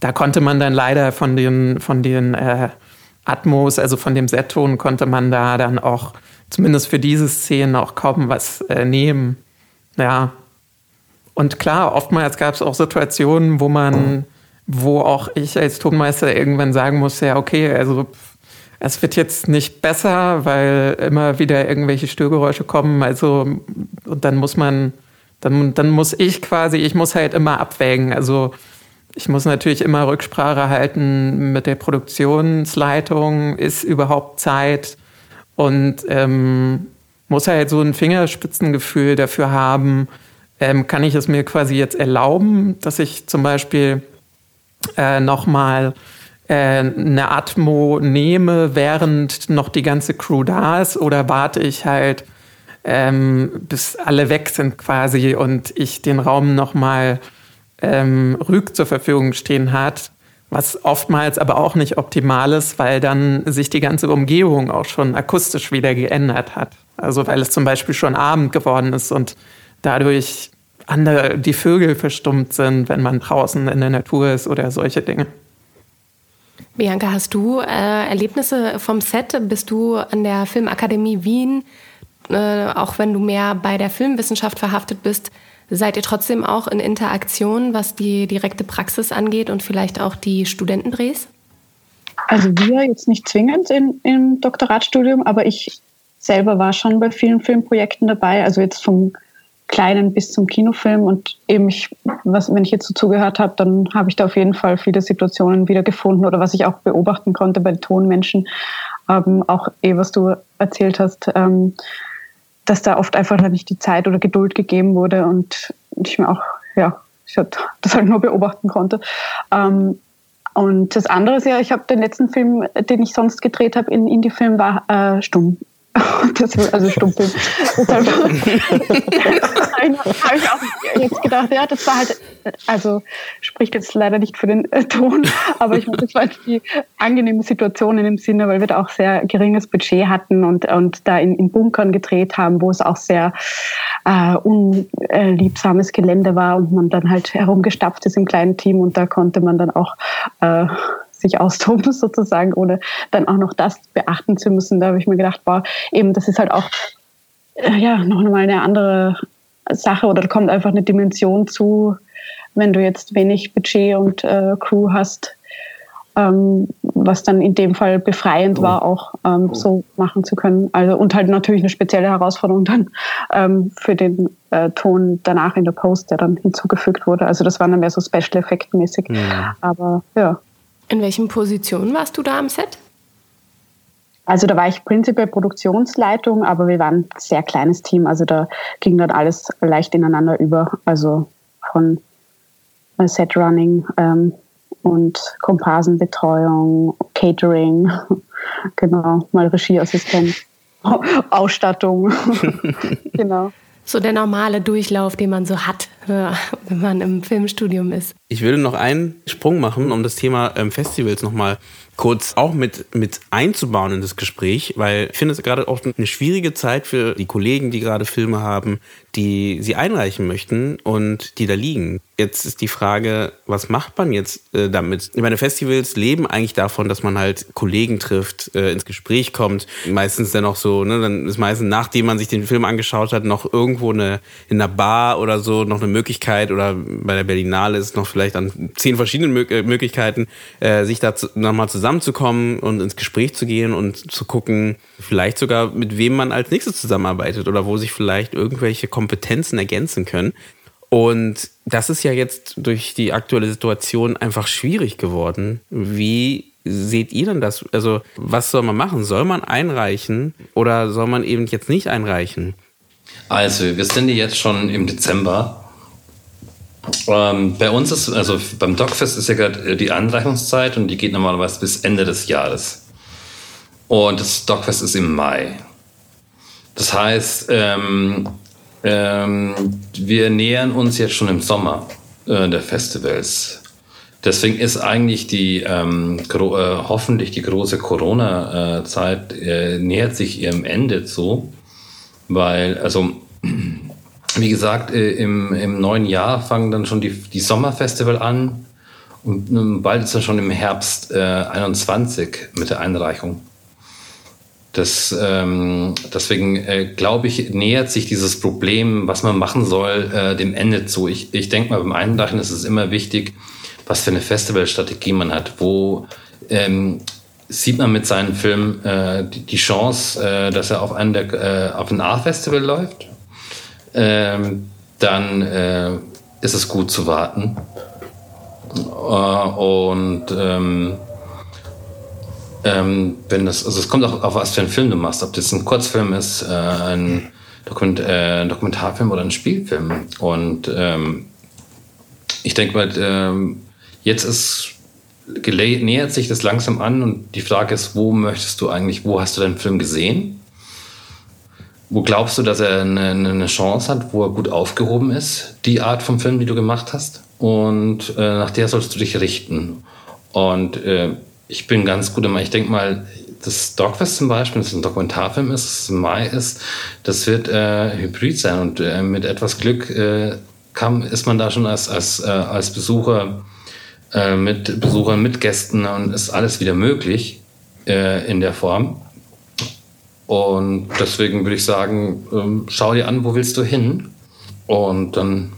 Speaker 6: da konnte man dann leider von den, von den äh, Atmos, also von dem Set-Ton, konnte man da dann auch zumindest für diese Szenen auch kaum was äh, nehmen. Ja. Und klar, oftmals gab es auch Situationen, wo man, wo auch ich als Tonmeister irgendwann sagen musste, ja, okay, also es wird jetzt nicht besser, weil immer wieder irgendwelche Störgeräusche kommen. Also, und dann muss man, dann, dann muss ich quasi, ich muss halt immer abwägen. Also, ich muss natürlich immer Rücksprache halten mit der Produktionsleitung. Ist überhaupt Zeit? Und ähm, muss halt so ein Fingerspitzengefühl dafür haben, ähm, kann ich es mir quasi jetzt erlauben, dass ich zum Beispiel äh, nochmal äh, eine Atmo nehme, während noch die ganze Crew da ist, oder warte ich halt, ähm, bis alle weg sind quasi und ich den Raum nochmal ähm, Rüg zur Verfügung stehen hat, was oftmals aber auch nicht optimal ist, weil dann sich die ganze Umgebung auch schon akustisch wieder geändert hat. Also weil es zum Beispiel schon Abend geworden ist und dadurch andere, die Vögel verstummt sind, wenn man draußen in der Natur ist oder solche Dinge.
Speaker 2: Bianca, hast du äh, Erlebnisse vom Set? Bist du an der Filmakademie Wien, äh, auch wenn du mehr bei der Filmwissenschaft verhaftet bist, seid ihr trotzdem auch in Interaktion, was die direkte Praxis angeht und vielleicht auch die Studentendrehs?
Speaker 3: Also wir jetzt nicht zwingend in, im Doktoratstudium, aber ich selber war schon bei vielen Filmprojekten dabei, also jetzt vom kleinen bis zum Kinofilm und eben ich, was, wenn ich jetzt so zugehört habe, dann habe ich da auf jeden Fall viele Situationen wiedergefunden oder was ich auch beobachten konnte bei Tonmenschen, ähm, auch eh, was du erzählt hast, ähm, dass da oft einfach nicht die Zeit oder Geduld gegeben wurde und ich mir auch, ja, ich das halt nur beobachten konnte. Ähm, und das andere ist ja, ich habe den letzten Film, den ich sonst gedreht habe in Indie-Film, war äh, Stumm. Das, also Stummfilm. Deshalb habe ich auch jetzt gedacht, ja, das war halt, also spricht jetzt leider nicht für den äh, Ton, aber ich meine, das war halt die angenehme Situation in dem Sinne, weil wir da auch sehr geringes Budget hatten und, und da in, in Bunkern gedreht haben, wo es auch sehr äh, unliebsames Gelände war und man dann halt herumgestapft ist im kleinen Team und da konnte man dann auch äh, sich austoben sozusagen, ohne dann auch noch das beachten zu müssen. Da habe ich mir gedacht, boah, eben, das ist halt auch äh, ja noch mal eine andere Sache oder da kommt einfach eine Dimension zu, wenn du jetzt wenig Budget und äh, Crew hast, ähm, was dann in dem Fall befreiend oh. war, auch ähm, oh. so machen zu können. Also und halt natürlich eine spezielle Herausforderung dann ähm, für den äh, Ton danach in der Post, der dann hinzugefügt wurde. Also das war dann mehr so Special Effect mäßig. Ja. Aber ja.
Speaker 2: In welchen Positionen warst du da am Set?
Speaker 3: Also da war ich prinzipiell Produktionsleitung, aber wir waren ein sehr kleines Team. Also da ging dann alles leicht ineinander über. Also von äh, Set-Running ähm, und Komparsenbetreuung, Catering, genau, mal Regieassistent, Ausstattung,
Speaker 2: genau. So der normale Durchlauf, den man so hat, wenn man im Filmstudium ist.
Speaker 1: Ich würde noch einen Sprung machen, um das Thema ähm, Festivals nochmal kurz auch mit, mit einzubauen in das Gespräch, weil ich finde es gerade auch eine schwierige Zeit für die Kollegen, die gerade Filme haben, die sie einreichen möchten und die da liegen. Jetzt ist die Frage, was macht man jetzt äh, damit? Ich meine, Festivals leben eigentlich davon, dass man halt Kollegen trifft, äh, ins Gespräch kommt. Meistens dann auch so, ne, dann ist meistens, nachdem man sich den Film angeschaut hat, noch irgendwo eine, in einer Bar oder so noch eine Möglichkeit oder bei der Berlinale ist noch vielleicht an zehn verschiedenen Mö äh, Möglichkeiten, äh, sich da nochmal zusammenzukommen und ins Gespräch zu gehen und zu gucken, vielleicht sogar mit wem man als nächstes zusammenarbeitet oder wo sich vielleicht irgendwelche Kompetenzen ergänzen können. Und das ist ja jetzt durch die aktuelle Situation einfach schwierig geworden. Wie seht ihr denn das? Also, was soll man machen? Soll man einreichen oder soll man eben jetzt nicht einreichen?
Speaker 4: Also, wir sind jetzt schon im Dezember. Ähm, bei uns ist, also beim Dogfest ist ja gerade die Anreichungszeit und die geht normalerweise bis Ende des Jahres. Und das Dogfest ist im Mai. Das heißt, ähm, ähm, wir nähern uns jetzt schon im Sommer äh, der Festivals. Deswegen ist eigentlich die ähm, äh, hoffentlich die große Corona-Zeit äh, nähert sich ihrem Ende zu, weil also wie gesagt äh, im, im neuen Jahr fangen dann schon die, die Sommerfestival an und ähm, bald ist er schon im Herbst äh, 21 mit der Einreichung. Das, ähm, deswegen äh, glaube ich, nähert sich dieses Problem, was man machen soll, äh, dem Ende zu. Ich, ich denke mal, beim Einreichen ist es immer wichtig, was für eine Festivalstrategie man hat. Wo ähm, sieht man mit seinem Film äh, die, die, Chance, äh, dass er auf, einen der, äh, auf ein A-Festival läuft? Ähm, dann äh, ist es gut zu warten. Äh, und ähm, ähm, wenn das, also es kommt auch auf was für einen Film du machst, ob das ein Kurzfilm ist, äh, ein, Dokument, äh, Dokumentarfilm oder ein Spielfilm. Und ähm, ich denke mal, ähm, jetzt ist nähert sich das langsam an und die Frage ist, wo möchtest du eigentlich, wo hast du deinen Film gesehen? Wo glaubst du, dass er eine, eine Chance hat, wo er gut aufgehoben ist, die Art von Film, die du gemacht hast? Und äh, nach der sollst du dich richten. Und äh, ich bin ganz gut immer, ich denke mal, das Dogfest zum Beispiel, das ein Dokumentarfilm ist, das im Mai ist, das wird äh, hybrid sein und äh, mit etwas Glück äh, kann, ist man da schon als, als, äh, als Besucher äh, mit Besuchern, mit Gästen und ist alles wieder möglich äh, in der Form. Und deswegen würde ich sagen, ähm, schau dir an, wo willst du hin? Und dann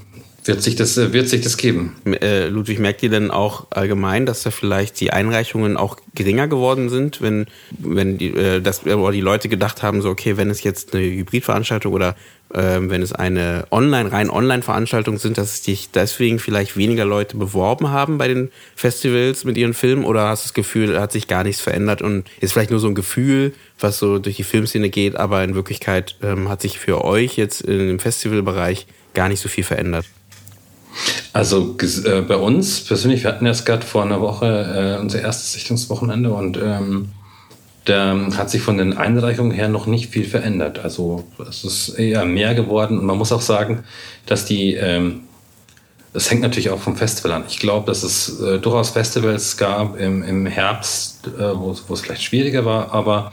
Speaker 4: wird sich das, äh, wird sich das geben.
Speaker 1: Äh, Ludwig, merkt ihr denn auch allgemein, dass da vielleicht die Einreichungen auch geringer geworden sind, wenn, wenn die, äh, das, äh, die Leute gedacht haben, so, okay, wenn es jetzt eine Hybridveranstaltung oder äh, wenn es eine online, rein Online-Veranstaltung sind, dass sich deswegen vielleicht weniger Leute beworben haben bei den Festivals mit ihren Filmen oder hast du das Gefühl, hat sich gar nichts verändert und ist vielleicht nur so ein Gefühl, was so durch die Filmszene geht, aber in Wirklichkeit ähm, hat sich für euch jetzt im Festivalbereich gar nicht so viel verändert?
Speaker 4: Also äh, bei uns persönlich, wir hatten erst gerade vor einer Woche äh, unser erstes Sichtungswochenende und ähm, da hat sich von den Einreichungen her noch nicht viel verändert. Also es ist eher mehr geworden und man muss auch sagen, dass die, ähm, das hängt natürlich auch vom Festival an. Ich glaube, dass es äh, durchaus Festivals gab im, im Herbst, äh, wo es vielleicht schwieriger war, aber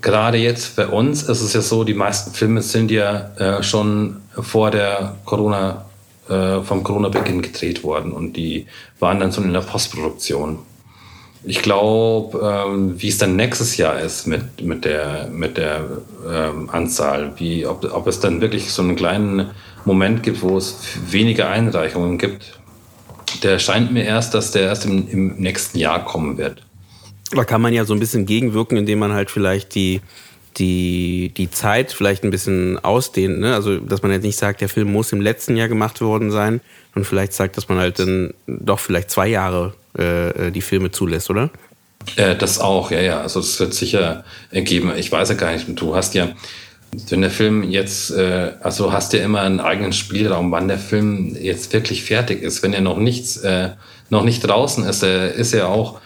Speaker 4: gerade jetzt bei uns ist es ja so, die meisten Filme sind ja äh, schon vor der Corona- äh, vom Corona-Beginn gedreht worden und die waren dann so in der Postproduktion. Ich glaube, ähm, wie es dann nächstes Jahr ist mit, mit der, mit der ähm, Anzahl, wie, ob, ob es dann wirklich so einen kleinen Moment gibt, wo es weniger Einreichungen gibt, der scheint mir erst, dass der erst im, im nächsten Jahr kommen wird.
Speaker 1: Da kann man ja so ein bisschen gegenwirken, indem man halt vielleicht die die, die Zeit vielleicht ein bisschen ausdehnt. Ne? Also, dass man jetzt nicht sagt, der Film muss im letzten Jahr gemacht worden sein und vielleicht sagt, dass man halt dann doch vielleicht zwei Jahre äh, äh die Filme zulässt, oder?
Speaker 4: Äh, das auch, ja, ja. Also, das wird sicher ergeben. Ich weiß ja gar nicht, du hast ja, wenn der Film jetzt, äh, also hast du ja immer einen eigenen Spielraum, wann der Film jetzt wirklich fertig ist. Wenn er noch nichts, äh, noch nicht draußen ist, äh, ist er auch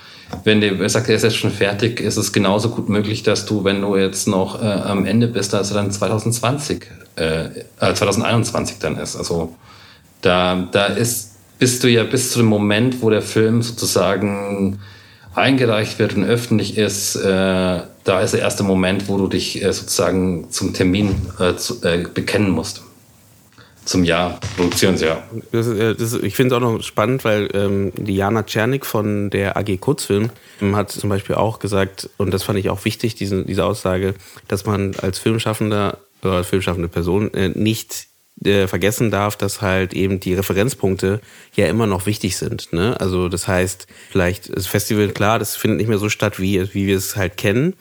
Speaker 4: wenn der sagt, er ist jetzt schon fertig, ist es genauso gut möglich, dass du, wenn du jetzt noch äh, am Ende bist, dass er dann 2020, äh, 2021 dann ist. Also da, da ist, bist du ja bis zu dem Moment, wo der Film sozusagen eingereicht wird und öffentlich ist, äh, da ist der erste Moment, wo du dich äh, sozusagen zum Termin äh, zu, äh, bekennen musst zum Jahr, Produktionsjahr.
Speaker 1: Das, äh, das, ich finde es auch noch spannend, weil ähm, Diana Czernik von der AG Kurzfilm hat zum Beispiel auch gesagt, und das fand ich auch wichtig, diese, diese Aussage, dass man als Filmschaffender oder als filmschaffende Person äh, nicht äh, vergessen darf, dass halt eben die Referenzpunkte ja immer noch wichtig sind. Ne? Also das heißt, vielleicht das Festival, klar, das findet nicht mehr so statt, wie, wie wir es halt kennen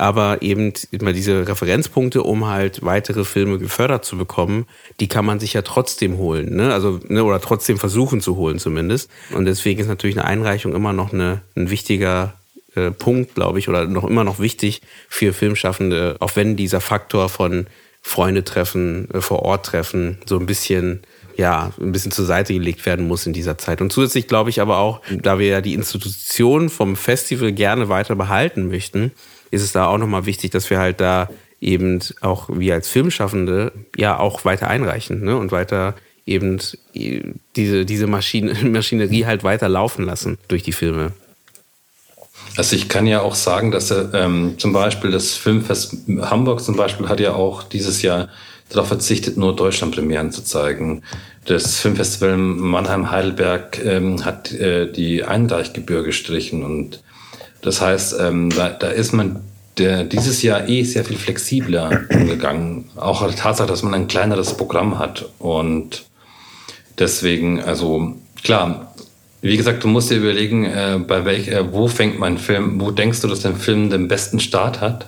Speaker 1: aber eben immer diese Referenzpunkte, um halt weitere Filme gefördert zu bekommen, die kann man sich ja trotzdem holen, ne? Also ne, oder trotzdem versuchen zu holen zumindest. Und deswegen ist natürlich eine Einreichung immer noch eine, ein wichtiger äh, Punkt, glaube ich, oder noch immer noch wichtig für Filmschaffende, auch wenn dieser Faktor von Freunde treffen, äh, vor Ort treffen, so ein bisschen ja, ein bisschen zur Seite gelegt werden muss in dieser Zeit. Und zusätzlich glaube ich aber auch, da wir ja die Institution vom Festival gerne weiter behalten möchten, ist es da auch nochmal wichtig, dass wir halt da eben auch wir als Filmschaffende ja auch weiter einreichen ne? und weiter eben diese, diese Maschine, Maschinerie halt weiter laufen lassen durch die Filme.
Speaker 4: Also ich kann ja auch sagen, dass ähm, zum Beispiel das Filmfest Hamburg zum Beispiel hat ja auch dieses Jahr darauf verzichtet, nur Deutschlandpremieren zu zeigen. Das Filmfestival Mannheim-Heidelberg ähm, hat äh, die Einreichgebühr gestrichen und das heißt, ähm, da, da ist man der, dieses Jahr eh sehr viel flexibler umgegangen. Auch die Tatsache, dass man ein kleineres Programm hat und deswegen, also klar, wie gesagt, du musst dir überlegen, äh, bei welch, äh, wo fängt mein Film, wo denkst du, dass dein Film den besten Start hat?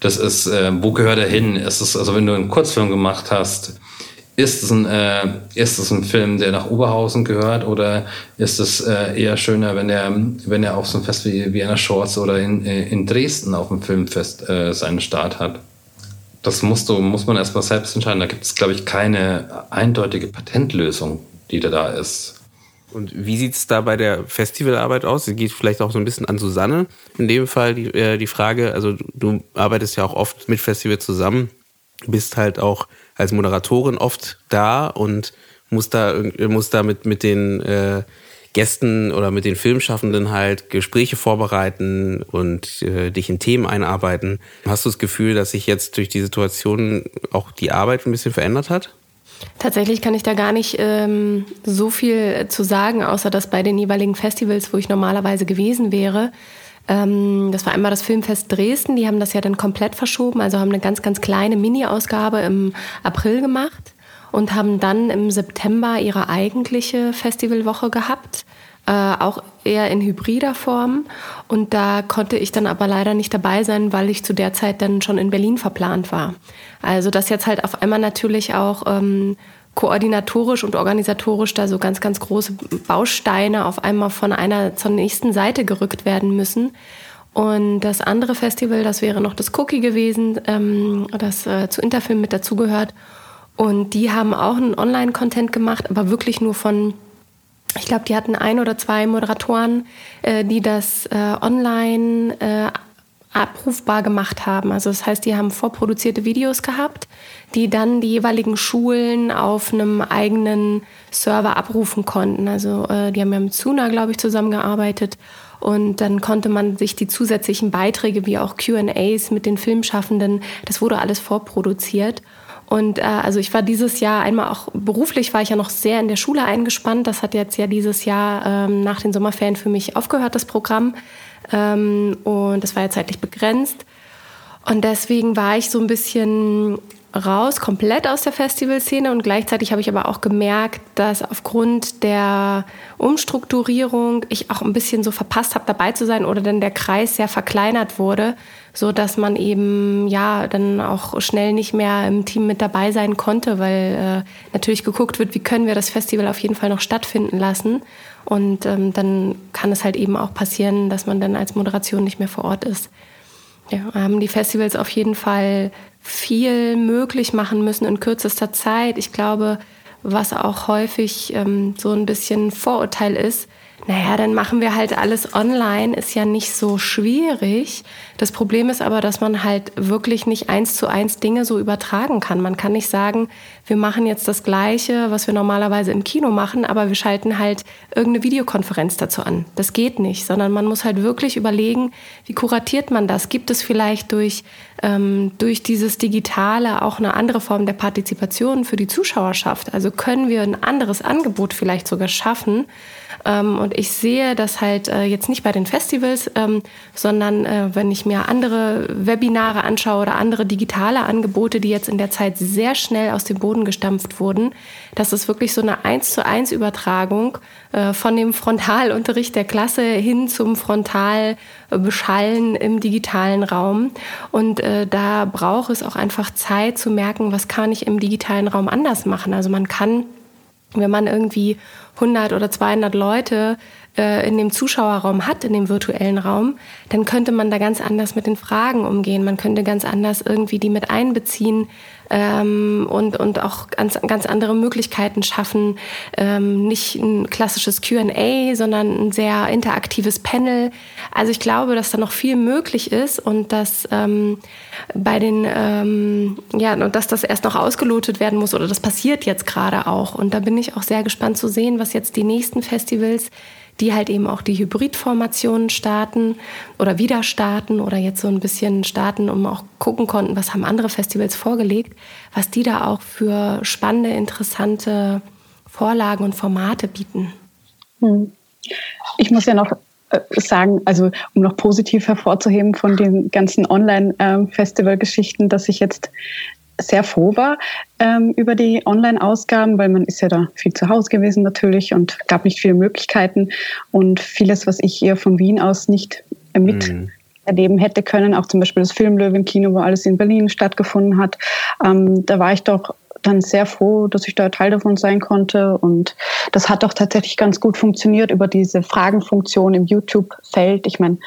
Speaker 4: Das ist, äh, wo gehört er hin? Ist es, also wenn du einen Kurzfilm gemacht hast, ist es ein, äh, ist es ein Film, der nach Oberhausen gehört oder ist es äh, eher schöner, wenn er, wenn er auf so einem Fest wie Vienna Shorts oder in, äh, in Dresden auf dem Filmfest äh, seinen Start hat? Das musst du, muss man erstmal selbst entscheiden. Da gibt es, glaube ich, keine eindeutige Patentlösung, die da, da ist.
Speaker 1: Und wie sieht es da bei der Festivalarbeit aus? Sie geht vielleicht auch so ein bisschen an Susanne. In dem Fall die, äh, die Frage, also du arbeitest ja auch oft mit Festival zusammen, bist halt auch als Moderatorin oft da und musst da, musst da mit, mit den äh, Gästen oder mit den Filmschaffenden halt Gespräche vorbereiten und äh, dich in Themen einarbeiten. Hast du das Gefühl, dass sich jetzt durch die Situation auch die Arbeit ein bisschen verändert hat?
Speaker 2: Tatsächlich kann ich da gar nicht ähm, so viel zu sagen, außer dass bei den jeweiligen Festivals, wo ich normalerweise gewesen wäre, ähm, das war einmal das Filmfest Dresden, die haben das ja dann komplett verschoben, also haben eine ganz, ganz kleine Mini-Ausgabe im April gemacht und haben dann im September ihre eigentliche Festivalwoche gehabt. Äh, auch eher in hybrider Form. Und da konnte ich dann aber leider nicht dabei sein, weil ich zu der Zeit dann schon in Berlin verplant war. Also dass jetzt halt auf einmal natürlich auch ähm, koordinatorisch und organisatorisch da so ganz, ganz große Bausteine auf einmal von einer zur nächsten Seite gerückt werden müssen. Und das andere Festival, das wäre noch das Cookie gewesen, ähm, das äh, zu Interfilm mit dazugehört. Und die haben auch einen Online-Content gemacht, aber wirklich nur von ich glaube, die hatten ein oder zwei Moderatoren, äh, die das äh, online äh, abrufbar gemacht haben. Also das heißt, die haben vorproduzierte Videos gehabt, die dann die jeweiligen Schulen auf einem eigenen Server abrufen konnten. Also äh, die haben ja mit Suna, glaube ich, zusammengearbeitet. Und dann konnte man sich die zusätzlichen Beiträge wie auch QAs mit den Filmschaffenden, das wurde alles vorproduziert. Und äh, also ich war dieses Jahr einmal auch beruflich war ich ja noch sehr in der Schule eingespannt. Das hat jetzt ja dieses Jahr ähm, nach den Sommerferien für mich aufgehört, das Programm. Ähm, und das war ja zeitlich begrenzt. Und deswegen war ich so ein bisschen raus, komplett aus der Festivalszene und gleichzeitig habe ich aber auch gemerkt, dass aufgrund der Umstrukturierung ich auch ein bisschen so verpasst habe, dabei zu sein oder dann der Kreis sehr verkleinert wurde, so dass man eben ja dann auch schnell nicht mehr im Team mit dabei sein konnte, weil äh, natürlich geguckt wird, wie können wir das Festival auf jeden Fall noch stattfinden lassen. Und ähm, dann kann es halt eben auch passieren, dass man dann als Moderation nicht mehr vor Ort ist. Ja, haben die Festivals auf jeden Fall viel möglich machen müssen in kürzester Zeit. Ich glaube, was auch häufig ähm, so ein bisschen Vorurteil ist, naja, dann machen wir halt alles online, ist ja nicht so schwierig. Das Problem ist aber, dass man halt wirklich nicht eins zu eins Dinge so übertragen kann. Man kann nicht sagen, wir machen jetzt das Gleiche, was wir normalerweise im Kino machen, aber wir schalten halt irgendeine Videokonferenz dazu an. Das geht nicht, sondern man muss halt wirklich überlegen, wie kuratiert man das? Gibt es vielleicht durch, ähm, durch dieses Digitale auch eine andere Form der Partizipation für die Zuschauerschaft? Also können wir ein anderes Angebot vielleicht sogar schaffen? Ähm, und ich sehe das halt äh, jetzt nicht bei den Festivals, ähm, sondern äh, wenn ich mir andere Webinare anschaue oder andere digitale Angebote, die jetzt in der Zeit sehr schnell aus dem Boden gestampft wurden, das ist wirklich so eine eins zu eins Übertragung äh, von dem Frontalunterricht der Klasse hin zum Frontalbeschallen im digitalen Raum. Und äh, da braucht es auch einfach Zeit zu merken, was kann ich im digitalen Raum anders machen. Also man kann wenn man irgendwie 100 oder 200 Leute äh, in dem Zuschauerraum hat, in dem virtuellen Raum, dann könnte man da ganz anders mit den Fragen umgehen. Man könnte ganz anders irgendwie die mit einbeziehen ähm, und, und auch ganz, ganz andere Möglichkeiten schaffen. Ähm, nicht ein klassisches QA, sondern ein sehr interaktives Panel. Also ich glaube, dass da noch viel möglich ist und dass ähm, bei den, ähm, ja, und dass das erst noch ausgelotet werden muss oder das passiert jetzt gerade auch. Und da bin ich auch sehr gespannt zu sehen, was jetzt die nächsten Festivals die halt eben auch die Hybridformationen starten oder wieder starten oder jetzt so ein bisschen starten, um auch gucken konnten, was haben andere Festivals vorgelegt, was die da auch für spannende, interessante Vorlagen und Formate bieten. Hm.
Speaker 3: Ich muss ja noch äh, sagen, also um noch positiv hervorzuheben von den ganzen Online-Festival-Geschichten, dass ich jetzt sehr froh war ähm, über die Online-Ausgaben, weil man ist ja da viel zu Hause gewesen natürlich und gab nicht viele Möglichkeiten und vieles, was ich eher von Wien aus nicht äh, mit mm. erleben hätte können, auch zum Beispiel das Filmlöwen-Kino, wo alles in Berlin stattgefunden hat, ähm, da war ich doch dann sehr froh, dass ich da Teil davon sein konnte. Und das hat auch tatsächlich ganz gut funktioniert über diese Fragenfunktion im YouTube-Feld. Ich meine,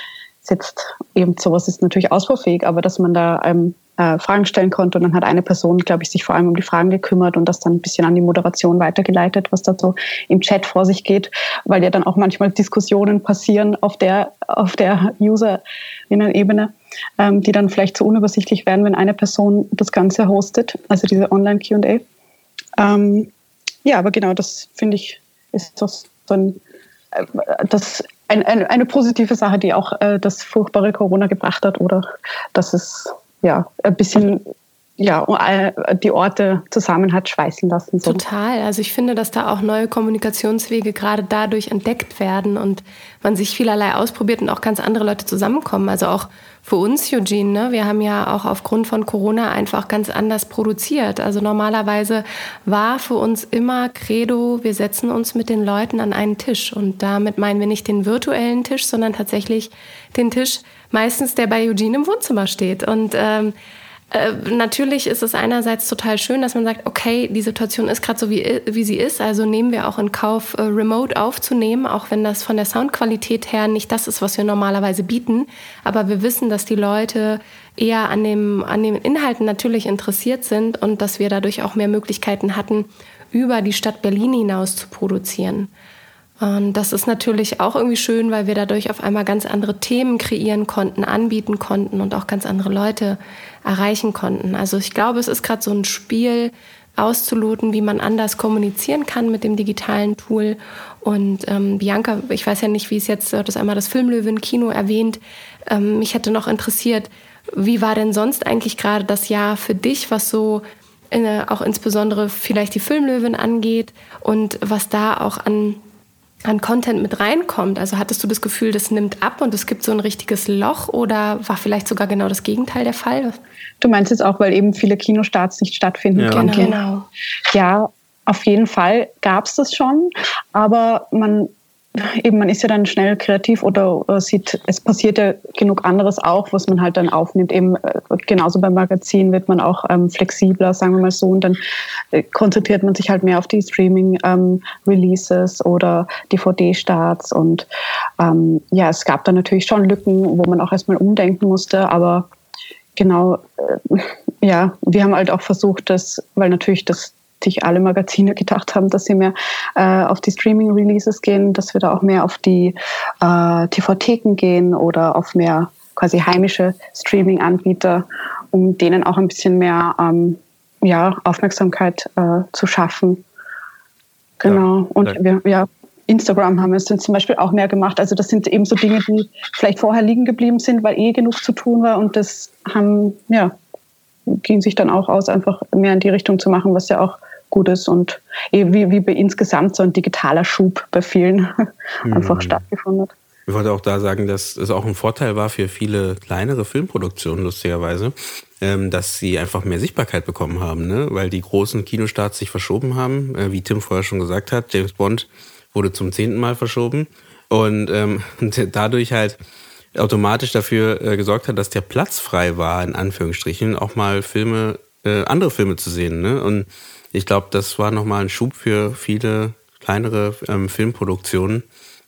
Speaker 3: jetzt eben sowas ist natürlich ausbaufähig, aber dass man da ähm, äh, Fragen stellen konnte. Und dann hat eine Person, glaube ich, sich vor allem um die Fragen gekümmert und das dann ein bisschen an die Moderation weitergeleitet, was da so im Chat vor sich geht, weil ja dann auch manchmal Diskussionen passieren auf der, auf der User-Ebene, ähm, die dann vielleicht zu unübersichtlich werden, wenn eine Person das Ganze hostet, also diese Online-QA. Ähm, ja, aber genau, das finde ich, ist doch so äh, das ein, ein, eine positive Sache, die auch äh, das furchtbare Corona gebracht hat oder dass es ja, ein bisschen ja, die Orte zusammen hat schweißen lassen.
Speaker 2: So. Total. Also ich finde, dass da auch neue Kommunikationswege gerade dadurch entdeckt werden und man sich vielerlei ausprobiert und auch ganz andere Leute zusammenkommen. Also auch für uns, Eugene, ne? wir haben ja auch aufgrund von Corona einfach ganz anders produziert. Also normalerweise war für uns immer Credo, wir setzen uns mit den Leuten an einen Tisch. Und damit meinen wir nicht den virtuellen Tisch, sondern tatsächlich den Tisch, meistens der bei Eugene im Wohnzimmer steht. Und ähm, äh, natürlich ist es einerseits total schön, dass man sagt, okay, die Situation ist gerade so, wie, wie sie ist, also nehmen wir auch in Kauf, äh, remote aufzunehmen, auch wenn das von der Soundqualität her nicht das ist, was wir normalerweise bieten. Aber wir wissen, dass die Leute eher an, dem, an den Inhalten natürlich interessiert sind und dass wir dadurch auch mehr Möglichkeiten hatten, über die Stadt Berlin hinaus zu produzieren. Und das ist natürlich auch irgendwie schön, weil wir dadurch auf einmal ganz andere Themen kreieren konnten, anbieten konnten und auch ganz andere Leute erreichen konnten. Also ich glaube, es ist gerade so ein Spiel auszuloten, wie man anders kommunizieren kann mit dem digitalen Tool. Und ähm, Bianca, ich weiß ja nicht, wie es jetzt, das einmal das Filmlöwen-Kino erwähnt. Ähm, mich hätte noch interessiert, wie war denn sonst eigentlich gerade das Jahr für dich, was so äh, auch insbesondere vielleicht die Filmlöwen angeht und was da auch an an Content mit reinkommt? Also hattest du das Gefühl, das nimmt ab und es gibt so ein richtiges Loch oder war vielleicht sogar genau das Gegenteil der Fall?
Speaker 3: Du meinst jetzt auch, weil eben viele Kinostarts nicht stattfinden ja.
Speaker 2: Genau. genau.
Speaker 3: Ja, auf jeden Fall gab es das schon, aber man eben, man ist ja dann schnell kreativ oder, oder, sieht, es passiert ja genug anderes auch, was man halt dann aufnimmt. Eben äh, genauso beim Magazin wird man auch ähm, flexibler, sagen wir mal so, und dann äh, konzentriert man sich halt mehr auf die Streaming-Releases ähm, oder DVD-Starts. Und ähm, ja, es gab da natürlich schon Lücken, wo man auch erstmal umdenken musste, aber genau, äh, ja, wir haben halt auch versucht, dass, weil natürlich das sich alle Magazine gedacht haben, dass sie mehr äh, auf die Streaming-Releases gehen, dass wir da auch mehr auf die äh, TV-Theken gehen oder auf mehr quasi heimische Streaming-Anbieter, um denen auch ein bisschen mehr ähm, ja, Aufmerksamkeit äh, zu schaffen. Genau. Ja, Und wir, ja, Instagram haben wir es dann zum Beispiel auch mehr gemacht. Also das sind eben so Dinge, die vielleicht vorher liegen geblieben sind, weil eh genug zu tun war und das haben, ja, ging sich dann auch aus, einfach mehr in die Richtung zu machen, was ja auch Gutes und wie, wie bei insgesamt so ein digitaler Schub bei vielen einfach mhm. stattgefunden hat.
Speaker 1: Ich wollte auch da sagen, dass es auch ein Vorteil war für viele kleinere Filmproduktionen, lustigerweise, ähm, dass sie einfach mehr Sichtbarkeit bekommen haben, ne? weil die großen Kinostarts sich verschoben haben. Äh, wie Tim vorher schon gesagt hat, James Bond wurde zum zehnten Mal verschoben und, ähm, dadurch halt automatisch dafür äh, gesorgt hat, dass der Platz frei war, in Anführungsstrichen, auch mal Filme, äh, andere Filme zu sehen. Ne? Und ich glaube, das war nochmal ein Schub für viele kleinere ähm, Filmproduktionen,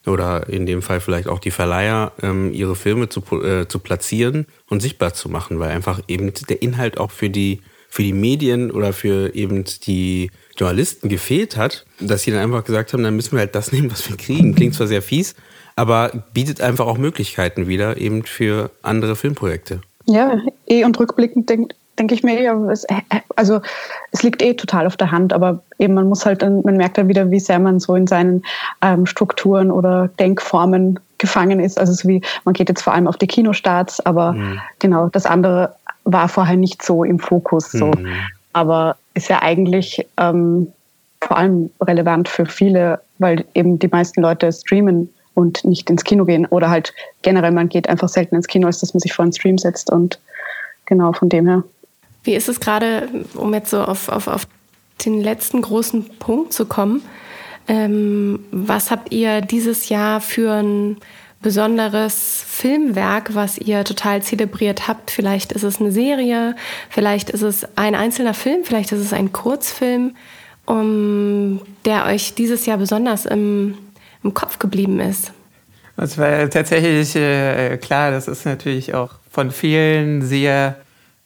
Speaker 1: oder in dem Fall vielleicht auch die Verleiher, ähm, ihre Filme zu, äh, zu platzieren und sichtbar zu machen, weil einfach eben der Inhalt auch für die, für die Medien oder für eben die Journalisten gefehlt hat, dass sie dann einfach gesagt haben, dann müssen wir halt das nehmen, was wir kriegen. Klingt zwar sehr fies, aber bietet einfach auch Möglichkeiten wieder eben für andere Filmprojekte.
Speaker 3: Ja, eh und rückblickend denkt denke ich mir, ja, es, äh, also es liegt eh total auf der Hand, aber eben man muss halt, dann, man merkt dann wieder, wie sehr man so in seinen ähm, Strukturen oder Denkformen gefangen ist. Also so wie, man geht jetzt vor allem auf die Kinostarts, aber mhm. genau, das andere war vorher nicht so im Fokus. So. Mhm. Aber ist ja eigentlich ähm, vor allem relevant für viele, weil eben die meisten Leute streamen und nicht ins Kino gehen. Oder halt generell, man geht einfach selten ins Kino, als dass man sich vor einen Stream setzt. Und genau von dem her.
Speaker 2: Wie ist es gerade, um jetzt so auf, auf, auf den letzten großen Punkt zu kommen? Ähm, was habt ihr dieses Jahr für ein besonderes Filmwerk, was ihr total zelebriert habt? Vielleicht ist es eine Serie, vielleicht ist es ein einzelner Film, vielleicht ist es ein Kurzfilm, um, der euch dieses Jahr besonders im, im Kopf geblieben ist.
Speaker 6: Es war tatsächlich äh, klar, das ist natürlich auch von vielen sehr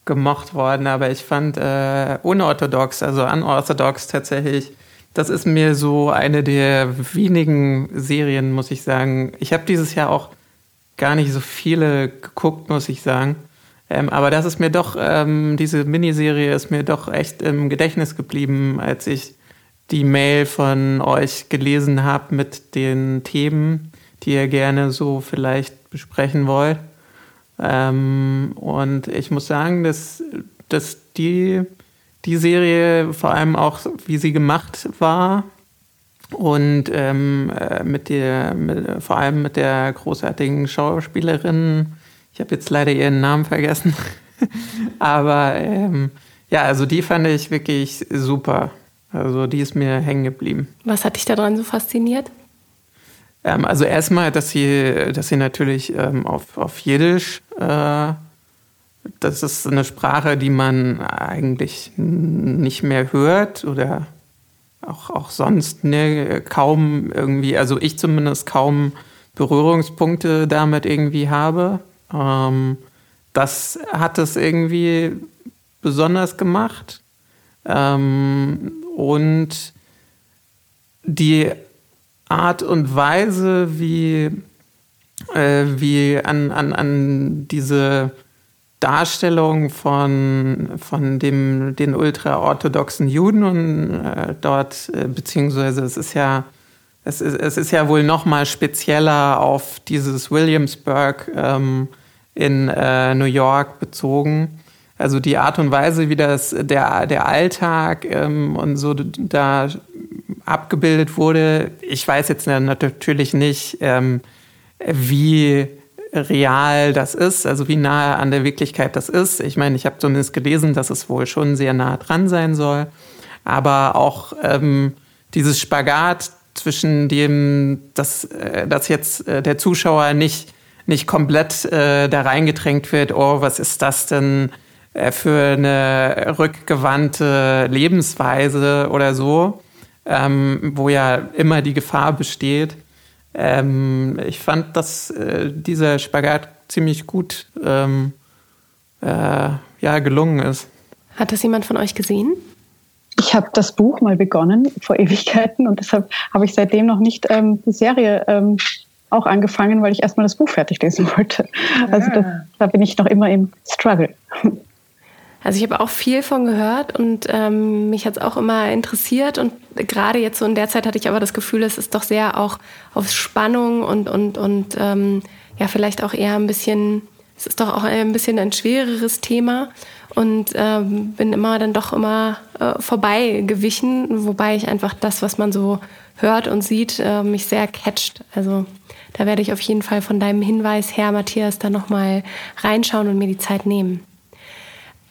Speaker 6: gemocht worden, aber ich fand äh, unorthodox, also unorthodox tatsächlich, das ist mir so eine der wenigen Serien, muss ich sagen. Ich habe dieses Jahr auch gar nicht so viele geguckt, muss ich sagen. Ähm, aber das ist mir doch, ähm, diese Miniserie ist mir doch echt im Gedächtnis geblieben, als ich die Mail von euch gelesen habe mit den Themen, die ihr gerne so vielleicht besprechen wollt. Ähm, und ich muss sagen, dass, dass die, die Serie vor allem auch, wie sie gemacht war und ähm, äh, mit der, mit, vor allem mit der großartigen Schauspielerin, ich habe jetzt leider ihren Namen vergessen, aber ähm, ja, also die fand ich wirklich super. Also die ist mir hängen geblieben.
Speaker 2: Was hat dich daran so fasziniert?
Speaker 6: Ähm, also erstmal, dass sie, dass sie natürlich ähm, auf, auf Jiddisch, äh, das ist eine Sprache, die man eigentlich nicht mehr hört oder auch, auch sonst ne, kaum irgendwie, also ich zumindest kaum Berührungspunkte damit irgendwie habe. Ähm, das hat es irgendwie besonders gemacht. Ähm, und die Art und Weise, wie, äh, wie an, an, an diese Darstellung von, von dem, den ultraorthodoxen Juden und äh, dort, äh, beziehungsweise es ist ja, es ist, es ist ja wohl noch mal spezieller auf dieses Williamsburg ähm, in äh, New York bezogen. Also die Art und Weise, wie das der, der Alltag ähm, und so da abgebildet wurde. Ich weiß jetzt natürlich nicht, ähm, wie real das ist, also wie nahe an der Wirklichkeit das ist. Ich meine, ich habe zumindest gelesen, dass es wohl schon sehr nah dran sein soll. Aber auch ähm, dieses Spagat zwischen dem, dass, äh, dass jetzt äh, der Zuschauer nicht, nicht komplett äh, da reingedrängt wird, oh, was ist das denn für eine rückgewandte Lebensweise oder so, ähm, wo ja immer die Gefahr besteht. Ähm, ich fand, dass äh, dieser Spagat ziemlich gut ähm, äh, ja, gelungen ist.
Speaker 2: Hat das jemand von euch gesehen?
Speaker 3: Ich habe das Buch mal begonnen vor Ewigkeiten und deshalb habe ich seitdem noch nicht ähm, die Serie ähm, auch angefangen, weil ich erstmal das Buch fertig lesen wollte. Also das, da bin ich noch immer im Struggle.
Speaker 2: Also ich habe auch viel von gehört und ähm, mich hat es auch immer interessiert und gerade jetzt so in der Zeit hatte ich aber das Gefühl, es ist doch sehr auch auf Spannung und und und ähm, ja vielleicht auch eher ein bisschen, es ist doch auch ein bisschen ein schwereres Thema und ähm, bin immer dann doch immer äh, vorbei gewichen, wobei ich einfach das, was man so hört und sieht, äh, mich sehr catcht. Also da werde ich auf jeden Fall von deinem Hinweis her, Matthias, da nochmal reinschauen und mir die Zeit nehmen.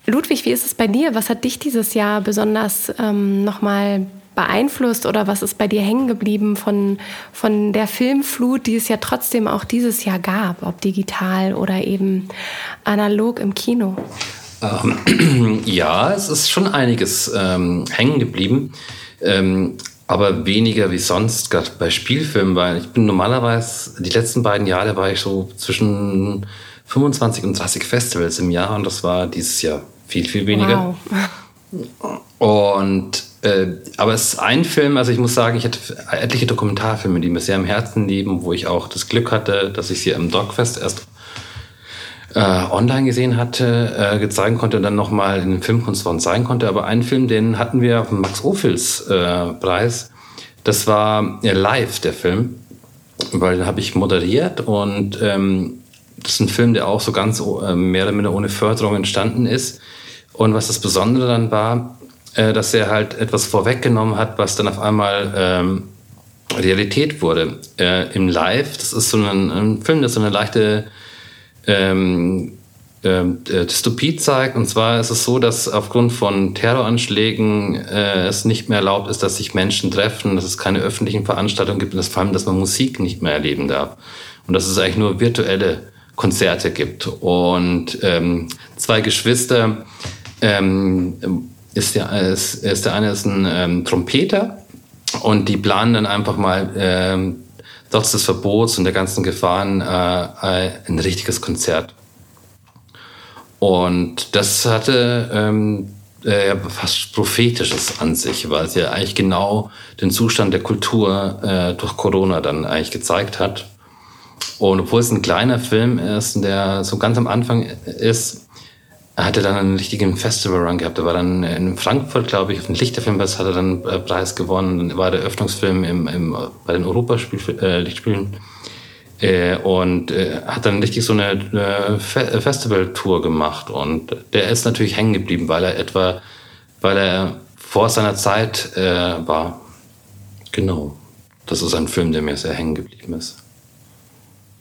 Speaker 2: Ludwig, wie ist es bei dir? Was hat dich dieses Jahr besonders ähm, nochmal beeinflusst oder was ist bei dir hängen geblieben von, von der Filmflut, die es ja trotzdem auch dieses Jahr gab, ob digital oder eben analog im Kino?
Speaker 4: Ähm, ja, es ist schon einiges ähm, hängen geblieben. Ähm, aber weniger wie sonst, gerade bei Spielfilmen, weil ich bin normalerweise, die letzten beiden Jahre war ich so zwischen 25 und 30 Festivals im Jahr und das war dieses Jahr viel, viel weniger. Wow. Und äh, aber es ist ein Film, also ich muss sagen, ich hatte etliche Dokumentarfilme, die mir sehr am Herzen liegen, wo ich auch das Glück hatte, dass ich sie am Dogfest erst äh, online gesehen hatte, äh, gezeigt konnte und dann nochmal in den Filmkunstwochen zeigen konnte. Aber einen Film, den hatten wir auf dem Max Ophüls äh, Preis. Das war live, der Film, weil den habe ich moderiert und ähm, das ist ein Film, der auch so ganz äh, mehr oder minder ohne Förderung entstanden ist. Und was das Besondere dann war, äh, dass er halt etwas vorweggenommen hat, was dann auf einmal ähm, Realität wurde. Äh, Im Live, das ist so ein, ein Film, der so eine leichte ähm, ähm, äh, Dystopie zeigt. Und zwar ist es so, dass aufgrund von Terroranschlägen äh, es nicht mehr erlaubt ist, dass sich Menschen treffen, dass es keine öffentlichen Veranstaltungen gibt und dass vor allem, dass man Musik nicht mehr erleben darf. Und dass es eigentlich nur virtuelle Konzerte gibt. Und ähm, zwei Geschwister, ähm, ist, der, ist, ist der eine ist ein ähm, Trompeter und die planen dann einfach mal ähm, trotz des Verbots und der ganzen Gefahren äh, ein richtiges Konzert. Und das hatte ähm, äh, fast prophetisches an sich, weil es ja eigentlich genau den Zustand der Kultur äh, durch Corona dann eigentlich gezeigt hat. Und obwohl es ein kleiner Film ist, der so ganz am Anfang ist, er hatte dann einen richtigen Festival-Run gehabt. Er war dann in Frankfurt, glaube ich, auf dem Lichterfilmfest hat er dann äh, Preis gewonnen. Dann war der Öffnungsfilm im, im, bei den Europalichtspielen. Äh, äh, und äh, hat dann richtig so eine äh, Fe Festival-Tour gemacht. Und der ist natürlich hängen geblieben, weil er etwa, weil er vor seiner Zeit äh, war. Genau. Das ist ein Film, der mir sehr hängen geblieben ist.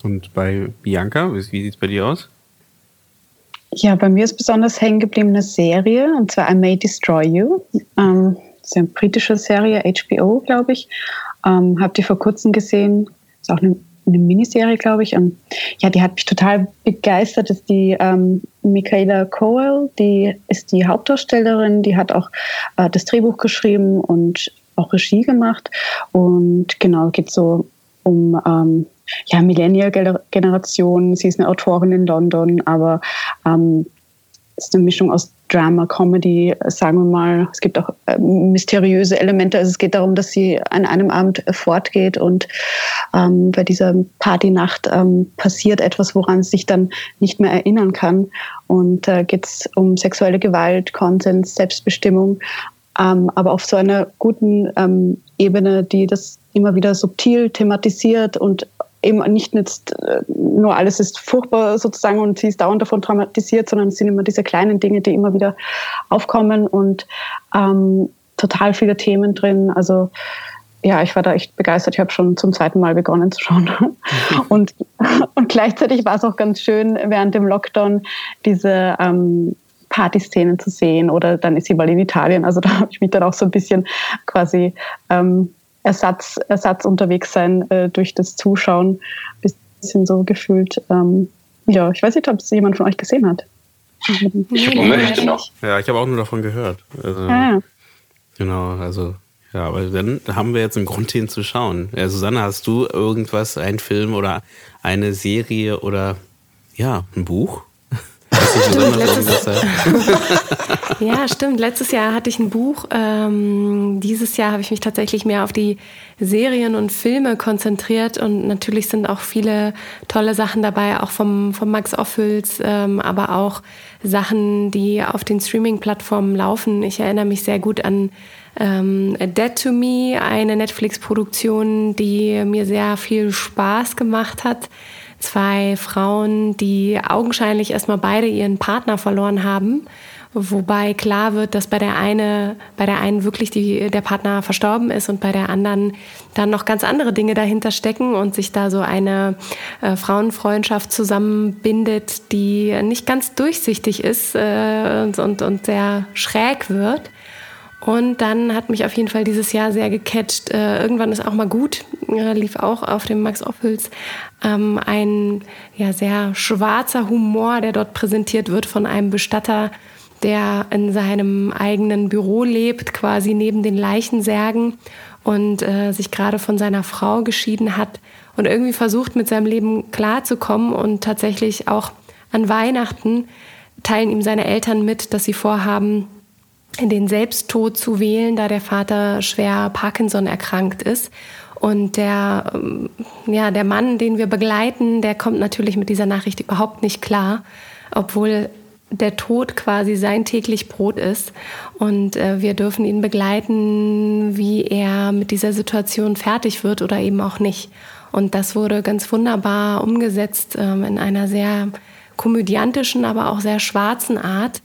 Speaker 1: Und bei Bianca, wie sieht es bei dir aus?
Speaker 3: Ja, bei mir ist besonders hängen geblieben eine Serie, und zwar I May Destroy You. Ähm, das ist eine britische Serie, HBO, glaube ich. Ähm, habt ihr vor kurzem gesehen? Ist auch eine, eine Miniserie, glaube ich. Und ja, die hat mich total begeistert. Das ist die ähm, Michaela Coel, die ist die Hauptdarstellerin, die hat auch äh, das Drehbuch geschrieben und auch Regie gemacht. Und genau, geht so um ähm, ja, Millennial-Generation. Sie ist eine Autorin in London, aber ähm, es ist eine Mischung aus Drama, Comedy, sagen wir mal. Es gibt auch äh, mysteriöse Elemente. Also es geht darum, dass sie an einem Abend fortgeht und ähm, bei dieser Partynacht ähm, passiert etwas, woran sie sich dann nicht mehr erinnern kann. Und da äh, geht es um sexuelle Gewalt, Konsens, Selbstbestimmung, ähm, aber auf so einer guten ähm, Ebene, die das immer wieder subtil thematisiert und eben nicht jetzt äh, nur alles ist furchtbar sozusagen und sie ist dauernd davon traumatisiert, sondern es sind immer diese kleinen Dinge, die immer wieder aufkommen und ähm, total viele Themen drin. Also ja, ich war da echt begeistert. Ich habe schon zum zweiten Mal begonnen zu schauen. und, und gleichzeitig war es auch ganz schön, während dem Lockdown diese ähm, Partyszenen zu sehen. Oder dann ist sie mal in Italien. Also da habe ich mich dann auch so ein bisschen quasi ähm, Ersatz, Ersatz unterwegs sein äh, durch das Zuschauen. Bisschen so gefühlt. Ähm, ja, ich weiß nicht, ob es jemand von euch gesehen hat.
Speaker 4: Ich möchte noch.
Speaker 1: Ja, ich habe auch nur davon gehört. Also, ah. Genau, also ja, aber dann haben wir jetzt einen Grund, hin zu schauen. Ja, Susanne, hast du irgendwas, einen Film oder eine Serie oder ja, ein Buch?
Speaker 2: Stimmt, letztes, ja, stimmt. Letztes Jahr hatte ich ein Buch. Ähm, dieses Jahr habe ich mich tatsächlich mehr auf die Serien und Filme konzentriert und natürlich sind auch viele tolle Sachen dabei, auch vom, vom Max Offels, ähm, aber auch Sachen, die auf den Streaming-Plattformen laufen. Ich erinnere mich sehr gut an ähm, Dead to Me, eine Netflix-Produktion, die mir sehr viel Spaß gemacht hat zwei Frauen, die augenscheinlich erstmal beide ihren Partner verloren haben. Wobei klar wird, dass bei der eine, bei der einen wirklich die, der Partner verstorben ist und bei der anderen dann noch ganz andere Dinge dahinter stecken und sich da so eine äh, Frauenfreundschaft zusammenbindet, die nicht ganz durchsichtig ist äh, und, und sehr schräg wird. Und dann hat mich auf jeden Fall dieses Jahr sehr gecatcht. Äh, irgendwann ist auch mal gut, äh, lief auch auf dem Max Ophüls ähm, ein ja, sehr schwarzer Humor, der dort präsentiert wird von einem Bestatter, der in seinem eigenen Büro lebt, quasi neben den Leichensärgen und äh, sich gerade von seiner Frau geschieden hat und irgendwie versucht, mit seinem Leben klarzukommen und tatsächlich auch an Weihnachten teilen ihm seine Eltern mit, dass sie vorhaben, den Selbsttod zu wählen, da der Vater schwer Parkinson erkrankt ist. Und der, ähm, ja, der Mann, den wir begleiten, der kommt natürlich mit dieser Nachricht überhaupt nicht klar, obwohl der Tod quasi sein täglich Brot ist. Und äh, wir dürfen ihn begleiten, wie er mit dieser Situation fertig wird oder eben auch nicht. Und das wurde ganz wunderbar umgesetzt ähm, in einer sehr komödiantischen, aber auch sehr schwarzen Art.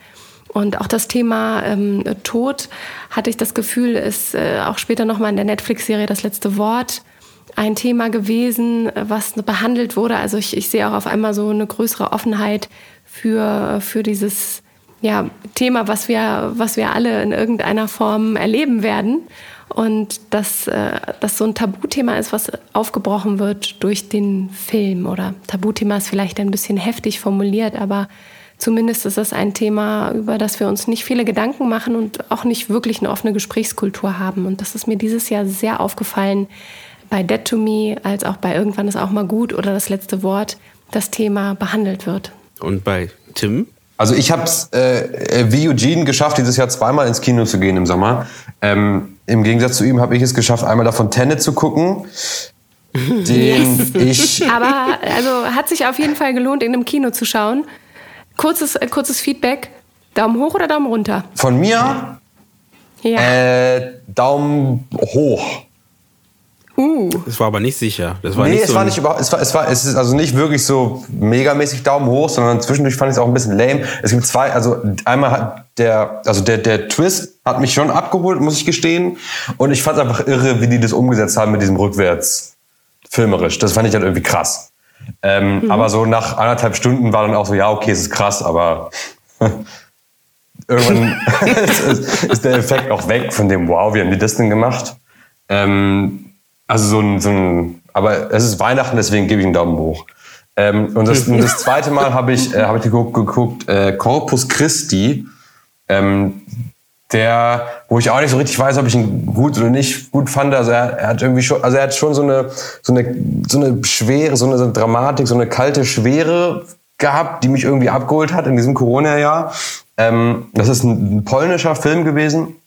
Speaker 2: Und auch das Thema ähm, Tod hatte ich das Gefühl, ist äh, auch später nochmal in der Netflix-Serie Das letzte Wort ein Thema gewesen, was behandelt wurde. Also ich, ich sehe auch auf einmal so eine größere Offenheit für, für dieses ja, Thema, was wir, was wir alle in irgendeiner Form erleben werden. Und dass äh, das so ein Tabuthema ist, was aufgebrochen wird durch den Film. Oder Tabuthema ist vielleicht ein bisschen heftig formuliert, aber zumindest ist das ein Thema, über das wir uns nicht viele Gedanken machen und auch nicht wirklich eine offene Gesprächskultur haben. Und das ist mir dieses Jahr sehr aufgefallen bei Dead to Me, als auch bei Irgendwann ist auch mal gut oder das letzte Wort, das Thema behandelt wird.
Speaker 1: Und bei Tim?
Speaker 5: Also ich habe es äh, wie Eugene geschafft, dieses Jahr zweimal ins Kino zu gehen im Sommer. Ähm, Im Gegensatz zu ihm habe ich es geschafft, einmal davon Tenet zu gucken. Den
Speaker 2: yes. ich. Aber also hat sich auf jeden Fall gelohnt, in einem Kino zu schauen. Kurzes, äh, kurzes Feedback. Daumen hoch oder Daumen runter?
Speaker 5: Von mir?
Speaker 2: Ja.
Speaker 5: Äh, Daumen hoch.
Speaker 1: Uh. Das war aber nicht sicher. Das war
Speaker 5: nee,
Speaker 1: nicht
Speaker 5: es
Speaker 1: so
Speaker 5: war nicht überhaupt, es war, es war, es ist also nicht wirklich so megamäßig Daumen hoch, sondern zwischendurch fand ich es auch ein bisschen lame. Es gibt zwei, also einmal hat der, also der, der Twist hat mich schon abgeholt, muss ich gestehen. Und ich fand es einfach irre, wie die das umgesetzt haben mit diesem Rückwärts filmerisch. Das fand ich halt irgendwie krass. Ähm, mhm. Aber so nach anderthalb Stunden war dann auch so, ja, okay, es ist krass, aber irgendwann ist, ist, der Effekt auch weg von dem, wow, wie haben die das denn gemacht? Ähm, also so ein, so ein, aber es ist Weihnachten, deswegen gebe ich einen Daumen hoch. Ähm, und das, das zweite Mal habe ich, äh, hab ich geguckt, geguckt äh, Corpus Christi, ähm, der, wo ich auch nicht so richtig weiß, ob ich ihn gut oder nicht gut fand. Also er, er hat irgendwie schon, also er hat schon so eine, so eine, so eine schwere, so eine, so eine Dramatik, so eine kalte Schwere gehabt, die mich irgendwie abgeholt hat in diesem Corona-Jahr. Ähm, das ist ein, ein polnischer Film gewesen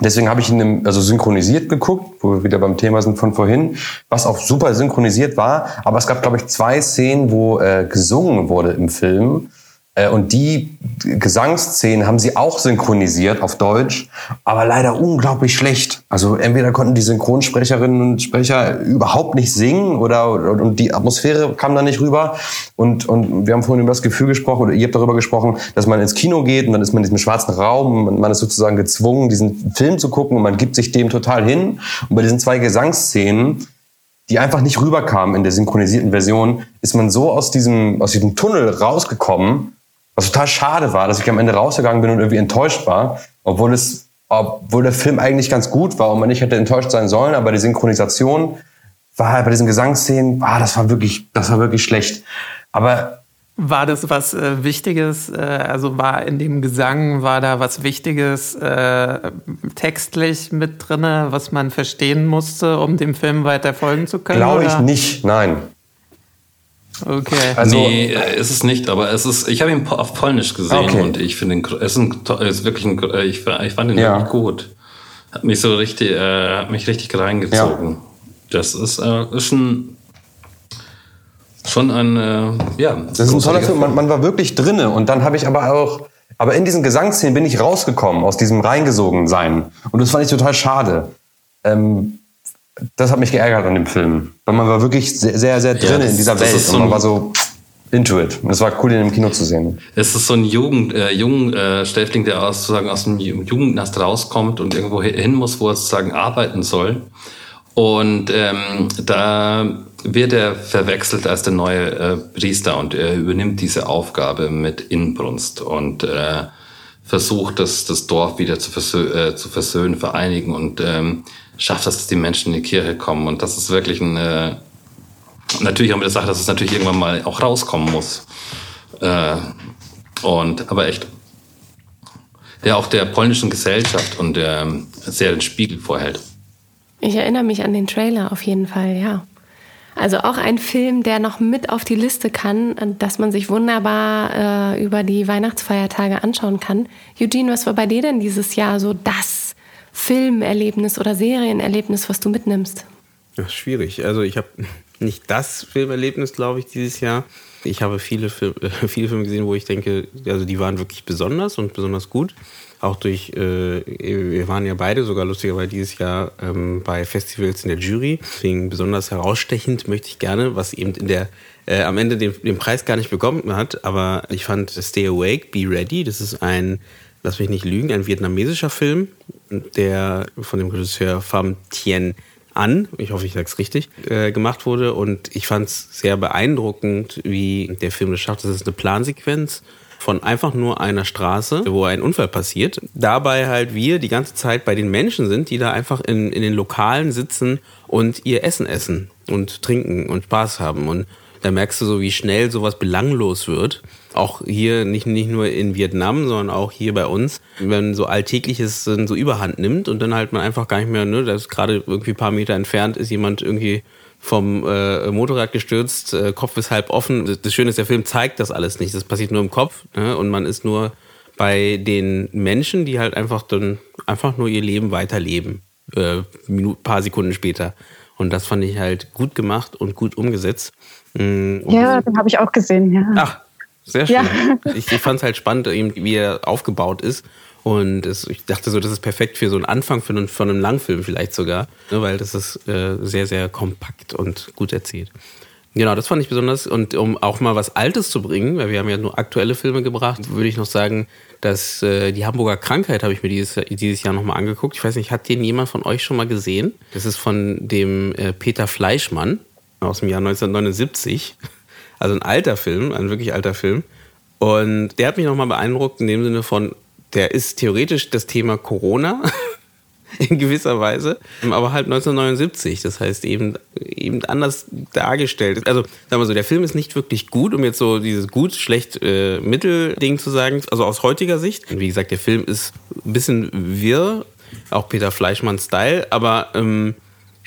Speaker 5: Deswegen habe ich ihn also synchronisiert geguckt, wo wir wieder beim Thema sind von vorhin, was auch super synchronisiert war. Aber es gab, glaube ich, zwei Szenen, wo äh, gesungen wurde im Film. Äh, und die Gesangsszenen haben sie auch synchronisiert auf Deutsch, aber leider unglaublich schlecht. Also entweder konnten die Synchronsprecherinnen und Sprecher überhaupt nicht singen oder und die Atmosphäre kam da nicht rüber. Und, und wir haben vorhin über das Gefühl gesprochen, oder ihr habt darüber gesprochen, dass man ins Kino geht und dann ist man in diesem schwarzen Raum und man ist sozusagen gezwungen, diesen Film zu gucken und man gibt sich dem total hin. Und bei diesen zwei Gesangsszenen die einfach nicht rüberkamen in der synchronisierten Version, ist man so aus diesem, aus diesem Tunnel rausgekommen, was total schade war, dass ich am Ende rausgegangen bin und irgendwie enttäuscht war, obwohl es, obwohl der Film eigentlich ganz gut war und man nicht hätte enttäuscht sein sollen, aber die Synchronisation war halt bei diesen Gesangsszenen, ah, das war wirklich, das war wirklich schlecht. Aber
Speaker 6: war das was äh, Wichtiges? Äh, also war in dem Gesang, war da was Wichtiges äh, textlich mit drinne, was man verstehen musste, um dem Film weiter folgen zu können?
Speaker 5: Glaube ich nicht, nein.
Speaker 6: Okay.
Speaker 4: Also, nee, ist es nicht, aber es ist, ich habe ihn auf Polnisch gesehen okay. und ich finde ihn, es ist, ein, ist wirklich ein, ich, ich fand ihn ja. wirklich gut. Hat mich so richtig, äh, hat mich richtig reingezogen. Ja. Das ist, äh, ist ein, schon ein, äh, ja.
Speaker 5: Das ist ein toller Film. Man, man war wirklich drinne und dann habe ich aber auch, aber in diesen Gesangsszenen bin ich rausgekommen aus diesem reingesogen sein und das fand ich total schade. Ähm, das hat mich geärgert an dem Film. Weil man war wirklich sehr, sehr, sehr drin ja, das, in dieser Welt. So und man war so into it. Und es war cool, ihn im Kino zu sehen.
Speaker 4: Es ist so ein Jugend, äh, jungen äh, Stäfling, der aus, sozusagen aus dem Jugendnast rauskommt und irgendwo hin muss, wo er sozusagen arbeiten soll. Und ähm, da wird er verwechselt als der neue äh, Priester und er übernimmt diese Aufgabe mit Inbrunst und äh, versucht, das, das Dorf wieder zu, versö äh, zu versöhnen, vereinigen und ähm, schafft, dass die Menschen in die Kirche kommen. Und das ist wirklich ein, äh, natürlich haben wir gesagt, dass es natürlich irgendwann mal auch rauskommen muss. Äh, und, aber echt, der auch der polnischen Gesellschaft und der sehr den Spiegel vorhält.
Speaker 2: Ich erinnere mich an den Trailer auf jeden Fall, ja. Also auch ein Film, der noch mit auf die Liste kann, dass man sich wunderbar äh, über die Weihnachtsfeiertage anschauen kann. Eugene, was war bei dir denn dieses Jahr so das Filmerlebnis oder Serienerlebnis, was du mitnimmst?
Speaker 1: Ja, schwierig. Also ich habe nicht das Filmerlebnis, glaube ich, dieses Jahr. Ich habe viele, Film, viele Filme gesehen, wo ich denke, also die waren wirklich besonders und besonders gut. Auch durch, äh, wir waren ja beide sogar lustigerweise dieses Jahr ähm, bei Festivals in der Jury. Deswegen besonders herausstechend möchte ich gerne, was eben in der äh, am Ende den, den Preis gar nicht bekommen hat, aber ich fand Stay Awake, Be Ready, das ist ein, lass mich nicht lügen, ein vietnamesischer Film, der von dem Regisseur Pham Thien an, ich hoffe, ich sage es richtig, äh, gemacht wurde. Und ich fand es sehr beeindruckend, wie der Film das schafft. Das ist eine Plansequenz von einfach nur einer Straße, wo ein Unfall passiert. Dabei halt wir die ganze Zeit bei den Menschen sind, die da einfach in, in den Lokalen sitzen und ihr Essen essen und trinken und Spaß haben. Und da merkst du so, wie schnell sowas belanglos wird. Auch hier nicht, nicht nur in Vietnam, sondern auch hier bei uns, wenn so Alltägliches so überhand nimmt und dann halt man einfach gar nicht mehr, ne, das gerade irgendwie ein paar Meter entfernt, ist jemand irgendwie vom äh, Motorrad gestürzt, äh, Kopf ist halb offen. Das Schöne ist, der Film zeigt das alles nicht. Das passiert nur im Kopf ne? und man ist nur bei den Menschen, die halt einfach dann einfach nur ihr Leben weiterleben, äh, Minuten, paar Sekunden später. Und das fand ich halt gut gemacht und gut umgesetzt.
Speaker 3: Und ja, den habe ich auch gesehen, ja.
Speaker 1: Ach, sehr schön. Ja. Ich, ich fand es halt spannend, wie er aufgebaut ist. Und es, ich dachte so, das ist perfekt für so einen Anfang von einem, von einem Langfilm vielleicht sogar, ne, weil das ist äh, sehr, sehr kompakt und gut erzählt. Genau, das fand ich besonders. Und um auch mal was Altes zu bringen, weil wir haben ja nur aktuelle Filme gebracht, würde ich noch sagen, dass äh, die Hamburger Krankheit habe ich mir dieses, dieses Jahr nochmal angeguckt. Ich weiß nicht, hat den jemand von euch schon mal gesehen? Das ist von dem äh, Peter Fleischmann aus dem Jahr 1979. Also ein alter Film, ein wirklich alter Film. Und der hat mich nochmal beeindruckt in dem Sinne von, der ist theoretisch das Thema Corona in gewisser Weise, aber halt 1979, das heißt eben, eben anders dargestellt. Also sagen wir so, der Film ist nicht wirklich gut, um jetzt so dieses gut, schlecht, äh, Mittel-Ding zu sagen, also aus heutiger Sicht. Wie gesagt, der Film ist ein bisschen wirr, auch Peter Fleischmann Style, aber ähm,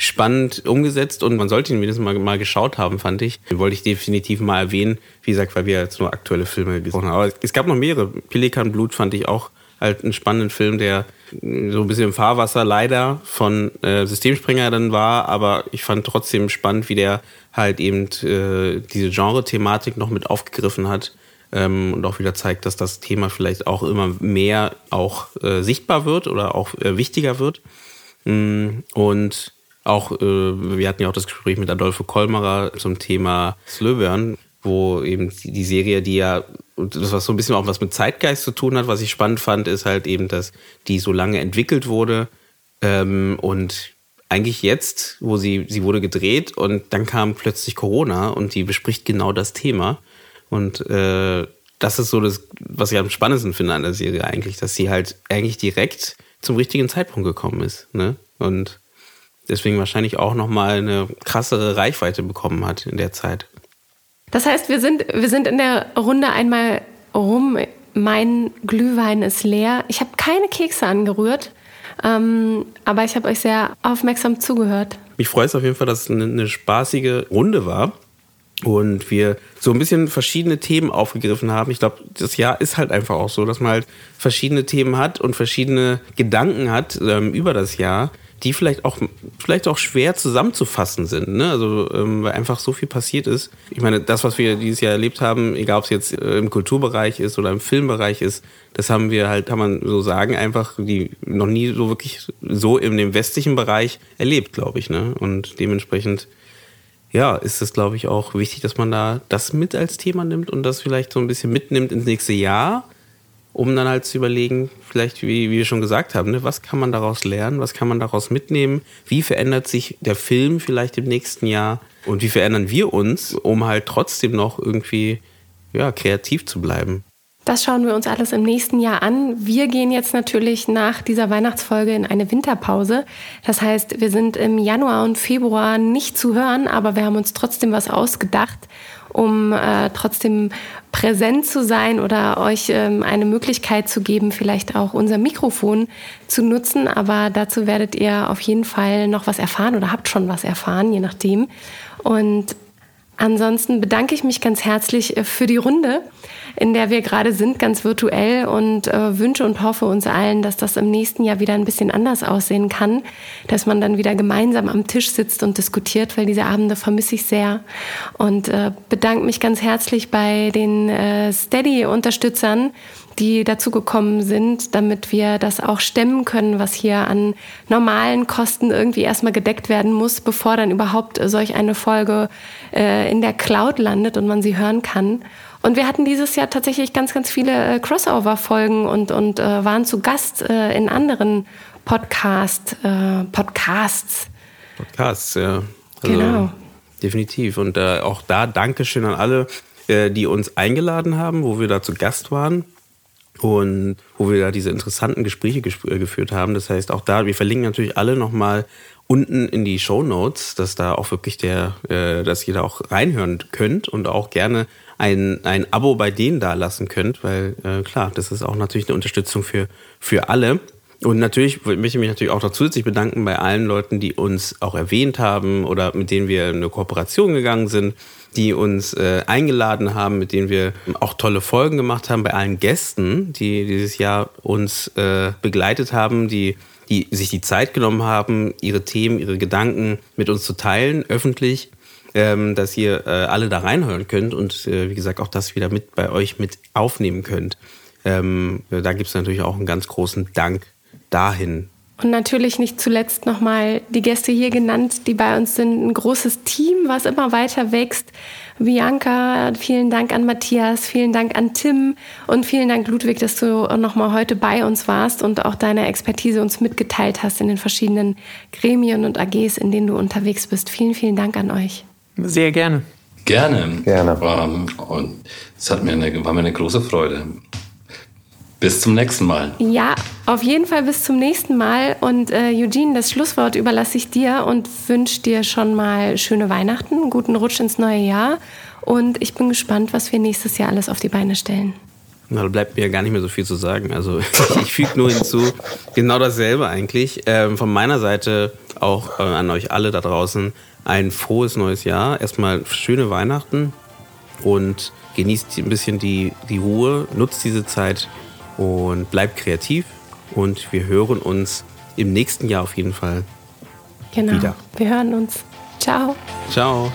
Speaker 1: spannend umgesetzt und man sollte ihn mindestens mal, mal geschaut haben, fand ich. Den wollte ich definitiv mal erwähnen, wie gesagt, weil wir jetzt nur aktuelle Filme gesprochen haben. Aber es gab noch mehrere. Pelikan Blut fand ich auch halt einen spannenden Film, der so ein bisschen im Fahrwasser leider von äh, Systemspringer dann war, aber ich fand trotzdem spannend, wie der halt eben äh, diese Genre-Thematik noch mit aufgegriffen hat ähm, und auch wieder zeigt, dass das Thema vielleicht auch immer mehr auch äh, sichtbar wird oder auch äh, wichtiger wird. Mm, und auch, äh, wir hatten ja auch das Gespräch mit Adolfo Kolmerer zum Thema Slöbern, wo eben die Serie, die ja, das was so ein bisschen auch was mit Zeitgeist zu tun hat, was ich spannend fand, ist halt eben, dass die so lange entwickelt wurde ähm, und eigentlich jetzt, wo sie, sie wurde gedreht und dann kam plötzlich Corona und die bespricht genau das Thema und äh, das ist so das, was ich am spannendsten finde an der Serie eigentlich, dass sie halt eigentlich direkt zum richtigen Zeitpunkt gekommen ist, ne? Und deswegen wahrscheinlich auch nochmal eine krassere Reichweite bekommen hat in der Zeit.
Speaker 2: Das heißt, wir sind, wir sind in der Runde einmal rum. Mein Glühwein ist leer. Ich habe keine Kekse angerührt, ähm, aber ich habe euch sehr aufmerksam zugehört.
Speaker 1: Mich freut es auf jeden Fall, dass es eine, eine spaßige Runde war und wir so ein bisschen verschiedene Themen aufgegriffen haben. Ich glaube, das Jahr ist halt einfach auch so, dass man halt verschiedene Themen hat und verschiedene Gedanken hat ähm, über das Jahr die vielleicht auch, vielleicht auch schwer zusammenzufassen sind. Ne? Also, ähm, weil einfach so viel passiert ist. Ich meine, das, was wir dieses Jahr erlebt haben, egal ob es jetzt äh, im Kulturbereich ist oder im Filmbereich ist, das haben wir halt, kann man so sagen, einfach die noch nie so wirklich so in dem westlichen Bereich erlebt, glaube ich. Ne? Und dementsprechend, ja, ist es, glaube ich, auch wichtig, dass man da das mit als Thema nimmt und das vielleicht so ein bisschen mitnimmt ins nächste Jahr um dann halt zu überlegen, vielleicht, wie, wie wir schon gesagt haben, ne, was kann man daraus lernen, was kann man daraus mitnehmen, wie verändert sich der Film vielleicht im nächsten Jahr und wie verändern wir uns, um halt trotzdem noch irgendwie ja, kreativ zu bleiben.
Speaker 2: Das schauen wir uns alles im nächsten Jahr an. Wir gehen jetzt natürlich nach dieser Weihnachtsfolge in eine Winterpause. Das heißt, wir sind im Januar und Februar nicht zu hören, aber wir haben uns trotzdem was ausgedacht um äh, trotzdem präsent zu sein oder euch ähm, eine Möglichkeit zu geben, vielleicht auch unser Mikrofon zu nutzen. Aber dazu werdet ihr auf jeden Fall noch was erfahren oder habt schon was erfahren, je nachdem. Und ansonsten bedanke ich mich ganz herzlich äh, für die Runde in der wir gerade sind, ganz virtuell und äh, wünsche und hoffe uns allen, dass das im nächsten Jahr wieder ein bisschen anders aussehen kann, dass man dann wieder gemeinsam am Tisch sitzt und diskutiert, weil diese Abende vermisse ich sehr. Und äh, bedanke mich ganz herzlich bei den äh, Steady-Unterstützern, die dazugekommen sind, damit wir das auch stemmen können, was hier an normalen Kosten irgendwie erstmal gedeckt werden muss, bevor dann überhaupt solch eine Folge äh, in der Cloud landet und man sie hören kann. Und wir hatten dieses Jahr tatsächlich ganz, ganz viele äh, Crossover-Folgen und, und äh, waren zu Gast äh, in anderen Podcast, äh, Podcasts.
Speaker 1: Podcasts, ja. Also, genau. Definitiv. Und äh, auch da Dankeschön an alle, äh, die uns eingeladen haben, wo wir da zu Gast waren und wo wir da diese interessanten Gespräche geführt haben. Das heißt, auch da, wir verlinken natürlich alle nochmal unten in die Show Notes, dass da auch wirklich der, äh, dass da auch reinhören könnt und auch gerne ein, ein Abo bei denen da lassen könnt, weil äh, klar, das ist auch natürlich eine Unterstützung für, für alle. Und natürlich möchte ich mich natürlich auch noch zusätzlich bedanken bei allen Leuten, die uns auch erwähnt haben oder mit denen wir in eine Kooperation gegangen sind, die uns äh, eingeladen haben, mit denen wir auch tolle Folgen gemacht haben, bei allen Gästen, die dieses Jahr uns äh, begleitet haben, die die sich die Zeit genommen haben, ihre Themen, ihre Gedanken mit uns zu teilen, öffentlich ähm, dass ihr äh, alle da reinhören könnt und äh, wie gesagt auch das wieder mit bei euch mit aufnehmen könnt. Ähm, da gibt es natürlich auch einen ganz großen Dank dahin.
Speaker 2: Und natürlich nicht zuletzt nochmal die Gäste hier genannt, die bei uns sind. Ein großes Team, was immer weiter wächst. Bianca, vielen Dank an Matthias, vielen Dank an Tim und vielen Dank Ludwig, dass du nochmal heute bei uns warst und auch deine Expertise uns mitgeteilt hast in den verschiedenen Gremien und AGs, in denen du unterwegs bist. Vielen, vielen Dank an euch.
Speaker 6: Sehr gerne.
Speaker 4: Gerne.
Speaker 5: Gerne.
Speaker 4: Ähm, und es hat mir eine, war mir eine große Freude. Bis zum nächsten Mal.
Speaker 2: Ja, auf jeden Fall bis zum nächsten Mal. Und äh, Eugene, das Schlusswort überlasse ich dir und wünsche dir schon mal schöne Weihnachten, einen guten Rutsch ins neue Jahr. Und ich bin gespannt, was wir nächstes Jahr alles auf die Beine stellen.
Speaker 1: Na, da bleibt mir gar nicht mehr so viel zu sagen. Also ich füge nur hinzu, genau dasselbe eigentlich. Ähm, von meiner Seite auch äh, an euch alle da draußen ein frohes neues Jahr. Erstmal schöne Weihnachten und genießt ein bisschen die, die Ruhe, nutzt diese Zeit und bleibt kreativ. Und wir hören uns im nächsten Jahr auf jeden Fall
Speaker 2: genau.
Speaker 1: wieder.
Speaker 2: Wir hören uns. Ciao.
Speaker 1: Ciao.